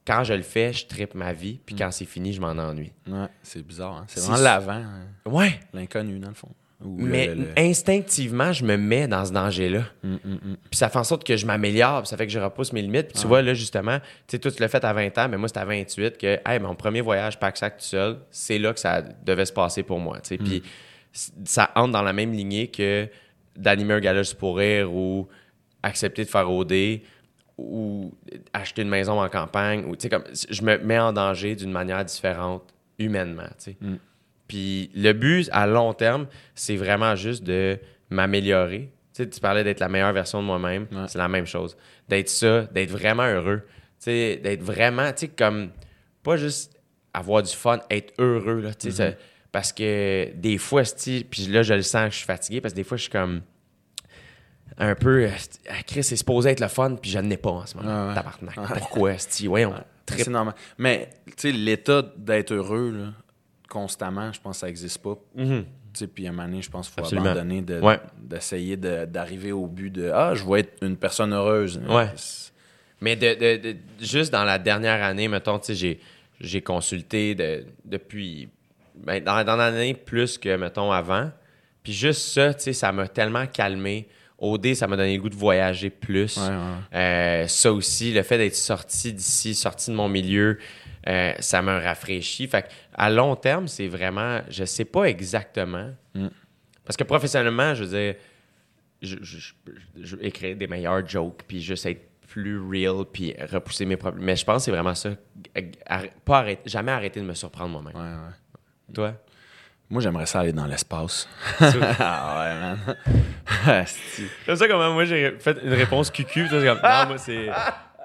Quand je le fais, je tripe ma vie, puis quand c'est fini, je m'en ennuie. Ouais, c'est bizarre. Hein? C'est vraiment l'avant, hein. Ouais, l'inconnu, dans le fond. Ou mais le- le- instinctivement, je me mets dans ce danger-là. Hum, Puis ça fait en sorte que je m'améliore, puis ça fait que je repousse mes limites. Puis tu vois, là, justement, tu sais, toi, tu l'as fait à 20 ans, mais moi, c'était à 28 que, hey, mon premier voyage pack-sac tout seul, c'est là que ça devait se passer pour moi, tu sais. Puis ça entre dans la même lignée que d'animer un gala juste pour rire ou accepter de faire OD ou acheter une maison en campagne. Ou, tu sais, comme, je me mets en danger d'une manière différente, humainement, tu sais. Puis le but à long terme, c'est vraiment juste de m'améliorer. Tu sais, tu parlais d'être la meilleure version de moi-même, Ouais. c'est la même chose. D'être ça, d'être vraiment heureux. Tu sais, d'être vraiment, tu sais, comme, pas juste avoir du fun, être heureux, là, tu sais, ça- parce que des fois, puis là, je le sens que je suis fatigué, parce que des fois, je suis comme un peu, ah, Chris, c'est supposé être le fun, puis je ne l'ai pas en ce moment, Ouais, ouais. tabarnak. Pourquoi? Voyons, trip. C'est normal. Mais, tu sais, l'état d'être heureux, là, constamment, je pense que ça n'existe pas. Sais, puis à un moment donné, je pense qu'il faut Absolument. abandonner de- Ouais. d'essayer de- d'arriver au but de Ah, je vais être une personne heureuse. Ouais. Mais de, de- de- juste dans la dernière année, mettons, j'ai, j'ai consulté de- depuis. ben, dans, dans l'année plus que, mettons, avant. Puis juste ça, tu sais, ça m'a tellement calmé. OD, ça m'a donné le goût de voyager plus. Ouais, ouais. Euh, ça aussi, le fait d'être sorti d'ici, sorti de mon milieu, euh, ça m'a rafraîchi. Fait que, à long terme, c'est vraiment, je sais pas exactement. Mm. Parce que professionnellement, je veux dire, je, je, écrire des meilleurs jokes, puis juste être plus real, puis repousser mes problèmes. Mais je pense que c'est vraiment ça. Arr- Pas arrêter, jamais arrêter de me surprendre moi-même. Ouais, ouais. Toi? Moi, j'aimerais ça aller dans l'espace. Ah ouais, man. Comme ça, comment moi j'ai fait une réponse cucu, toi, comme, non, moi c'est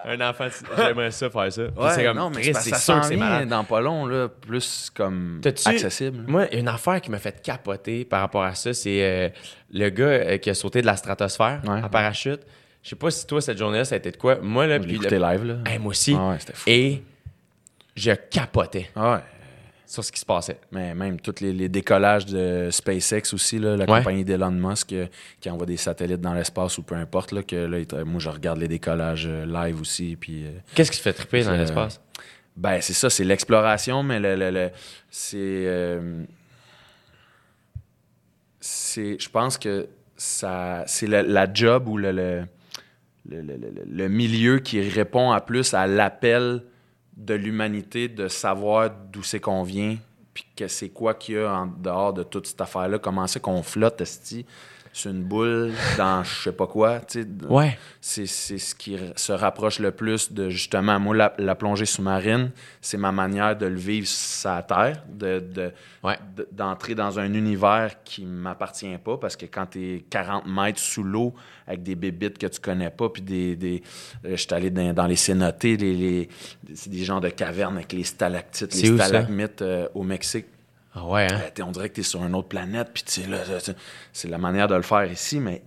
un enfant, j'aimerais ça faire ça. Puis c'est comme, c'est sûr que c'est malade. dans pas long, là, plus comme accessible. Moi, une affaire qui m'a fait capoter par rapport à ça, c'est euh, le gars euh, qui a sauté de la stratosphère Ouais. en parachute. Je sais pas si toi, cette journée-là, ça a été de quoi. Moi, là, puis le- live, là. Hey, moi aussi. Ah ouais, fou. Et je capotais Ah ouais. Sur ce qui se passait. Mais même tous les, les décollages de SpaceX aussi, là, la Ouais. compagnie d'Elon Musk euh, qui envoie des satellites dans l'espace ou peu importe, là, que là, moi je regarde les décollages euh, live aussi. Puis, euh, Qu'est-ce qui te fait triper dans l'espace? ben c'est ça, c'est l'exploration, mais le, le- le- c'est. c'est. Je pense que ça. C'est le- la job ou le- le milieu qui répond à plus à l'appel de l'humanité de savoir d'où c'est qu'on vient, puis que c'est quoi qu'il y a en dehors de toute cette affaire-là. Comment c'est qu'on flotte, esti, sur une boule, dans je sais pas quoi. Ouais. C'est c'est ce qui se rapproche le plus de justement, moi, la, la plongée sous-marine, c'est ma manière de le vivre sa terre, de, de- d'entrer dans un univers qui m'appartient pas, parce que quand tu es 40 mètres sous l'eau avec des bébites que tu connais pas, puis des. des euh, je suis allé dans, dans les cénotés, les, les- c'est des genres de cavernes avec les stalactites, les stalagmites euh, au Mexique. Ah ouais, hein? Euh, on dirait que tu es sur une autre planète, puis c'est la manière de le faire ici, mais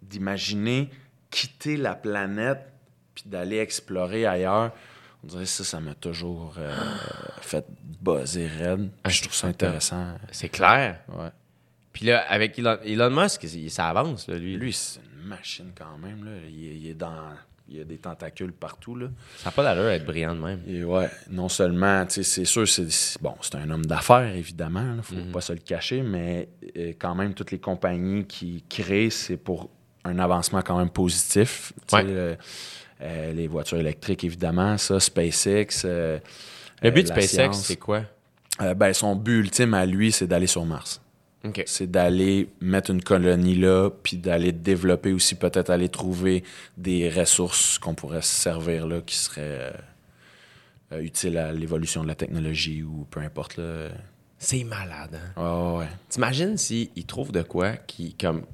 d'imaginer quitter la planète puis d'aller explorer ailleurs, on dirait que ça, ça m'a toujours euh, fait buzzer raide. Ah, je trouve ça intéressant. C'est clair. Ouais. Puis là, avec Elon, Elon Musk, il- ça avance, là, lui. Lui, c'est une machine quand même. Là. Il est dans... Il y a des tentacules partout. Là. Ça n'a pas d'allure d'être brillant de même. Et ouais, non seulement, c'est sûr, c'est bon, c'est un homme d'affaires, évidemment, il faut pas se le cacher, mais euh, quand même, toutes les compagnies qui créent, c'est pour un avancement quand même positif. Ouais. euh, euh, les voitures électriques, évidemment, ça, SpaceX. euh, Le but de SpaceX, c'est quoi? Ben, son but ultime à lui, c'est d'aller sur Mars. C'est d'aller mettre une colonie là, puis d'aller développer aussi, peut-être aller trouver des ressources qu'on pourrait se servir là, qui seraient euh, euh, utiles à l'évolution de la technologie ou peu importe. Là. C'est malade, hein? Ouais. T'imagines s'il trouve de quoi qui, comme,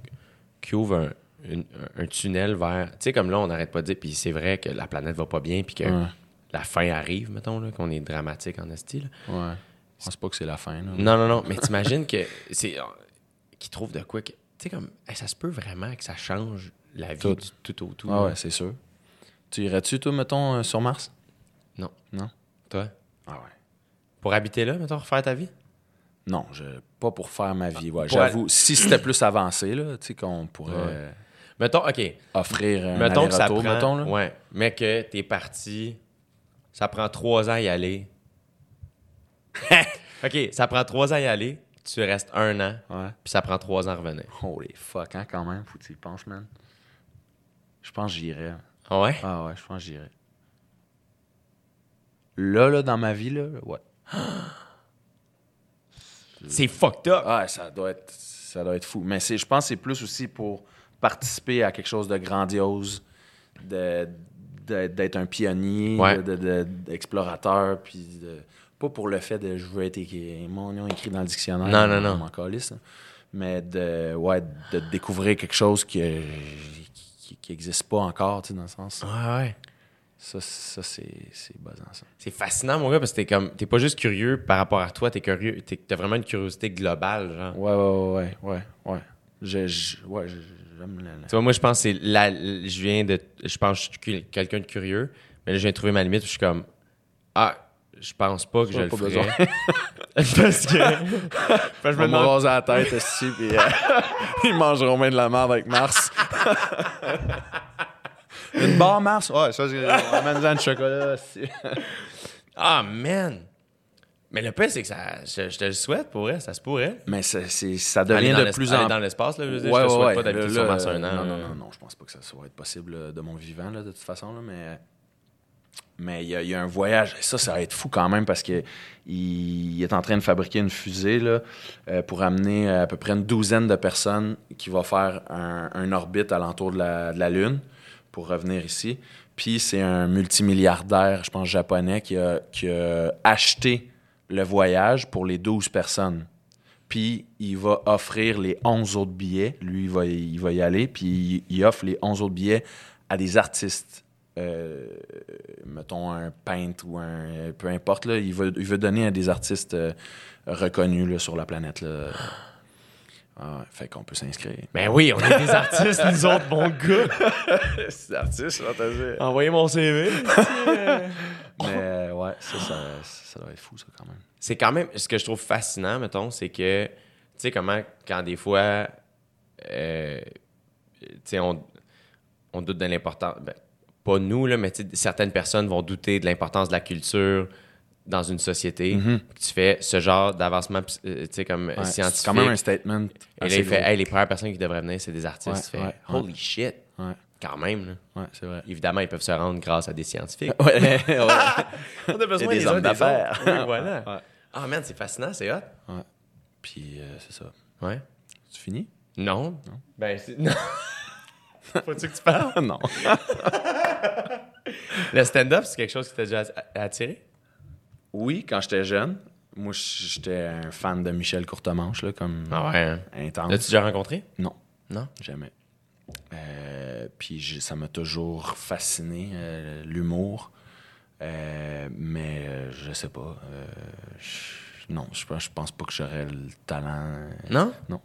qui ouvre un, une- un tunnel vers. Tu sais, comme là, on n'arrête pas de dire, puis c'est vrai que la planète va pas bien, puis que Ouais. la fin arrive, mettons, là, qu'on est dramatique en esti. là. Ouais. Je pense pas que c'est la fin. Là. Non, non, non, mais t'imagines que c'est. euh, Qu'il trouve de quoi que. Tu sais, comme, hey, ça se peut vraiment que ça change la vie Tout. du tout au tout. Ah ouais, c'est sûr. Tu irais-tu, toi, mettons, euh, sur Mars? Non. Non? Toi? Ah ouais. Pour habiter là, mettons, refaire ta vie? Non, je, pas pour faire ma vie. Ouais, J'avoue, si c'était plus avancé, là, tu sais, qu'on pourrait Ouais. Mettons, OK. offrir un mettons que ça prend. mettons, là. Ouais. Mais que t'es parti. Ça prend trois ans à y aller. OK, ça prend trois ans à y aller. Tu restes un an. Ouais. Puis ça prend trois ans à revenir. Holy fuck, hein, quand même, faut que tu y penses, man. Je pense que j'irais. Ah ouais? Ah ouais, je pense que j'irais. Là, là, dans ma vie, là, ouais. C'est fucked up. Ah, ça doit être, ça doit être fou. Mais je pense que c'est plus aussi pour participer à quelque chose de grandiose, de, d'être un pionnier, Ouais. de, de- de- d'explorateur, puis de- pas pour le fait de je veux être écrit, mon nom écrit dans le dictionnaire. Non, non, non. m'en calisse, là. Mais de, ouais, de découvrir quelque chose qui n'existe pas encore, tu sais, dans le sens. Ouais, ouais. Ça, ça c'est, c'est buzzant, ça. C'est fascinant, mon gars, parce que t'es comme. T'es pas juste curieux par rapport à toi, t'es curieux. T'es, t'as vraiment une curiosité globale, genre. Ouais, ouais, ouais, ouais, ouais. ouais. Je, je- ouais, j'aime la- Tu vois, moi, je pense que c'est la. Je viens de. Je pense que je suis quelqu'un de curieux, mais là, je viens de trouver ma limite. où Je suis comme. Ah, je pense pas que je le besoin. ferais. Parce que. Je me raser la tête aussi, puis euh, ils mangeront bien de la merde avec Mars. Une barre Mars? Ouais, ça, c'est amène-en du chocolat. aussi. Ah, man! Mais le pire, c'est que ça, je, je te le souhaite pour vrai, ça se pourrait. Mais ça Aller devient de plus en dans l'espace, là, je veux dire, Ouais, je te souhaite ouais, pas d'habiter sur Mars un an. Non, non, non, non, je pense pas que ça soit être possible là, de mon vivant, là, de toute façon. Là, mais mais il y, a- un voyage. Et ça, ça va être fou quand même parce que il est en train de fabriquer une fusée là, euh, pour amener à peu près une douzaine de personnes qui va faire un, orbite alentour de la, de la Lune pour revenir ici. Puis c'est un multimilliardaire, je pense, japonais, qui a, qui a acheté le voyage pour les 12 personnes puis il va offrir les 11 autres billets. Lui, il va, il va y aller, puis il, il offre les 11 autres billets à des artistes. Euh, mettons un peintre ou un. Peu importe, là, il, veut, il veut donner à des artistes euh, reconnus là, sur la planète. Là. Ah fait qu'on peut s'inscrire. Ben oui, on est des artistes, nous autres, bon gars. Des artistes, Envoyez mon CV. Mais euh, ouais, ça, ça, ça doit être fou, ça, quand même. c'est quand même ce que je trouve fascinant, mettons, c'est que, tu sais, comment, quand des fois, euh, tu sais, on, on doute de l'importance, ben, pas nous, là, mais certaines personnes vont douter de l'importance de la culture dans une société. Puis Tu fais ce genre d'avancement, euh, tu sais, comme Ouais, scientifique. c'est quand même un statement. Et là, il fait, hey, les premières personnes qui devraient venir, c'est des artistes. Ouais, ouais, holy shit. Ouais, Quand même, là. ouais, c'est vrai. Évidemment, ils peuvent se rendre grâce à des scientifiques. Ouais, ouais. On a besoin Et des hommes d'affaires. autres. Oui, voilà. Ouais. Ah, man, c'est fascinant, c'est hot. Puis euh, c'est ça. Ouais. Tu finis? Non. Ben, c'est. Non. Faut-tu que tu parles? non. Le stand-up, c'est quelque chose qui t'a déjà att- attiré? Oui, quand j'étais jeune, moi j'étais un fan de Michel Courtemanche, là, comme Ah ouais. Hein? intense. L'as-tu déjà rencontré? Non, Non? jamais. Euh, puis ça m'a toujours fasciné, euh, l'humour. Euh, mais je sais pas. je- non, je pense, je pense pas que j'aurais le talent. Non? Non.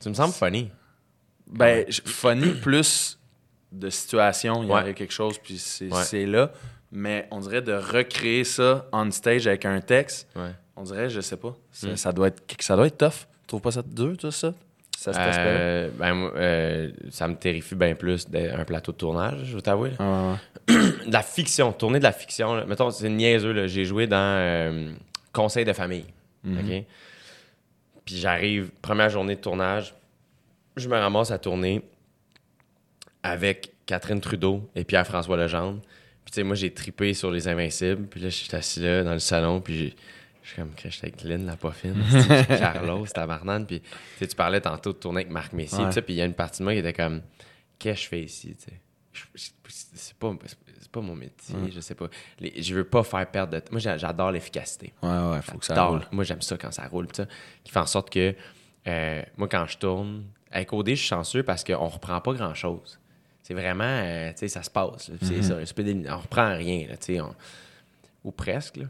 Tu me sembles funny. Ben, je- funny plus de situation, il y Ouais. aurait quelque chose, puis c'est Ouais. là. Mais on dirait de recréer ça on stage avec un texte. Ouais. On dirait, je sais pas. Ça, Mm. ça doit être, ça doit être tough. Tu trouves pas ça dur, tout ça? Ça se passe Euh, ben, euh, ça me terrifie bien plus d'un plateau de tournage, je veux t'avouer. ouais. De la fiction, tourner de la fiction. là. Mettons, c'est niaiseux. J'ai joué dans euh, Conseil de famille. Mhm. OK? Puis j'arrive, première journée de tournage, je me ramasse à tourner avec Catherine Trudeau et Pierre-François Legendre. Puis tu sais, moi, j'ai tripé sur Les Invincibles. Puis là, je suis assis là dans le salon, puis j'ai- je suis comme, je suis avec Lynn, la poffine, c'est Carlos, tabarnane. Puis tu sais, tu parlais tantôt de tourner avec Marc Messier, Ouais. puis il y a une partie de moi qui était comme, qu'est-ce que je fais ici, C'est pas, pas mon métier, je sais pas. Les- je veux pas faire perdre de temps. Moi, j'a- j'adore l'efficacité. Ouais, ouais, faut que ça roule. Moi, j'aime ça quand ça roule. pis ça, qui fait en sorte que, euh, moi, quand je tourne, avec OD, je suis chanceux parce qu'on reprend pas grand-chose. C'est vraiment, euh, tu sais, ça se passe. c'est ça, un peu des- on reprend rien, là, tu sais, on- ou presque. là.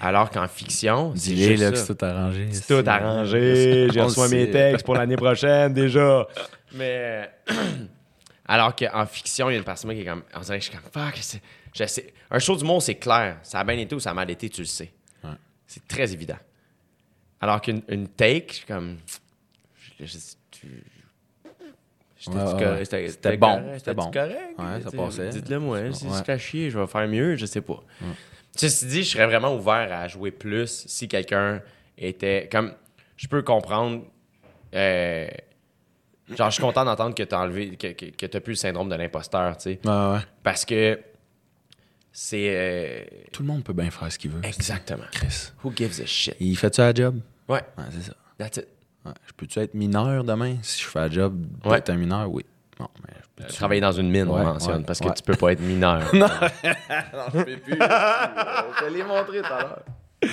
Alors qu'en fiction, c'est là, ça. c'est tout arrangé. C'est tout arrangé. J'ai reçu mes textes pour l'année prochaine déjà. Mais alors qu'en fiction, il y a une partie de moi qui est comme. On dirait que je suis comme fuck. c'est- je sais. Un show du monde, c'est clair. Ça a bien été ou ça a mal été, tu le sais. Ouais. C'est très évident. Alors qu'une une take, je suis comme. je- J'étais Ouais, ouais, correct? ouais. C'était- bon, c'était bon. correct? Ouais, ça passait. Dites-le moi. Si c'est à chier, je vais faire mieux, je sais pas. Ceci dit, je serais vraiment ouvert à jouer plus si quelqu'un était. Comme. Je peux comprendre. euh, genre, je suis content d'entendre que t'as enlevé. que, que, que t'as plus le syndrome de l'imposteur, tu sais. Ouais, ouais. Parce que. C'est. euh, Tout le monde peut bien faire ce qu'il veut. exactement. Chris. Who gives a shit? Il fait-tu la job? Ouais, Ouais, c'est ça. that's it. Ouais. Je peux-tu être mineur demain? Si je fais la job Ouais. d'être un mineur, oui. Non, mais je peux Travailler dans une mine, Ouais, on mentionne, ouais, parce que ouais. tu peux pas être mineur. je peux plus. je te l'ai montré tout à l'heure.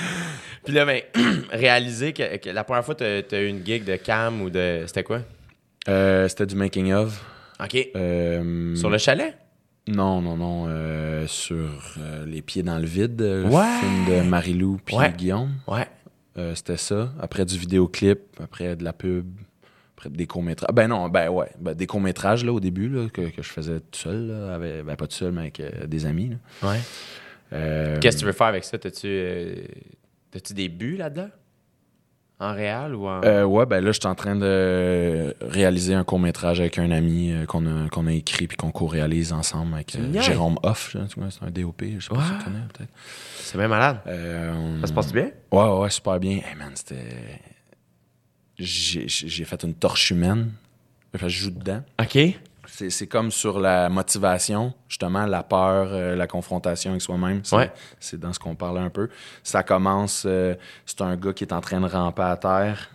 Puis là, ben, réaliser que, que la première fois t'as as eu une gig de cam ou de. C'était quoi? Euh, C'était du making of. OK. Euh, Sur le chalet? Non, non, non. euh, sur euh, Les pieds dans le vide, le Ouais. film de Marie-Lou puis Ouais. Guillaume. Ouais. Euh, C'était ça. Après du vidéoclip, après de la pub, après des courts-métrages. Ben non, ben ouais. Ben, des courts-métrages là, au début là, que, que je faisais tout seul. Là, avec- ben pas tout seul, mais avec euh, des amis. Ouais. Euh, Qu'est-ce que tu veux faire avec ça? T'as-tu t'as-tu des buts là-dedans? En réel ou en. Euh, ouais, ben là, je suis en train de réaliser un court-métrage avec un ami euh, qu'on a, qu'on a écrit puis qu'on co-réalise ensemble avec euh. Jérôme Hoff. C'est un DOP, je sais pas si tu connais peut-être. C'est bien malade. Ça se passe bien? Ouais, ouais, super bien. Hey man, c'était. J'ai j'ai fait une torche humaine. Enfin, je joue dedans. OK. C'est comme sur la motivation, justement, la peur, euh, la confrontation avec soi-même. C'est Ouais. c'est dans ce qu'on parlait un peu. Ça commence, euh, c'est un gars qui est en train de ramper à terre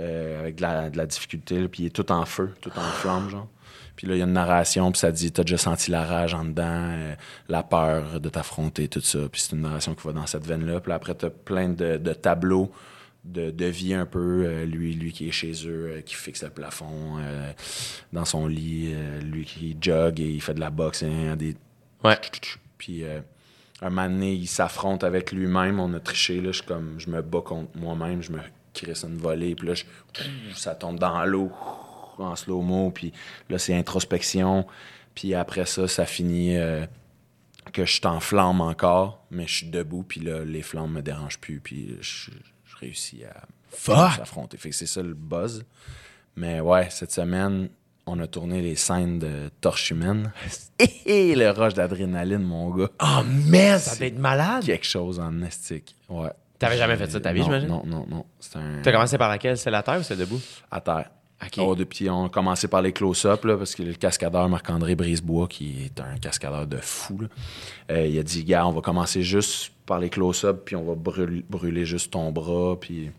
euh, avec de la, de la difficulté, là, puis il est tout en feu, tout en flamme, genre. Puis là, il y a une narration, puis ça dit T'as déjà senti la rage en dedans, la peur de t'affronter, tout ça. Puis c'est une narration qui va dans cette veine-là. Puis là, après, t'as plein de, de tableaux de, de vie un peu. euh, lui, lui qui est chez eux, euh, qui fixe le plafond euh, dans son lit, lui qui jogue et il fait de la boxe, hein, des... Ouais. Puis un moment donné, il s'affronte avec lui-même. On a triché, là. Je, comme, je me bats contre moi-même, je me crisse une volée, puis là, je- ça tombe dans l'eau en slow-mo, puis là, c'est introspection. Puis après ça, ça finit que je suis en flamme encore, mais je suis debout, puis là, les flammes me dérangent plus, puis je, je réussis à s'affronter. Fait que c'est ça le buzz. Mais ouais, cette semaine, on a tourné les scènes de Torche Humaine. Et le rush d'adrénaline, mon gars. Oh man, ça doit être malade. Quelque chose en estique. Ouais. T'avais jamais fait ça de ta vie, j'imagine? Non, non, non. C'est un. T'as commencé par laquelle? C'est la terre ou c'est debout? À terre. OK. Oh, depuis, on a commencé par les close-up, là, parce que le cascadeur Marc-André Brisebois, qui est un cascadeur de fou, là, euh, il a dit, gars, on va commencer juste par les close-up, puis on va brûler, brûler juste ton bras, puis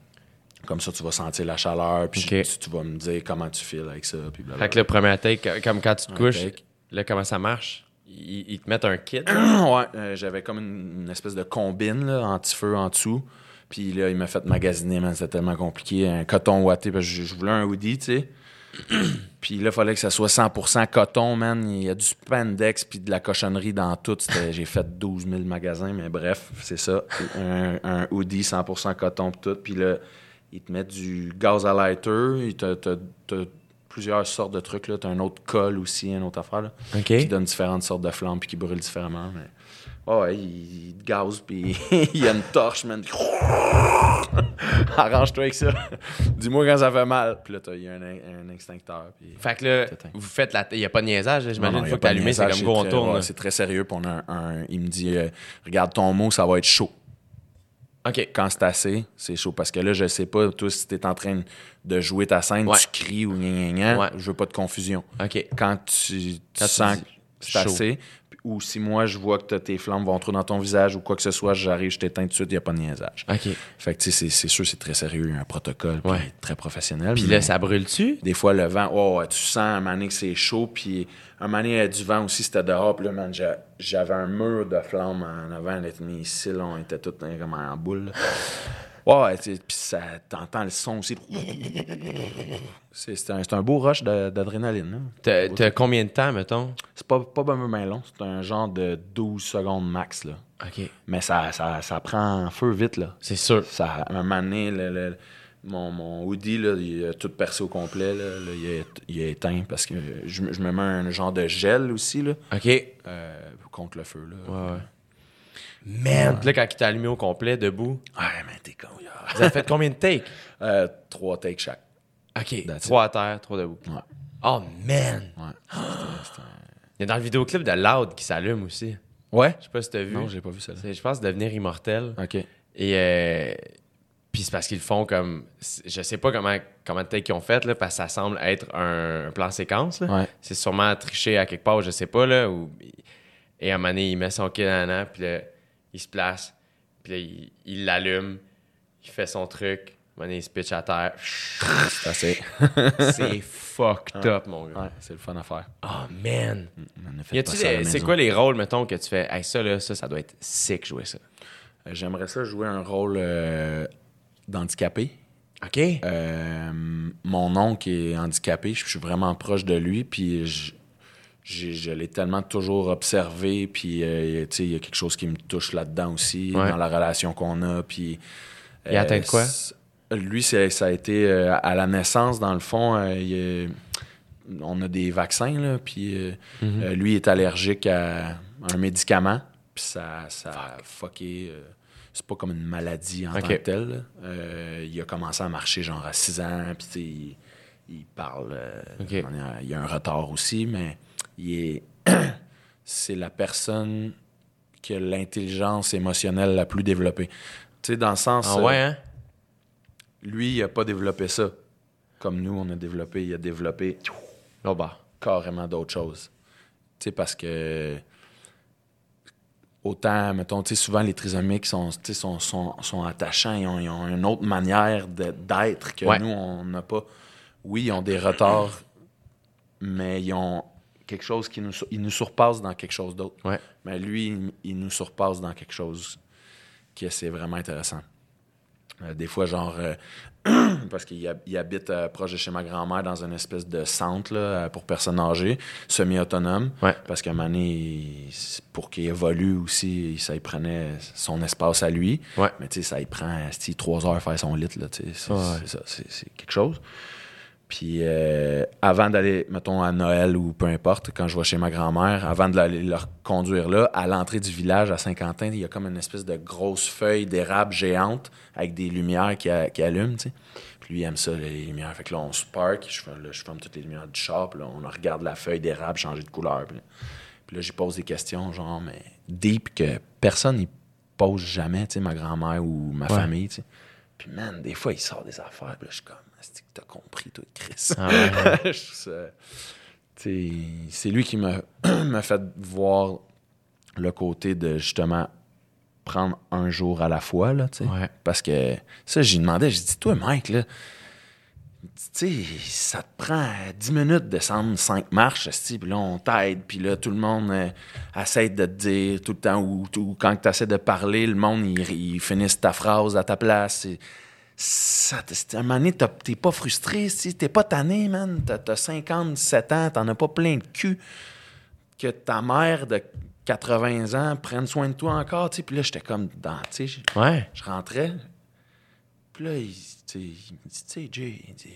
comme ça, tu vas sentir la chaleur, puis tu, tu vas me dire comment tu files avec ça, puis blablabla. Fait que le premier take, comme quand tu te Un couches, take. là, comment ça marche? Ils, ils te mettent un kit? ouais, euh, j'avais comme une, une espèce de combine, anti-feu en dessous. Puis là, il m'a fait magasiner, man, c'était tellement compliqué. Un coton ouaté, parce que je, je voulais un hoodie, tu sais. puis là, il fallait que ça soit 100% coton, man. Il y a du spandex puis de la cochonnerie dans tout. J'ai fait 12 000 magasins, mais bref, c'est ça. Un, un hoodie 100% coton puis tout. Puis là, ils te mettent du gaz à lighter. Ils te- te- te- plusieurs sortes de trucs, là. T'as un autre col aussi, une autre affaire, là qui donne différentes sortes de flammes puis qui brûlent différemment. Mais... Ouais, ouais, il, il te gaze puis il y a une torche, man. Arrange-toi avec ça. Dis-moi quand ça fait mal. Puis là, il y a un, un extincteur. Puis... Fait que là, vous faites la. Il n'y a pas de niaisage, j'imagine. Une fois que t'as allumé, c'est comme go, on très- tourne. ouais, c'est très sérieux. Puis on a un, un- il me dit euh, Regarde ton mot, ça va être chaud. OK. Quand c'est assez, c'est chaud. Parce que là, je sais pas, toi, si t'es en train de jouer ta scène, Ouais. tu cries ou gna gna gna, Ouais. je veux pas de confusion. OK. quand tu, tu Quand sens que c'est assez, ou si moi je vois que t'as- tes flammes vont trop dans ton visage ou quoi que ce soit, j'arrive, je t'éteins tout de suite, il n'y a pas de niaisage. OK. Fait que tu sais, c'est- sûr, c'est très sérieux, un protocole, puis très professionnel. Puis là, ça brûle-tu? Des fois, le vent, oh, tu sens un moment donné que c'est chaud, puis un moment donné, il y a du vent aussi, c'était dehors, puis là, man, j'a- j'avais un mur de flammes en avant, là, mes cils, on était tous hein, comme en boule. Ouais, ouais, puis ça, t'entends le son aussi. C'est c'est un, c'est un beau rush d'adrénaline. là. T'as combien de temps, mettons? C'est pas, pas bien bien long. C'est un genre de 12 secondes max. Là. OK. Mais ça, ça, ça prend feu vite. Là. C'est sûr. Ça, à un moment donné, le- le- mon, mon hoodie, là, il a tout percé au complet. Là, Là, il, a, il a éteint parce que je, me- je me mets un genre de gel aussi là, OK. Ouais, euh, contre le feu. Là. ouais. Man! Puis là, quand il t'a allumé au complet, debout, Ouais, mais t'es con. là. vous avez fait combien de takes? Euh, trois takes chaque. OK. That's Trois à terre, trois debout. Ouais. Oh, man! Ouais. C'était- Il y a dans le vidéoclip de Loud qui s'allume aussi. ouais? Je sais pas si t'as vu. Non, j'ai pas vu ça. Je pense, devenir immortel. OK. Et euh, puis c'est parce qu'ils font comme. Je sais pas comment, comment de takes ils ont fait, là, parce que ça semble être un, un plan séquence. là. Ouais. C'est sûrement triché à quelque part, je sais pas. Là, et à un moment donné, il met son kid en an, puis là, il se place, puis là, il, il l'allume, il fait son truc. À un moment donné, il se pitch à terre. C'est assez. C'est fucked up, mon gars. ouais, c'est le fun à faire. Oh, man! Des- c'est quoi les rôles, mettons, que tu fais? Hey, ça, là, ça, ça doit être sick jouer ça. Euh, J'aimerais ça jouer un rôle euh, d'handicapé. OK? Euh, mon oncle est handicapé, je suis vraiment proche de lui, puis je, je l'ai tellement toujours observé, puis euh, il y a quelque chose qui me touche là-dedans aussi, Ouais. dans la relation qu'on a, puis... Il est atteint de quoi? Lui, ça a été euh, à la naissance, dans le fond, euh, il on a des vaccins, là, puis euh, euh, lui est allergique à un médicament, puis ça, ça a fucké. euh, c'est pas comme une maladie en tant que telle. Euh, il a commencé à marcher genre à 6 ans, puis il, il parle. euh, a- il y a un retard aussi, mais est. c'est la personne qui a l'intelligence émotionnelle la plus développée. Tu sais, dans le sens. Ah euh, ouais, hein? lui, il a pas développé ça. Comme nous, on a développé. Il a développé Bon, bah. carrément d'autres choses. Tu sais, parce que autant, mettons, tu sais, souvent les trisomiques sont, sont, sont, sont attachants, ils ont, ils ont une autre manière d'être que Ouais. nous, on n'a pas. Oui, ils ont des retards, mais ils ont quelque chose qui nous, ils nous surpassent dans quelque chose d'autre. Ouais. Mais lui, il, il nous surpasse dans quelque chose qui c'est vraiment intéressant. Euh, des fois, genre, euh, parce qu'il hab- il habite euh, proche de chez ma grand-mère dans une espèce de centre là, pour personnes âgées, semi-autonome. Ouais. Parce qu'à un moment donné, il- pour qu'il évolue aussi, ça y prenait son espace à lui. Ouais. Mais tu sais, ça y prend trois heures à faire son lit. Ouais. c'est quelque chose. Puis euh, avant d'aller, mettons, à Noël ou peu importe, quand je vais chez ma grand-mère, avant de l'aller leur conduire là, à l'entrée du village à Saint-Quentin, il y a comme une espèce de grosse feuille d'érable géante avec des lumières qui, a- qui allument, tu sais. Puis lui, il aime ça, les lumières. Fait que là, on se park, je, là, je ferme toutes les lumières du shop, là, on regarde la feuille d'érable changer de couleur. Puis, puis là, j'y pose des questions, genre, mais deep, que personne n'y pose jamais, tu sais, ma grand-mère ou ma Ouais. famille, tu sais. Puis man, des fois, il sort des affaires, puis là, je suis comme, que t'as compris, toi, Chris? Ah ouais, c'est lui qui m'a fait voir le côté de justement prendre un jour à la fois. Là. Ouais. Parce que ça, j'y demandais, j'ai dit, toi, Mike, là, tu sais, ça te prend 10 minutes de descendre 5 marches, puis là, on t'aide, puis là, tout le monde euh, essaie de te dire tout le temps, ou, ou quand tu essaies de parler, le monde, il, il finisse ta phrase à ta place. C'est- ça, à un moment donné, t'es pas frustré, si t'es pas tanné, man. T'as, t'as 57 ans, t'en as pas plein de cul. Que ta mère de 80 ans prenne soin de toi encore, tu sais. Puis là, j'étais comme dans, tu sais, Ouais. je rentrais. Puis là, il, tu sais, il me dit, tu sais, Jay, il dit,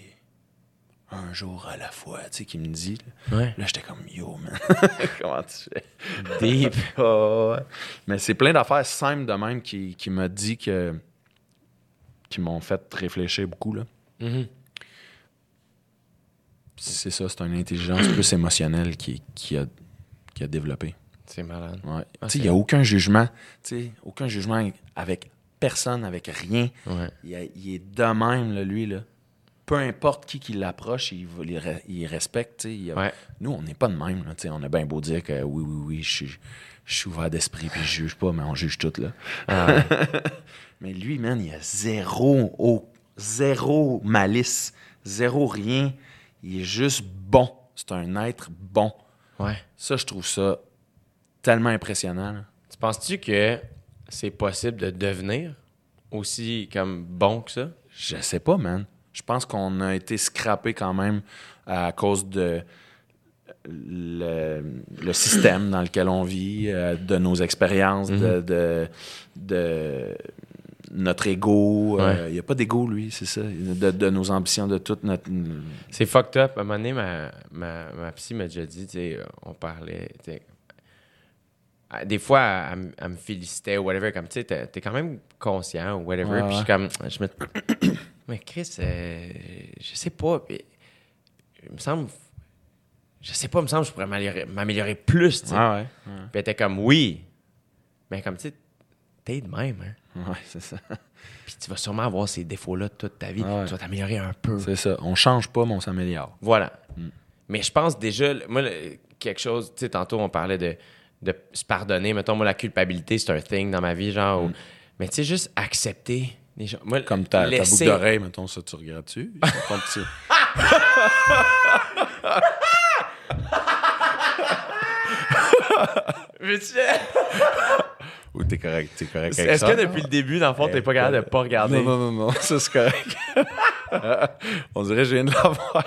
un jour à la fois, tu sais, qu'il me dit. Là, Ouais. Là, j'étais comme, yo, man, comment tu fais? Deep. Ouais. Mais c'est plein d'affaires simples de même qui, qui m'a dit que. Qui m'ont fait réfléchir beaucoup, là. Mhm. C'est ça, c'est une intelligence plus émotionnelle qui, qui, a, qui a développé. C'est malade. Ouais. Ah, il n'y a aucun jugement. Aucun jugement avec personne, avec rien. Ouais. Il, a- il est de même, là, lui. Là. Peu importe qui qui l'approche, il, respecte. Il a- Ouais. Nous, on n'est pas de même. Là, on a bien beau dire que oui, oui, oui, je suis, ouvert d'esprit puis je juge pas, mais on juge tout. Là. Ah. Mais lui, man, il a zéro, au- zéro malice, zéro rien. Il est juste bon. C'est un être bon. Ouais. Ça, je trouve ça tellement impressionnant. là. Tu penses-tu que c'est possible de devenir aussi comme bon que ça? Je sais pas, man. Je pense qu'on a été scrappé quand même à cause de le, le système dans lequel on vit, euh, de nos expériences, de, de, de notre ego. Euh, Il n'y a pas d'ego, lui, c'est ça. De, de nos ambitions, de toute notre. C'est fucked up. À un moment donné, ma, ma, ma psy m'a déjà dit, tu sais, euh, on parlait, tu sais, des fois, elle, me- elle me félicitait ou whatever, comme, tu sais, t'es quand même conscient ou whatever. Ouais, puis je suis ouais. comme, je me... Mais Chris, euh, je sais pas, puis il me semble, je sais pas, il me semble que je pourrais m'améliorer- plus, tu sais. Ah ouais. Puis elle était comme, oui, mais comme, tu sais, t'es de même, hein. Ouais, c'est ça. Puis tu vas sûrement avoir ces défauts-là toute ta vie. Ouais. Tu vas t'améliorer un peu. C'est ça. On change pas, mais on s'améliore. Voilà. Mm. Mais je pense déjà, moi, quelque chose, tu sais, tantôt, on parlait de, de se pardonner. Mettons, moi, la culpabilité, c'est un thing dans ma vie, genre. où- mais tu sais, juste accepter les gens. Moi, Mm. Comme ta, ta boucle laisser- d'oreille, mettons, ça, tu regrettes-tu? Ton petit- Veux-tu- Ou t'es correct, t'es correct avec Est-ce ça? que depuis le début, dans le fond, t'es pas capable de pas regarder? Non, non, non, non, ça c'est correct. On dirait que je viens de l'avoir.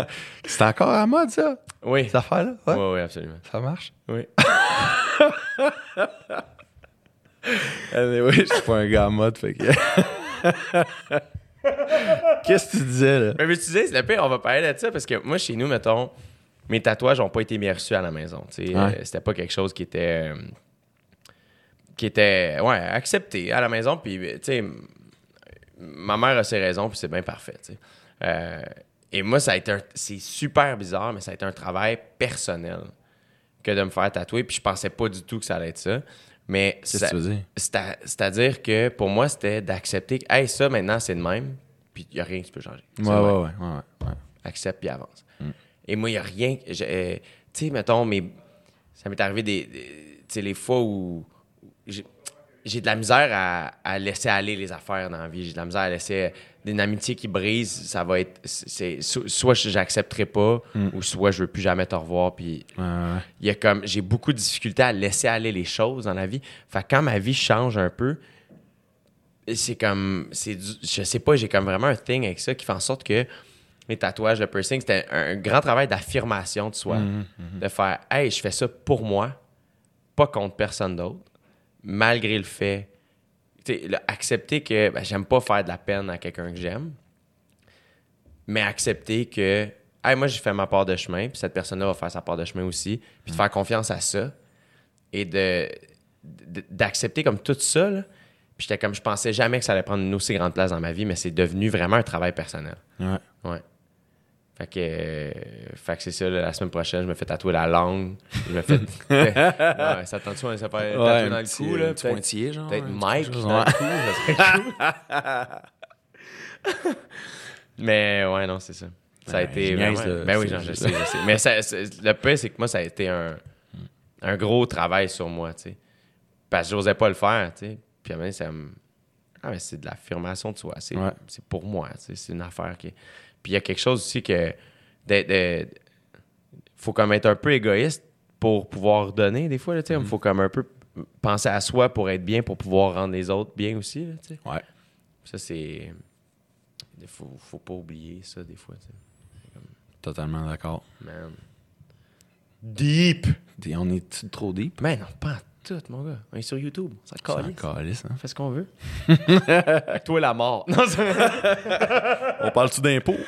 c'est encore à la mode, ça, Oui. cette affaire-là? Oui, Ouais. oui, absolument. Ça marche? Oui. Anyway, je suis pas un gars à mode, fait que... Qu'est-ce que tu disais, là? Mais, mais tu disais, c'est le pire, on va parler de ça parce que moi, chez nous, mettons, mes tatouages n'ont pas été bien reçus à la maison. Ouais. Euh, c'était pas quelque chose qui était. euh, qui était. Ouais, accepté à la maison. Puis, tu sais, ma mère a ses raisons, puis c'est bien parfait. Euh, et moi, ça a été C'est super bizarre, mais ça a été un travail personnel que de me faire tatouer. Puis je pensais pas du tout que ça allait être ça. Mais C'est-à-dire que pour moi, c'était d'accepter que, hey, ça, maintenant, c'est de même, puis il n'y a rien qui peut changer. Ouais, ouais, ouais, ouais. Accepte, puis avance. Et moi, il n'y a rien. euh, tu sais, mettons, mes, ça m'est arrivé des. des- tu sais, les fois où. j'ai- de la misère à, à laisser aller les affaires dans la vie. J'ai de la misère à laisser une amitié qui brise. Ça va être. c'est so- Soit j'accepterai pas, ou soit je veux plus jamais te revoir. Puis il y a comme j'ai beaucoup de difficultés à laisser aller les choses dans la vie. Fait que quand ma vie change un peu, c'est comme c'est je sais pas, j'ai comme vraiment un thing avec ça qui fait en sorte que les tatouages, le piercing, c'était un, grand travail d'affirmation de soi, de faire hey, je fais ça pour moi, pas contre personne d'autre, malgré le fait le- accepter que ben, j'aime pas faire de la peine à quelqu'un que j'aime, mais accepter que hey, moi j'ai fait ma part de chemin, puis cette personne-là va faire sa part de chemin aussi, puis de faire confiance à ça et de d'accepter comme tout ça. là. Puis j'étais comme je pensais jamais que ça allait prendre une aussi grande place dans ma vie, mais c'est devenu vraiment un travail personnel. Ouais. Ouais. Fait que, euh, fait que c'est ça, la semaine prochaine, je me fais tatouer la langue. Je me fais. ouais, ça tente ça, ça fait tatouer dans le cou, là. peut-être- pointillé, genre. Peut-être Mike dans le cou, ça serait cool. Mais ouais, non, c'est ça. Ça a été. Ben oui, non, je sais, je sais. Mais le pire, c'est que moi, ça a été un, un gros travail sur moi, tu sais. Parce que j'osais pas le faire, tu sais. Puis à un moment ça me... Ah, mais c'est de l'affirmation de soi. C'est pour moi, tu sais. C'est une affaire qui... Puis il y a quelque chose aussi que... de- de- faut comme être un peu égoïste pour pouvoir donner, des fois, là, tu sais. Il faut comme un peu penser à soi pour être bien, pour pouvoir rendre les autres bien aussi, là, tu sais. Ouais. Ça, c'est... Il faut, faut pas oublier ça, des fois, tu sais. Totalement d'accord. Man. Deep! On est trop deep? Mais non, pas tout, mon gars. On est sur YouTube. Ça calisse. un calice, hein? On fait ce qu'on veut. Toi, la mort. Non, On parle-tu d'impôts?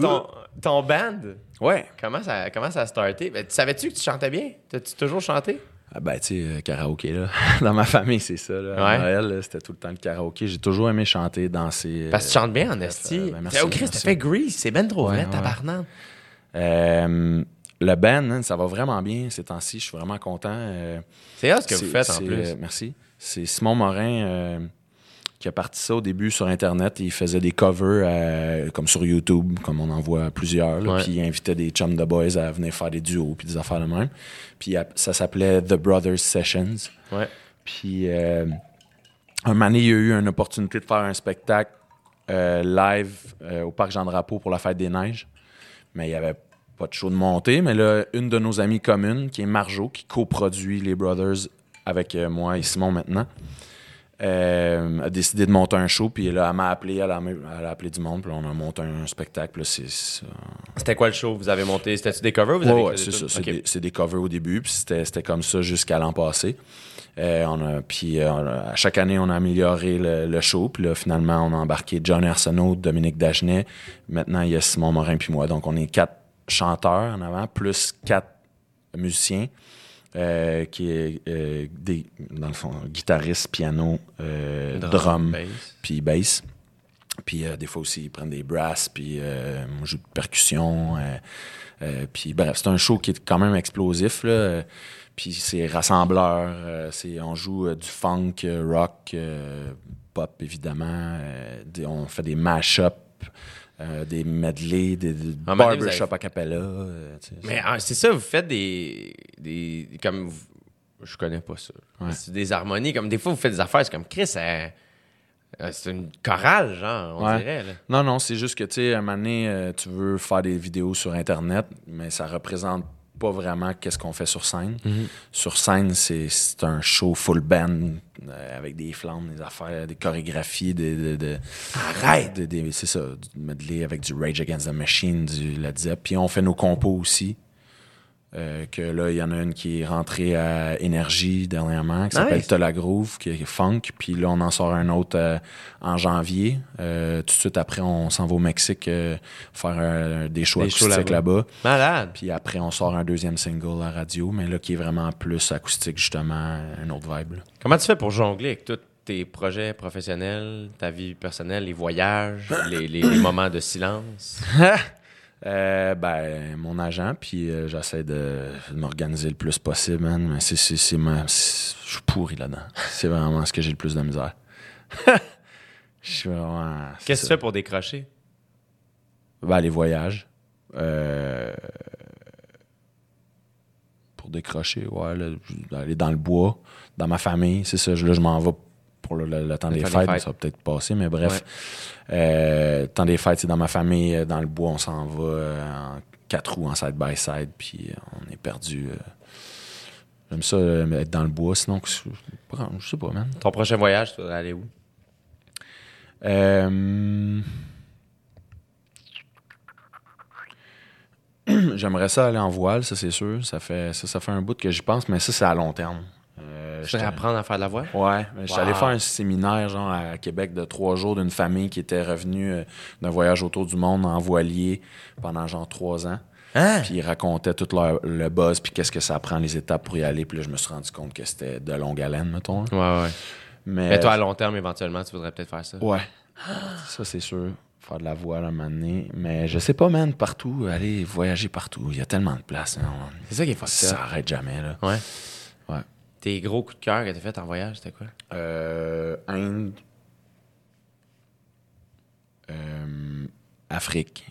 Ton, ton band, Ouais. comment ça, comment ça a starté? Ben, tu Savais-tu que tu chantais bien? T'as-tu toujours chanté? Ah ben, tu sais, euh, karaoké, là. Dans ma famille, c'est ça, là. Ouais. Noël, c'était tout le temps le karaoké. J'ai toujours aimé chanter, danser. Parce que tu chantes bien en esti. euh, ben, merci, oh, Chris, t'as fait Grease. C'est ben trop Ouais, vrai, ouais. tabarnak. Euh, le band, hein, ça va vraiment bien ces temps-ci. Je suis vraiment content. euh, C'est ce que vous faites, en plus. euh, merci. C'est Simon Morin euh, qui a parti ça au début sur Internet. Il faisait des covers euh, comme sur YouTube, comme on en voit plusieurs. là. Ouais. Puis il invitait des chums de boys à venir faire des duos puis des affaires de même. Puis ça s'appelait The Brothers Sessions. Ouais. Puis un moment donné, il y a eu une opportunité de faire un spectacle live au Parc Jean-Drapeau pour la Fête des Neiges. Mais il n'y avait pas de show de montée. Mais là, une de nos amies communes, qui est Marjo, qui coproduit les Brothers avec euh, moi et Simon maintenant, euh, a décidé de monter un show. Puis là, elle m'a appelé, elle a, elle a appelé du monde. Puis là, on a monté un spectacle. C'était quoi le show? Vous avez monté? C'était-tu des covers? Ouais, écrit c'est des ça. C'est des, covers au début, puis c'était comme ça jusqu'à l'an passé. Euh, on a, puis euh, à chaque année, on a amélioré le, le show. Puis là, finalement, on a embarqué John Arsenault, Dominique Dagenet. Maintenant, il y a Simon Morin puis moi. Donc, on est quatre chanteurs en avant, plus quatre musiciens. euh, qui est euh, des, dans le fond, guitariste, piano, euh, drum, puis bass. Puis euh, des fois aussi, ils prennent des brasses, puis je joue de percussion. puis bref, c'est un show qui est quand même explosif. Là, puis c'est rassembleur. c'est, on joue du funk, rock, pop, évidemment. on fait des mash-up, euh, des medley, des, des Ah, barbershop avez- a cappella. euh, Mais ah, c'est ça, vous faites des. des comme. vous- je connais pas ça. Ouais. C'est des harmonies. Comme des fois, vous faites des affaires, c'est comme Chris, euh, euh, c'est une chorale, genre, on Ouais. dirait. Là. Non, non, c'est juste que, tu sais, à un moment donné, euh, tu veux faire des vidéos sur Internet, mais ça représente pas vraiment qu'est-ce qu'on fait sur scène. Sur scène, c'est un show full band euh, avec des flammes, des affaires, des chorégraphies, des... de- de- Arrête! de- c'est ça, du medley avec du Rage Against the Machine, du Led Zepp. Puis on fait nos compos aussi. Euh, que là, il y en a une qui est rentrée à Énergie dernièrement, qui s'appelle Nice. Tola Groove, qui est funk. Puis là, on en sort un autre euh, en janvier. Euh, tout de suite après, on s'en va au Mexique faire des shows acoustiques là-bas. Malade. Puis après, on sort un deuxième single à radio, mais là, qui est vraiment plus acoustique, justement, un autre vibe. là. Comment tu fais pour jongler avec tous tes projets professionnels, ta vie personnelle, les voyages, les, les- les moments de silence? Euh, ben, mon agent, puis euh, j'essaie de, m'organiser le plus possible, man. Mais c'est, c'est, c'est ma- je suis pourri là-dedans. C'est vraiment ce que j'ai le plus de misère. Je suis vraiment. Qu'est-ce que tu fais pour décrocher? Ben, les voyages. Euh, pour décrocher, ouais, là, aller dans le bois, dans ma famille, c'est ça. Là, je m'en vais pour le, le- le temps Le des temps fêtes, ça va peut-être passer, mais bref. Euh, temps des fêtes, c'est dans ma famille, euh, dans le bois, on s'en va euh, en quatre roues, en side-by-side, puis euh, on est perdu. J'aime ça, être dans le bois, sinon, je sais pas, man. Ton prochain voyage, tu voudrais aller où? Euh, J'aimerais ça aller en voile, ça c'est sûr. Ça fait, ça, ça fait un bout que j'y pense, mais ça c'est à long terme. J'étais- apprendre à faire de la voix? Ouais, mais j'étais Wow. allé faire un séminaire genre à Québec de trois jours d'une famille qui était revenue euh, d'un voyage autour du monde en voilier pendant genre trois ans. Hein? Puis ils racontaient tout leur- le buzz, puis qu'est-ce que ça prend, les étapes pour y aller. Puis là, je me suis rendu compte que c'était de longue haleine, mettons. là. Ouais, ouais. Mais, Mais toi, à long terme, éventuellement, tu voudrais peut-être faire ça. Ouais. Ça, c'est sûr. Faire de la voile à un moment donné. Mais je sais pas, man, partout. Aller voyager partout. Il y a tellement de place. hein. C'est ça qui est fucked Ça s'arrête jamais, là. Ouais. Ouais. Tes gros coups de cœur que t'as fait en voyage, c'était quoi? Euh, Inde. Euh, Afrique.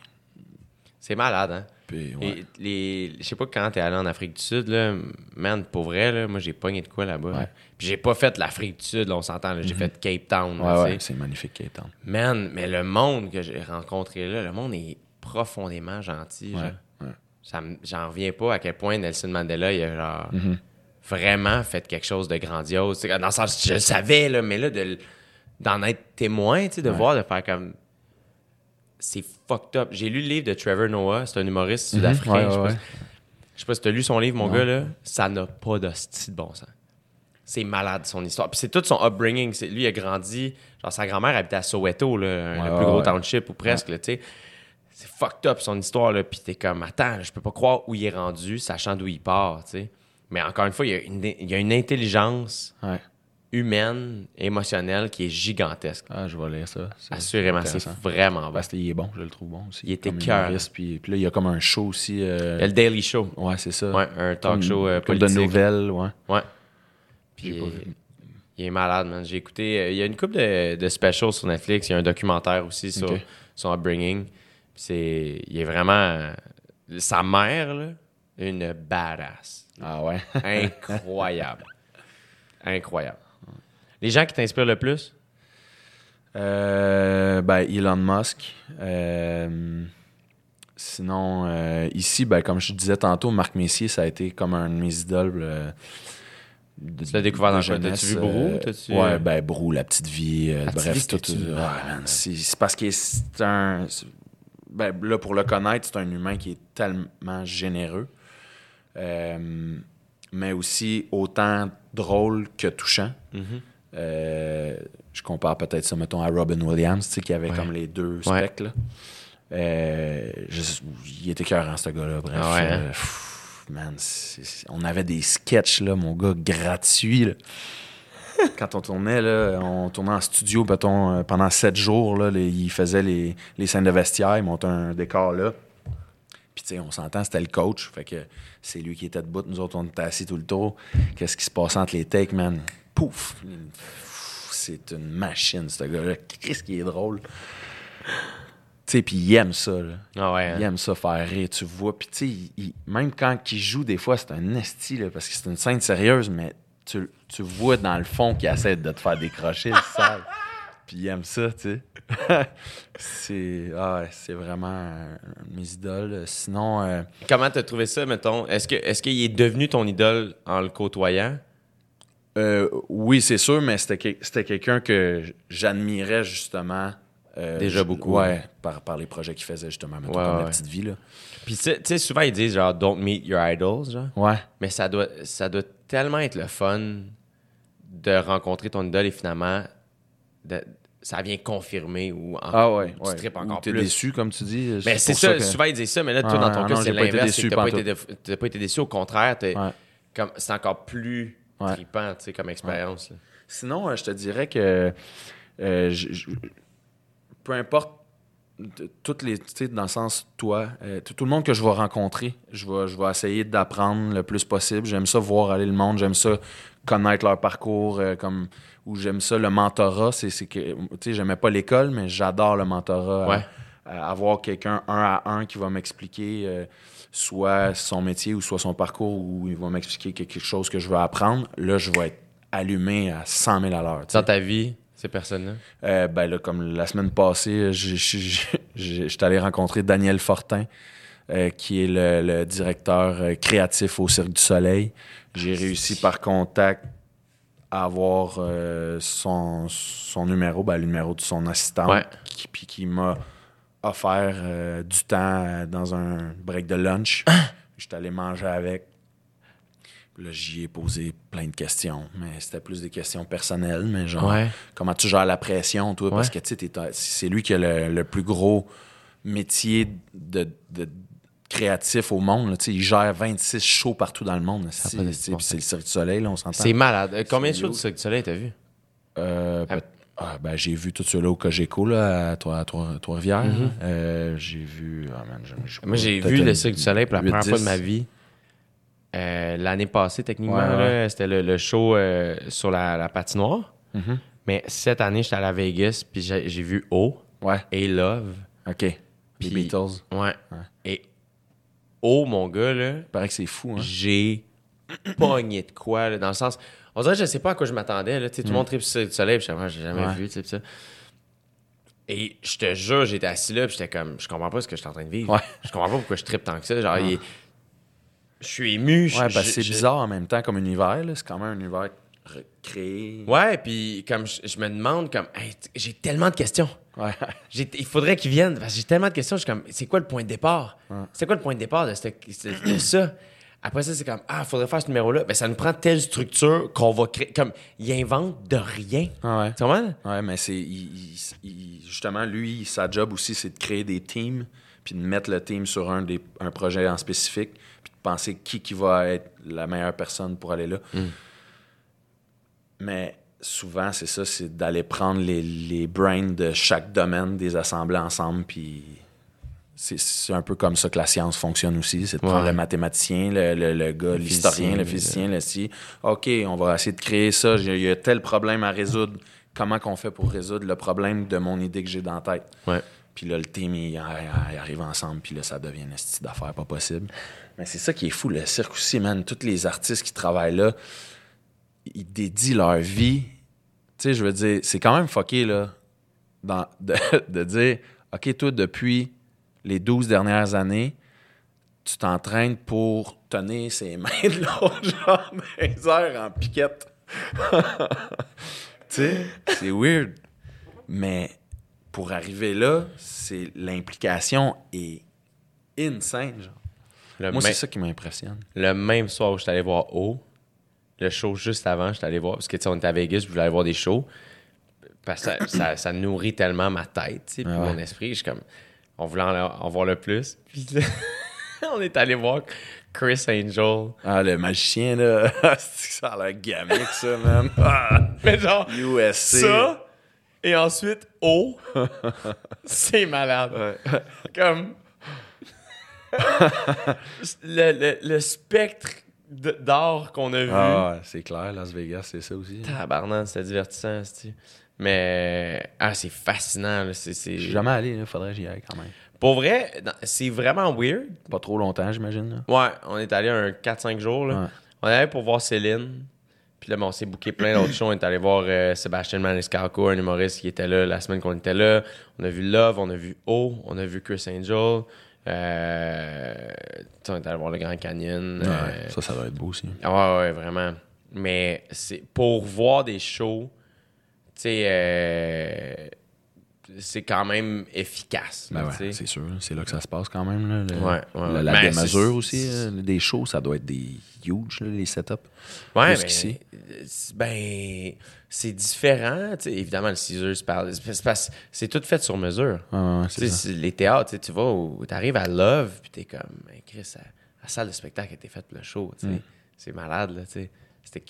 C'est malade, hein? Puis, ouais. Et les, je sais pas quand t'es allé en Afrique du Sud, là, man, pour vrai, là, moi j'ai pogné de quoi là-bas. Ouais. là. Puis j'ai pas fait l'Afrique du Sud, là, on s'entend, j'ai fait Cape Town. Ouais, c'est magnifique, Cape Town. Man, mais le monde que j'ai rencontré là, le monde est profondément gentil. J'en reviens pas à quel point Nelson Mandela, il a genre Mm-hmm. Vraiment fait quelque chose de grandiose. Dans le sens, je le savais, là, mais là, de d'en être témoin, de voir, de faire comme. C'est fucked up. J'ai lu le livre de Trevor Noah, c'est un humoriste sud-africain. Mm-hmm. Ouais, je sais ouais, pas ouais. si- je sais pas si tu as lu son livre, mon Non. gars, là. Ça n'a pas d'hostie de bon sens. C'est malade, son histoire. Puis c'est tout son upbringing. C'est- Lui, il a grandi. Genre, sa grand-mère habitait à Soweto, là, le plus gros township, ou presque, tu sais. C'est fucked up, son histoire, là. Puis t'es comme, attends, je peux pas croire où il est rendu, sachant d'où il part, tu sais. Mais encore une fois, il y a une, il y a une intelligence Ouais. humaine, émotionnelle qui est gigantesque. Ah, je vais lire ça. Assurément, c'est vraiment bon. Parce qu'il est bon, je le trouve bon aussi. Il était cœur. Puis, puis là, il y a comme un show aussi. euh, le Daily Show. Ouais, c'est ça. Ouais, un talk Comme- show euh, politique. de nouvelles, ouais. Ouais. Puis il, est malade, man. J'ai écouté. euh, il y a une couple de, de specials sur Netflix. Il y a un documentaire aussi sur son upbringing. C'est. Il est vraiment. euh, Sa mère, là, une badass. Ah ouais? Incroyable. Incroyable. Les gens qui t'inspirent le plus? Euh, ben, Elon Musk. Euh, sinon, euh, ici, ben, comme je disais tantôt, Marc Messier, ça a été comme un de mes idoles. de- Tu l'as découvert dans quoi? T'as-tu vu Brou? Ouais, ben, Brou, La Petite Vie. La Petite bref, Vie, tout. c'est parce que c'est un. Ben, là, pour le connaître, c'est un humain qui est tellement généreux. Euh, mais aussi autant drôle que touchant. Mm-hmm. Euh, je compare peut-être ça, mettons, à Robin Williams, tu sais, qui avait Ouais. comme les deux Ouais. specs, là. Euh, je- il était cœurant, ce gars-là. Bref, Ah ouais, hein? pff, man, on avait des sketchs, là, mon gars, gratuits, là. Quand on tournait, là, on tournait en studio, mettons, pendant sept jours, là, les- il faisait les, les scènes de vestiaire, il montait un décor là. Puis, tu sais, on s'entend, c'était le coach. Fait que c'est lui qui était debout. Nous autres, on était assis tout le tour. Qu'est-ce qui se passait entre les takes, man? Pouf! C'est une machine, ce gars-là. Qu'est-ce qui est drôle? Tu sais, puis il aime ça, là. Ah ouais. hein? Il aime ça faire rire, tu vois. Puis, tu sais, même quand il joue, des fois, c'est un esti, là, parce que c'est une scène sérieuse, mais tu, tu vois dans le fond qu'il essaie de te faire décrocher le sale. Puis il aime ça, tu sais. c'est ah c'est vraiment de mes idoles. Sinon, euh, Comment t'as trouvé ça, mettons? Est-ce que est-ce qu'il est devenu ton idole en le côtoyant? euh, oui, c'est sûr, mais c'était que- c'était quelqu'un que j'admirais justement Euh, Déjà beaucoup. Ouais, par, par les projets qu'il faisait justement, mettons, Ouais, comme ouais. la petite vie. Là. Puis, tu sais- tu sais, souvent, ils disent genre, don't meet your idols, genre. Ouais. Mais ça doit, ça doit tellement être le fun de rencontrer ton idole et finalement, de- ça vient confirmer ou en- Ah ouais. tu tripes Ou encore t'es plus. déçu, comme tu dis. Mais c'est pour ça, que- souvent ils disent ça, mais là, toi, Ah, dans ton ah, cas, c'est l'inverse. que T'as pas, été pas déçu, au contraire, Ouais. comme, c'est encore plus Ouais. trippant, tu sais, comme expérience. Sinon, euh, je te dirais que euh, je- je- peu importe toutes les tu sais dans le sens toi euh, tout le monde que je vais rencontrer je vais je vais essayer d'apprendre le plus possible j'aime ça voir aller le monde j'aime ça connaître leur parcours comme ou j'aime ça le mentorat c'est que tu sais j'aimais pas l'école mais j'adore le mentorat Ouais. À- à avoir quelqu'un un à un qui va m'expliquer euh, soit son métier ou soit son parcours ou il va m'expliquer quelque chose que je veux apprendre là je vais être allumé à 100 000 à l'heure. Dans ta vie, ces personnes-là? Euh, ben là, comme la semaine passée, j'étais allé rencontrer Daniel Fortin, euh, qui est le, le directeur euh, créatif au Cirque du Soleil. J'ai réussi par contact à avoir euh, son, son numéro, ben, le numéro de son assistante, Ouais. qui, puis qui m'a offert euh, du temps euh, dans un break de lunch. J'étais allé manger avec. Là, j'y ai posé plein de questions, mais c'était plus des questions personnelles, mais genre, Ouais. comment tu gères la pression, toi? Parce que, tu sais, c'est lui qui a le, le plus gros métier de, de créatif au monde. là. Il gère 26 shows partout dans le monde. C'est bon le Cirque du Soleil, là, on s'entend. C'est malade. Euh, Combien de shows du. Cirque du Soleil t'as vu? Euh, Ah. ah, ben, j'ai vu tout ceux-là au Cogeco, là, à Trois- à Trois- Trois-Rivières. Euh, j'ai vu... ah, man, Mm-hmm. Moi, j'ai vu le Cirque du Soleil pour la 8, première fois de 10. ma vie. Euh, L'année passée, techniquement, Ouais, ouais. c'était le, le show sur la, la patinoire. Mhm. Mais cette année, j'étais à Vegas, puis j'ai vu O Ouais, et Love. OK. Les Puis- Beatles. Ouais. Et O, mon gars, là, Il paraît que c'est fou, hein? j'ai pogné de quoi, là, dans le sens. On dirait que je sais pas à quoi je m'attendais. là, tu sais, Tout le monde tripe sur le soleil, puis j'étais, j'ai jamais Ouais. vu, tu sais, pis ça. Et je te jure, j'étais assis là, puis j'étais comme, je comprends pas ce que je suis en train de vivre. Ouais. Je comprends pas pourquoi je tripe tant que ça. Genre, il est- je suis ému. je- Ouais, ben, je- c'est je- bizarre en même temps comme univers. là. C'est quand même un univers re- créé. Ouais, puis comme je, je me demande, comme, Hey, t- j'ai tellement de questions. Ouais. Il faudrait qu'ils viennent, parce que j'ai tellement de questions. Je suis comme, c'est quoi le point de départ? C'est quoi le point de départ de, cette- de- de ça? Après ça, c'est comme, ah, il faudrait faire ce numéro-là. Ben, ça nous prend telle structure qu'on va créer. Comme, il invente de rien. Ah ouais. Tu comprends? Ouais, mais c'est. il- il- il- justement, lui, sa job aussi, c'est de créer des teams, puis de mettre le team sur un, des, un projet en spécifique, puis de penser qui, qui va être la meilleure personne pour aller là. Mais souvent, c'est ça, c'est d'aller prendre les, les brains de chaque domaine, des assembler ensemble, puis. C'est un peu comme ça que la science fonctionne aussi. C'est de prendre le mathématicien, le, le- le gars, l'historien, le physicien, le ci. OK, on va essayer de créer ça. Il y a tel problème à résoudre. Comment qu'on fait pour résoudre le problème de mon idée que j'ai dans la tête? Ouais. Puis là, le team, il, il arrive ensemble, puis là, ça devient une petite d'affaires pas possible. Mais c'est ça qui est fou, le cirque aussi, man. Tous les artistes qui travaillent là, ils dédient leur vie. Tu sais, je veux dire, c'est quand même fucké, là, dans- de, de dire, OK, toi, depuis les 12 dernières années, tu t'entraînes pour tenir ses mains de l'autre, genre, les airs en piquette. tu sais, c'est weird. Mais pour arriver là, c'est l'implication est insane, genre. Le, Moi, c'est ça qui m'impressionne. le même soir où j'étais allé voir O, le show juste avant, j'étais allé voir, parce que tu sais, on était à Vegas, je voulais aller voir des shows. Parce que ça, ça, ça nourrit tellement ma tête, tu sais, puis Ah ouais. mon esprit. Je suis comme, on voulait en, en voir le plus. Puis là, on est allé voir Chris Angel. Ah, le magicien, là, ça a l'air gamique, ça. Ah, Mais genre, USC. ça, et ensuite O, c'est malade. Comme. le, le- le spectre d'art qu'on a vu. Ah, c'est clair, Las Vegas, c'est ça aussi. Tabarnak, c'était divertissant, c'est Mais ah, c'est fascinant. là, c'est- c'est- Je suis jamais allé, il faudrait que j'y aille quand même. Pour vrai, c'est vraiment weird. Pas trop longtemps, j'imagine. là. Ouais, on est allé un 4-5 jours. Là. Ouais. On est allé pour voir Céline. Puis là, bon, on s'est booké plein d'autres shows. On est allé voir euh, Sébastien Maniscalco, un humoriste qui était là la semaine qu'on était là. On a vu Love, on a vu O, on a vu Chris Angel. Euh, on est allé voir le Grand Canyon. euh, ça, ça doit être beau aussi. Ah ouais, ouais, vraiment. Mais c'est pour voir des shows, tu sais, euh, c'est quand même efficace. Ben ouais, tu c'est sûr. C'est là que ça se passe quand même. Là, le- Ouais, ouais, la, Ben, démesure aussi, euh, des shows, ça doit être des huge, là, les setups. Ouais, mais, c'est- ben, c'est différent. tu. Évidemment, le Caesars, par- c'est tout fait sur mesure. Tu ça. les théâtres, tu tu vas où t'arrives à Love, puis t'es comme, ben, Chris, la, la salle de spectacle a été faite pour le show. tu. Mm. C'est malade, là, tu. C'était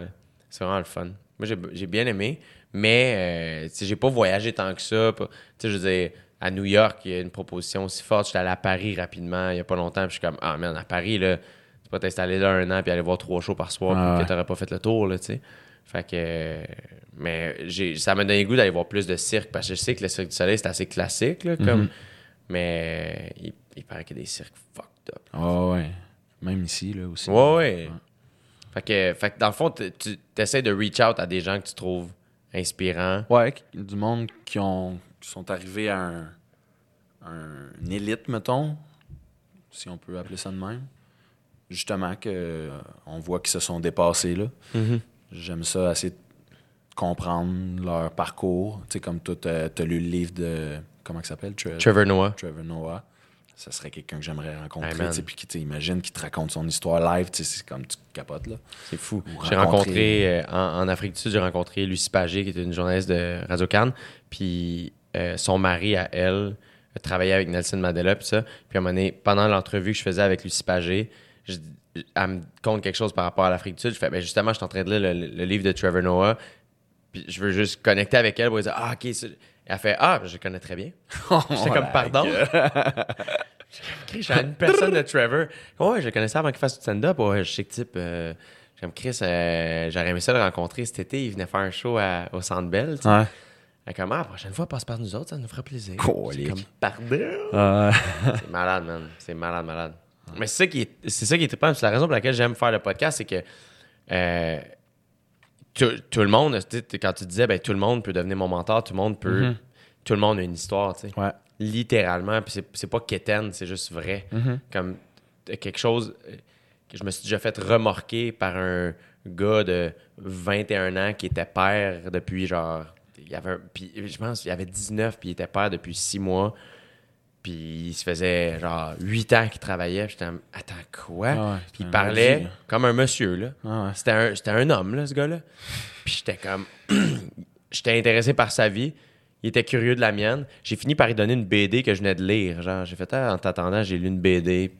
là. C'est vraiment le fun. Moi, j'ai- j'ai bien aimé, mais, euh, tu sais, j'ai pas voyagé tant que ça. Tu sais, je veux dire, à New York, il y a une proposition aussi forte. J'étais allé à Paris rapidement, il y a pas longtemps, puis je suis comme, ah, man, à Paris, là, tu peux t'installer là un an, puis aller voir trois shows par soir, Ah puis que t'aurais pas fait le tour, là, tu sais. Fait que. Mais ça m'a donné le goût d'aller voir plus de cirque parce que je sais que le Cirque du Soleil, c'est assez classique, là, comme. Mhm. Mais il, il paraît qu'il y a des cirques fucked up. Ah ouais. Même ici, là aussi. Ouais, ouais. Fait que, fait que dans le fond, tu essaies de reach out à des gens que tu trouves inspirants. Ouais, du monde qui, ont, qui sont arrivés à un, un- une élite, mettons, si on peut appeler ça de même. Justement, que euh, on voit qu'ils se sont dépassés là. J'aime ça, essayer de comprendre leur parcours. Tu sais, comme toi, t'as as lu le livre de. Comment il s'appelle? Tre- Trevor Noah. Trevor Noah. Ça serait quelqu'un que j'aimerais rencontrer. Hey, puis qui imagine qu'il te raconte son histoire live. C'est comme tu capotes là. C'est fou. Ou J'ai rencontré, euh, en, en Afrique du Sud, j'ai rencontré Lucie Pagé, qui est une journaliste de Radio Cannes. Puis euh, son mari, à elle, a travaillé avec Nelson Mandela, puis ça. Puis à un moment donné, pendant l'entrevue que je faisais avec Lucie Pagé, je- elle me compte quelque chose par rapport à l'Afrique du Sud. Je fais, ben justement, je suis en train de lire le, le livre de Trevor Noah. Puis je veux juste connecter avec elle pour dire, ah, ok. Elle fait, ah, je connais très bien. J'étais comme, pardon? Chris, j'ai une personne de Trevor. Ouais, je connaissais avant qu'il fasse du stand-up. Ouais, je sais que type. euh, J'aime Chris, euh, j'aurais aimé ça le rencontrer cet été. Il venait faire un show à- au Centre Bell. Ouais. Elle comme, ah, la prochaine fois, passe par nous autres, ça nous fera plaisir. C'est comme, pardon? C'est malade, man. C'est malade, malade. Mais c'est ça qui est, c'est ça qui est trippant. C'est la raison pour laquelle j'aime faire le podcast, c'est que euh, tout, tout le monde, quand tu disais, ben, tout le monde peut devenir mon mentor, tout le monde peut. Tout le monde a une histoire, tu sais. ouais. Littéralement. Puis c'est, pas quétaine, c'est juste vrai. Comme euh, quelque chose euh, que je me suis déjà fait remorquer par un gars de 21 ans qui était père depuis genre. Il y avait puis je pense qu'il avait 19 puis il était père depuis 6 mois. Puis il se faisait genre 8 ans qu'il travaillait. Puis j'étais comme, attends, quoi? Ah ouais, puis il parlait comme un monsieur, là. Ah ouais. C'était un, c'était un homme, là, ce gars-là. Puis j'étais comme. j'étais intéressé par sa vie. Il était curieux de la mienne. J'ai fini par lui donner une BD que je venais de lire. Genre, j'ai fait, ah, en t'attendant, j'ai lu une BD.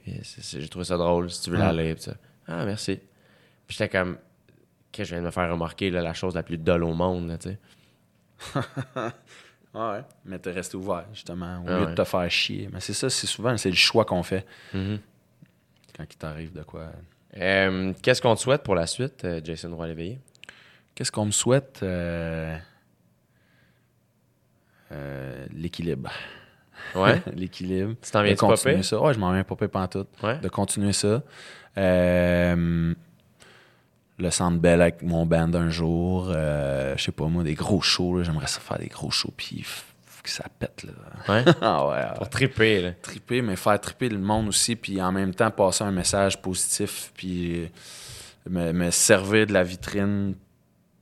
J'ai trouvé ça drôle, si tu veux la Ouais. lire. Ça. Ah, merci. Puis j'étais comme, que je viens de me faire remarquer là, la chose la plus dolle au monde, là, tu sais? Ah ouais. Mais t'es resté ouvert, justement, au Ah lieu ouais. de te faire chier. Mais c'est ça, c'est souvent, c'est le choix qu'on fait Mhm. quand il t'arrive de quoi. Euh, Qu'est-ce qu'on te souhaite pour la suite, euh, Jason Roy-Léveillé? Qu'est-ce qu'on me souhaite? Euh, euh, L'équilibre. Ouais? L'équilibre. Tu t'en De viens-tu continuer ça. Ouais, je m'en viens pas pantoute. Ouais? De continuer ça. Euh, le centre belle avec mon band un jour. Euh, je sais pas moi, des gros shows. J'aimerais ça faire des gros shows. Puis que ça pète. Là. Ouais? ah ouais, ouais. Pour triper, là. triper, mais faire triper le monde aussi, puis en même temps passer un message positif, puis me, me servir de la vitrine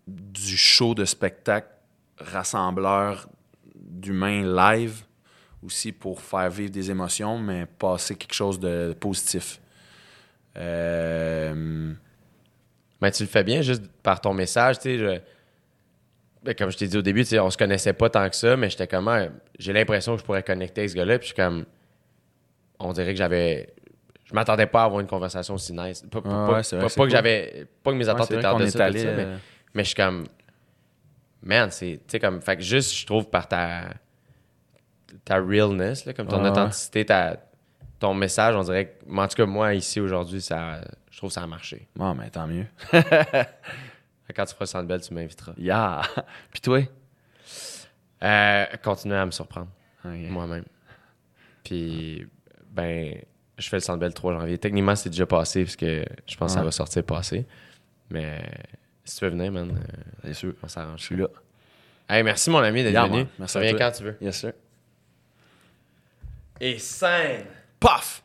du show de spectacle rassembleur d'humains live aussi pour faire vivre des émotions, mais passer quelque chose de positif. Euh, Mais tu le fais bien juste par ton message, tu sais. je- ben, comme je t'ai dit au début, on se connaissait pas tant que ça, mais j'étais comme, ah, j'ai l'impression que je pourrais connecter avec ce gars-là, puis je suis comme, on dirait que j'avais, je m'attendais pas à avoir une conversation aussi nice. Pas, pas- Ah ouais, pas- que c'est pas que cool. j'avais, pas que mes attentes étaient en de ça, mais, euh, mais je suis comme, man, c'est, tu sais, comme, fait que juste, je trouve par ta, ta realness, là, comme ton Ah authenticité, ta, ton message, on dirait que, en tout cas, moi, ici, aujourd'hui, ça, je trouve que ça a marché. Bon, mais tant mieux. Quand tu feras le Centre Bell, tu m'inviteras. Yeah! Puis toi? Euh, continuer à me surprendre moi-même. Puis, ben, je fais le Centre Bell le 3 janvier. Techniquement, c'est déjà passé parce que je pense que ça Ouais. va sortir passé. Mais si tu veux venir, man, euh, sûr. on s'arrange. Je suis là. Hey, merci mon ami d'être Yeah, venu. Merci Reviens quand tu veux. Yes, sir. Et scène! Paf!